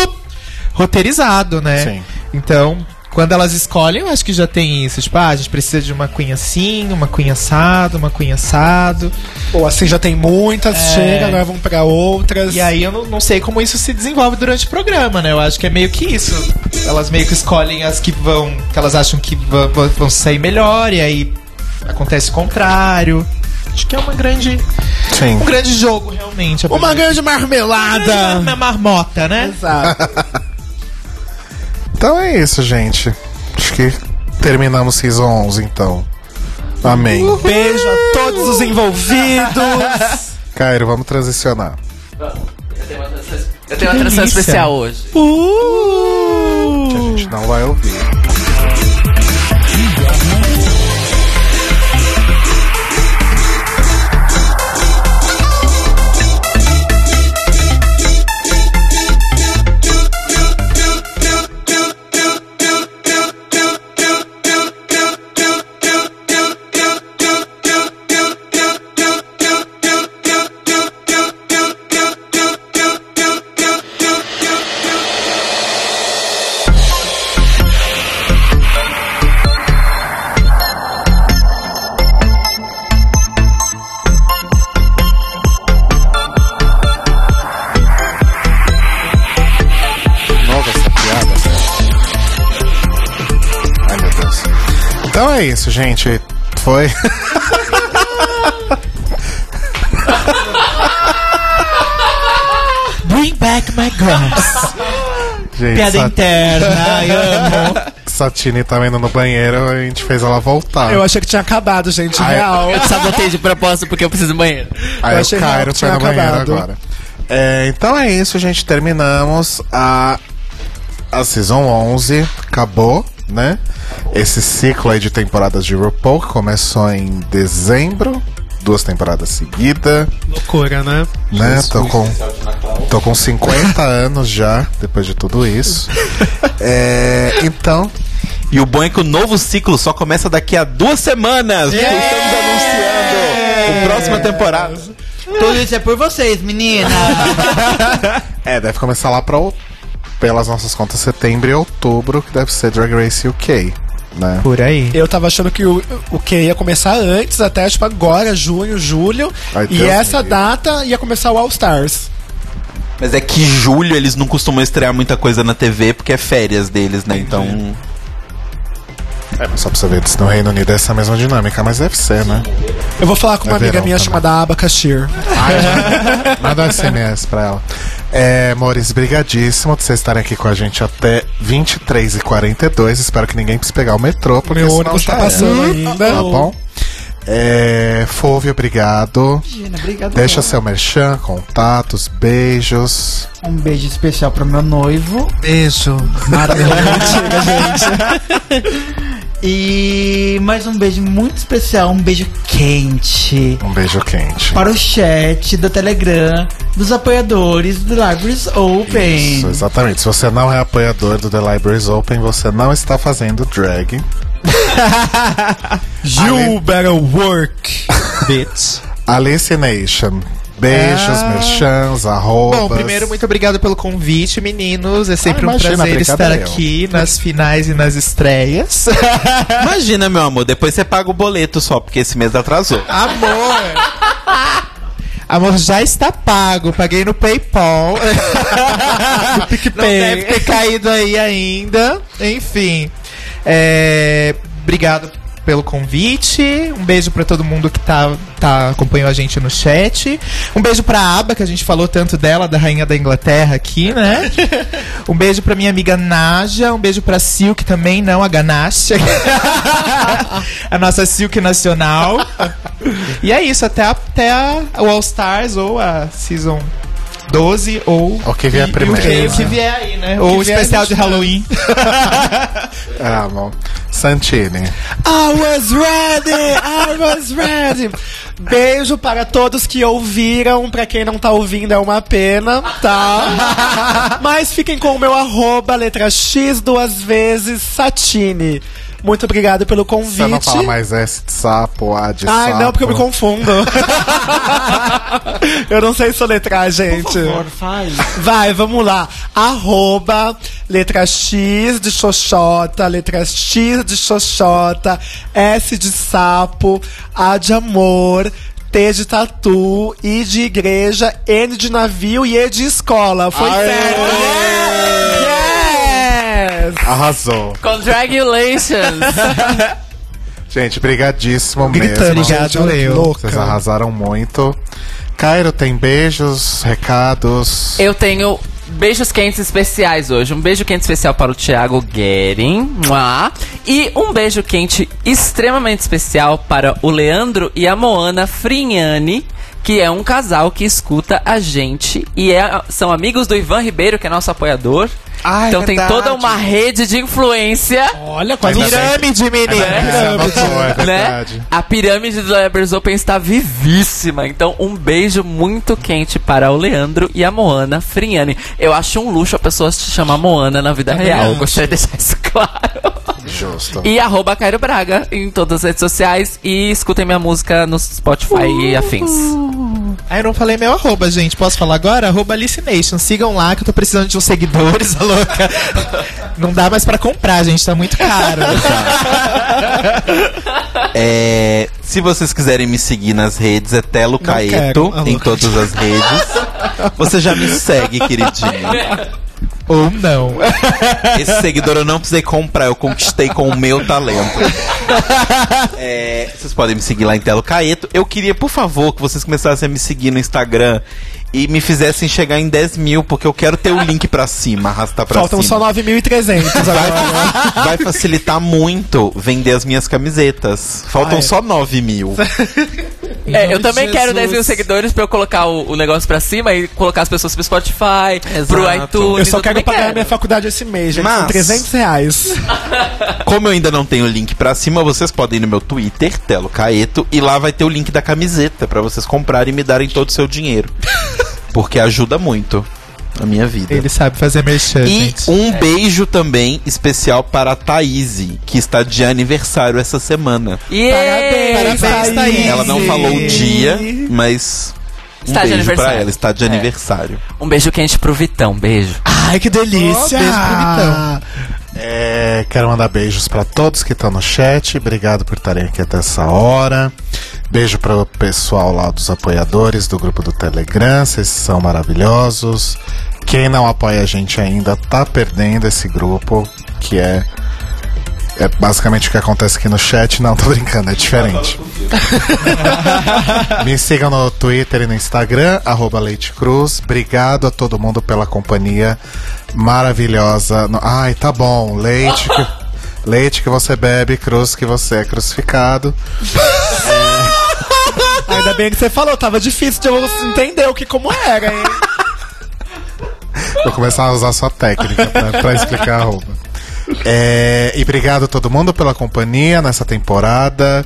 Speaker 6: [LAUGHS] roteirizado, né?
Speaker 1: Sim.
Speaker 6: Então, quando elas escolhem, eu acho que já tem isso. Tipo, ah, a gente precisa de uma queen assim, uma queen assado, uma queen assado.
Speaker 4: Ou assim já tem muitas, chega, agora vamos pra outras.
Speaker 6: E aí eu não, não sei como isso se desenvolve durante o programa, né? Eu acho que é meio que isso. Elas meio que escolhem as que vão. que elas acham que vão, vão- vão sair melhor, e aí acontece o contrário. Acho que é uma grande.
Speaker 1: Sim.
Speaker 6: Um grande jogo, realmente.
Speaker 4: Uma grande marmelada!
Speaker 6: Uma marmota, né?
Speaker 4: Exato. [LAUGHS]
Speaker 1: Então é isso, gente. Acho que terminamos Season 11, então. Amém.
Speaker 4: Beijo a todos os envolvidos. [LAUGHS]
Speaker 1: Cairo, vamos transicionar.
Speaker 3: Eu tenho uma transição, eu tenho uma transição especial hoje.
Speaker 1: Que a gente não vai ouvir. Então é isso, gente. Foi. [LAUGHS]
Speaker 5: Bring back my girls.
Speaker 1: Gente,
Speaker 5: Piada interna, ai, amo. [LAUGHS]
Speaker 1: Satine tá indo no banheiro, a gente fez ela voltar.
Speaker 4: Eu achei que tinha acabado, gente,
Speaker 1: Ai,
Speaker 4: real.
Speaker 3: Eu te sabotei de propósito porque eu preciso do banheiro.
Speaker 1: Aí
Speaker 4: Eu
Speaker 1: o
Speaker 4: achei
Speaker 1: Cairo foi
Speaker 4: tinha
Speaker 1: no banheiro
Speaker 4: acabado.
Speaker 1: agora. É, então é isso, gente. Terminamos a, a Season 11. Acabou, né? Esse ciclo aí de temporadas de RuPaul que começou em dezembro. Duas temporadas seguidas,
Speaker 4: Loucura, né?
Speaker 1: né? Tô com, tô com 50 [LAUGHS] anos já, depois de tudo isso. [LAUGHS] É, então,
Speaker 2: E o bom é que o novo ciclo só começa daqui a duas semanas. Porque estamos anunciando a próxima temporada.
Speaker 5: Tudo isso é por vocês, menina. [LAUGHS]
Speaker 1: é, deve começar lá pra, o- pelas nossas contas, setembro e outubro, que deve ser Drag Race UK, né?
Speaker 6: Por aí.
Speaker 4: Eu tava achando que o, o que ia começar antes, até tipo agora, junho, julho.
Speaker 1: Ai,
Speaker 4: e
Speaker 1: Deus
Speaker 4: essa
Speaker 1: livre.
Speaker 4: data ia começar o All Stars.
Speaker 2: Mas é que julho eles não costumam estrear muita coisa na TV porque é férias deles, né? Então.
Speaker 1: É, mas só pra você ver, se no Reino Unido é essa mesma dinâmica, mas deve ser, né?
Speaker 4: Eu vou falar com uma
Speaker 1: É
Speaker 4: amiga minha
Speaker 1: também.
Speaker 4: chamada Aba Cashier.
Speaker 1: Manda um SMS pra ela. É, Maurício, brigadíssimo de vocês estarem aqui com a gente até 23h42. Espero que ninguém precise pegar o metrô, porque
Speaker 4: Meu
Speaker 1: senão
Speaker 4: ônibus tá passando ainda.
Speaker 1: Tá bom? É, Fove, obrigado.
Speaker 5: Imagina, obrigado.
Speaker 1: Deixa seu merchan, contatos, beijos.
Speaker 5: Um beijo especial pro meu noivo.
Speaker 4: Beijo. [LAUGHS]
Speaker 5: E mais um beijo muito especial, um beijo quente
Speaker 1: Um beijo quente.
Speaker 5: para o chat do Telegram dos apoiadores do Libraries Open.
Speaker 1: Isso, exatamente. Se você não é apoiador do The Libraries Open, você não está fazendo drag. [LAUGHS]
Speaker 4: You better work.
Speaker 6: Bitch.
Speaker 1: Alice Nation. Beijos,
Speaker 6: Ah.
Speaker 1: merchans, arrobas.
Speaker 6: Bom, primeiro, muito obrigado pelo convite, meninos. É sempre
Speaker 1: Ah,
Speaker 6: um
Speaker 1: imagina,
Speaker 6: prazer
Speaker 1: obrigado
Speaker 6: estar
Speaker 1: eu.
Speaker 6: aqui nas finais e nas estreias. [LAUGHS]
Speaker 2: Imagina, meu amor, depois você paga o boleto só, porque esse mês atrasou.
Speaker 6: Amor! [LAUGHS] Amor, já está pago. Paguei no PayPal. Não deve ter caído aí ainda. Enfim. É, obrigado pelo convite. Um beijo pra todo mundo que tá, tá acompanhou a gente no chat. Um beijo pra Aba, que a gente falou tanto dela, da rainha da Inglaterra aqui, né? [LAUGHS] um beijo pra minha amiga Naja, um beijo pra Silk também, não a Ganache. [LAUGHS] a nossa Silk nacional. E é isso, até, a, até a, o All Stars ou a Season 12 ou
Speaker 1: O que vier
Speaker 6: e- e
Speaker 1: primeiro,
Speaker 6: o que- o que
Speaker 1: né?
Speaker 6: vier aí, né? Ou o especial de
Speaker 4: gente
Speaker 6: Halloween. [LAUGHS]
Speaker 1: Ah, bom. Santini.
Speaker 4: I was ready! I was ready! Beijo para todos que ouviram. Pra quem não tá ouvindo, é uma pena, tá? [LAUGHS] Mas fiquem com o meu arroba, letra X, duas vezes, Satine. Muito obrigado pelo convite.
Speaker 1: Você não fala mais S de sapo, A de
Speaker 4: Ai,
Speaker 1: sapo.
Speaker 4: não, porque eu me confundo. [LAUGHS] eu não sei soletrar, gente.
Speaker 5: Por favor, faz.
Speaker 4: Vai, vamos lá. Arroba, letra X de xoxota, letra X de xoxota, S de sapo, A de amor, T de tatu, I de igreja, N de navio e E de escola. Foi
Speaker 1: Aê!
Speaker 4: certo. Yes!
Speaker 1: Arrasou.
Speaker 3: Congratulations! [LAUGHS]
Speaker 1: Gente, brigadíssimo
Speaker 6: Gritando,
Speaker 1: mesmo.
Speaker 6: obrigado.
Speaker 1: Vocês arrasaram muito. Cairo, tem beijos, recados.
Speaker 3: Eu tenho beijos quentes especiais hoje. Um beijo quente especial para o Thiago Guerin. Mua. E um beijo quente extremamente especial para o Leandro e a Moana Frignani. Que é um casal que escuta a gente e é- são amigos do Ivan Ribeiro, que é nosso apoiador.
Speaker 6: Ah, é
Speaker 3: então tem
Speaker 6: verdade.
Speaker 3: toda uma rede de influência.
Speaker 4: Olha, quase.
Speaker 6: Pirâmide, menino.
Speaker 1: Você anotou, é
Speaker 3: né?
Speaker 1: verdade.
Speaker 3: A pirâmide do Lebers Open está vivíssima. Então, um beijo muito quente para o Leandro e a Moana Friani. Eu acho um luxo a pessoa se chamar Moana na vida real. Eu gostaria de deixar isso claro.
Speaker 1: Justo.
Speaker 3: E arroba Cairo Braga em todas as redes sociais. E escutem minha música no Spotify e afins.
Speaker 6: Ah, eu não falei meu arroba, gente. Posso falar agora? Arroba Alicination. Sigam lá que eu tô precisando de uns seguidores, [LAUGHS] a louca. Não dá mais pra comprar, gente. Tá muito caro. [LAUGHS]
Speaker 2: É, se vocês quiserem me seguir nas redes, é Telo Caeto, em todas as redes. Você já me segue, queridinho. [LAUGHS]
Speaker 6: Ou não. [LAUGHS]
Speaker 2: Esse seguidor eu não precisei comprar, eu conquistei com o meu talento. É, vocês podem me seguir lá em Telo Caeto. Eu queria, por favor, que vocês começassem a me seguir no Instagram e me fizessem chegar em 10 mil, porque eu quero ter o link pra cima, arrastar pra
Speaker 4: Faltam
Speaker 2: cima.
Speaker 4: só 9.300 agora.
Speaker 2: Vai, [LAUGHS] vai facilitar muito vender as minhas camisetas. Faltam só 9 mil. [LAUGHS]
Speaker 3: É, eu também
Speaker 4: Jesus.
Speaker 3: quero 10 mil seguidores pra eu colocar o, o negócio pra cima e colocar as pessoas pro Spotify, pro
Speaker 2: Exato.
Speaker 3: iTunes.
Speaker 4: Eu só quero
Speaker 3: também
Speaker 4: pagar minha faculdade esse mês, gente. São
Speaker 2: Mas-
Speaker 4: 300 reais. [LAUGHS]
Speaker 2: Como eu ainda não tenho o link pra cima, vocês podem ir no meu Twitter, Telo Caeto, e lá vai ter o link da camiseta pra vocês comprarem e me darem todo o seu dinheiro. [LAUGHS] Porque ajuda muito a minha vida.
Speaker 6: Ele sabe fazer merchan,
Speaker 2: E
Speaker 6: gente.
Speaker 2: um beijo também especial para a Thaís, que está de aniversário essa semana.
Speaker 3: Parabéns,
Speaker 6: Parabéns, Thaís.
Speaker 2: Ela não falou o dia, mas um
Speaker 3: Está de
Speaker 2: beijo
Speaker 3: aniversário.
Speaker 2: pra ela. Está de
Speaker 3: É.
Speaker 2: aniversário.
Speaker 3: Um beijo quente pro Vitão, beijo.
Speaker 4: Ai, que delícia!
Speaker 6: Ó, beijo pro Vitão.
Speaker 1: É, quero mandar beijos pra todos que estão no chat. Obrigado por estarem aqui até essa hora. Beijo para o pessoal lá dos apoiadores do grupo do Telegram. Vocês são maravilhosos. Quem não apoia a gente ainda tá perdendo esse grupo, que é é basicamente o que acontece aqui no chat. Não, tô brincando, é diferente. [LAUGHS] Me sigam no Twitter e no Instagram, arroba Leite Cruz. Obrigado a todo mundo pela companhia maravilhosa. Ai, tá bom. Leite que, [LAUGHS] leite que você bebe, cruz que você é crucificado. [LAUGHS]
Speaker 4: Ainda bem que você falou, tava difícil de eu entender o que como era, hein?
Speaker 1: Vou começar a usar sua técnica pra explicar a arroba. É, e obrigado a todo mundo pela companhia nessa temporada.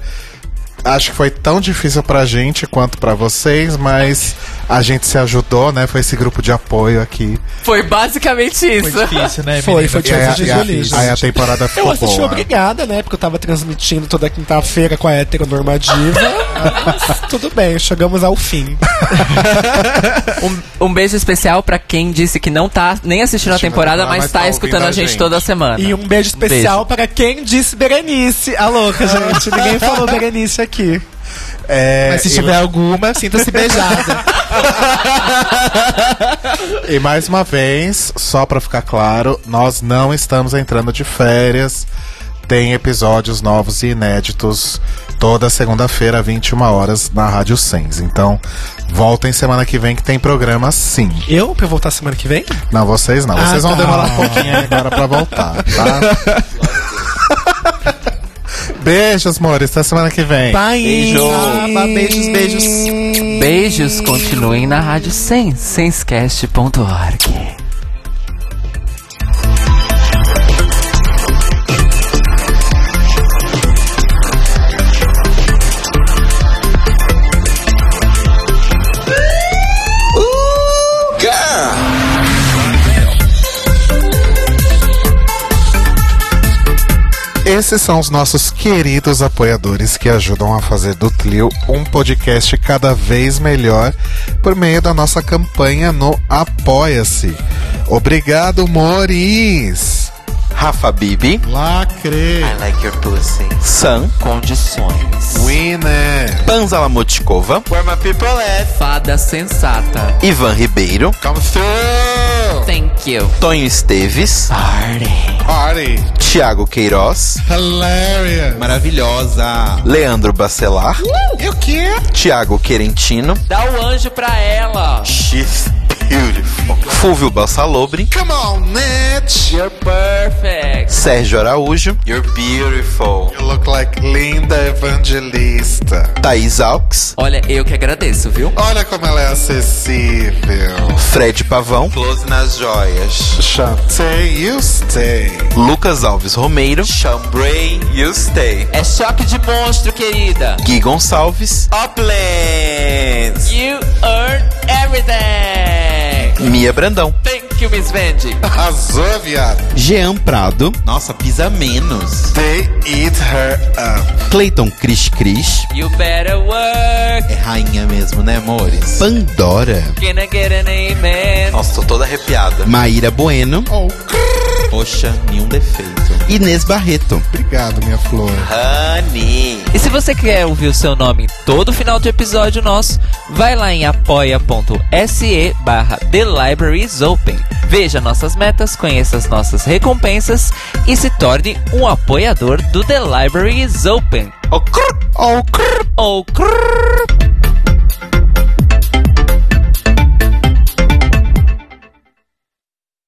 Speaker 1: Acho que foi tão difícil pra gente quanto pra vocês, mas a gente se ajudou, né? Foi esse grupo de apoio aqui.
Speaker 3: Foi basicamente isso.
Speaker 6: Foi difícil, né,
Speaker 4: Foi,
Speaker 6: menina?
Speaker 4: foi
Speaker 1: aí,
Speaker 4: difícil de
Speaker 1: aí a
Speaker 4: gente.
Speaker 1: temporada
Speaker 4: Eu
Speaker 1: ficou
Speaker 4: assisti
Speaker 1: boa.
Speaker 4: obrigada, né? Porque eu tava transmitindo toda quinta-feira com a heteronormativa. Mas tudo bem, chegamos ao fim. [LAUGHS]
Speaker 3: Um, um beijo especial pra quem disse que não tá nem assistindo a temporada,
Speaker 1: temporada,
Speaker 3: mas
Speaker 1: mas
Speaker 3: tá
Speaker 1: tá
Speaker 3: escutando a
Speaker 1: a
Speaker 3: gente
Speaker 1: gente.
Speaker 3: toda semana.
Speaker 4: E um beijo especial para quem disse Berenice. A louca, gente. Ninguém falou Berenice aqui.
Speaker 1: É,
Speaker 6: Mas se tiver alguma, sinta-se beijada. [LAUGHS]
Speaker 1: E mais uma vez, só pra ficar claro, nós não estamos entrando de férias. tem episódios novos e inéditos toda segunda-feira, 21 horas, na Rádio Sens. Então, voltem semana que vem que tem programa sim.
Speaker 7: Eu, pra eu voltar semana que vem?
Speaker 1: Não, vocês não.
Speaker 7: Ah,
Speaker 1: Vocês vão
Speaker 7: tá.
Speaker 1: demorar um pouquinho aí agora pra voltar, tá? [LAUGHS] Beijos, amores. Até semana que vem.
Speaker 7: Bye!
Speaker 2: Beijo.
Speaker 6: Beijos, beijos.
Speaker 3: Beijos, continuem na Rádio Sens, senscast.org.
Speaker 1: Esses são os nossos queridos apoiadores que ajudam a fazer do Tlio um podcast cada vez melhor por meio da nossa campanha no Apoia-se. Obrigado, Moris!
Speaker 2: Rafa Bibi.
Speaker 1: Lacre!
Speaker 2: I like your pussy. Sam.
Speaker 3: Condições.
Speaker 1: Winner!
Speaker 2: Panzala Motikova. Where my people at.
Speaker 3: Fada sensata.
Speaker 2: Ivan Ribeiro.
Speaker 1: Come through!
Speaker 3: Thank you.
Speaker 2: Tonho Esteves.
Speaker 3: Party.
Speaker 1: Party!
Speaker 2: Thiago Queiroz.
Speaker 1: Hilarious!
Speaker 6: Maravilhosa.
Speaker 2: Leandro Bacelar.
Speaker 1: E o quê?
Speaker 2: Thiago Querentino.
Speaker 3: Dá o anjo pra ela.
Speaker 2: She's beautiful. Fúvio Balsalobre.
Speaker 1: Come on, Nitch!
Speaker 3: You're perfect.
Speaker 2: Sérgio Araújo. You're beautiful.
Speaker 1: You look like Linda Evangelista.
Speaker 2: Thaís Alves.
Speaker 3: Olha, eu que agradeço, viu?
Speaker 1: Olha como ela é acessível.
Speaker 2: Fred Pavão. Close nas joias.
Speaker 1: Chantei, you stay.
Speaker 2: Lucas Alves Romeiro. Chambray, you stay.
Speaker 3: É choque de monstro, querida.
Speaker 2: Gui Gonçalves. Uplands.
Speaker 3: You earn everything.
Speaker 2: Mia Brandão.
Speaker 3: Thank you, Miss Vendi.
Speaker 1: Arrasou, viado.
Speaker 6: Jean Prado. Nossa, pisa menos.
Speaker 1: They eat her up.
Speaker 6: Clayton Cris Cris.
Speaker 3: You better work.
Speaker 6: É rainha mesmo, né, amores? Pandora.
Speaker 3: Can I get an amen?
Speaker 2: Nossa, tô toda arrepiada.
Speaker 6: Maíra Bueno. Poxa, nenhum defeito. Inês Barreto.
Speaker 1: Obrigado, minha flor.
Speaker 2: Honey.
Speaker 3: E se você quer ouvir o seu nome em todo final de episódio nosso, vai lá em apoia.se barra The Libraries Open. Veja nossas metas, conheça as nossas recompensas e se torne um apoiador do The Libraries Open.
Speaker 2: Oh, crrr.
Speaker 3: Ou crrr.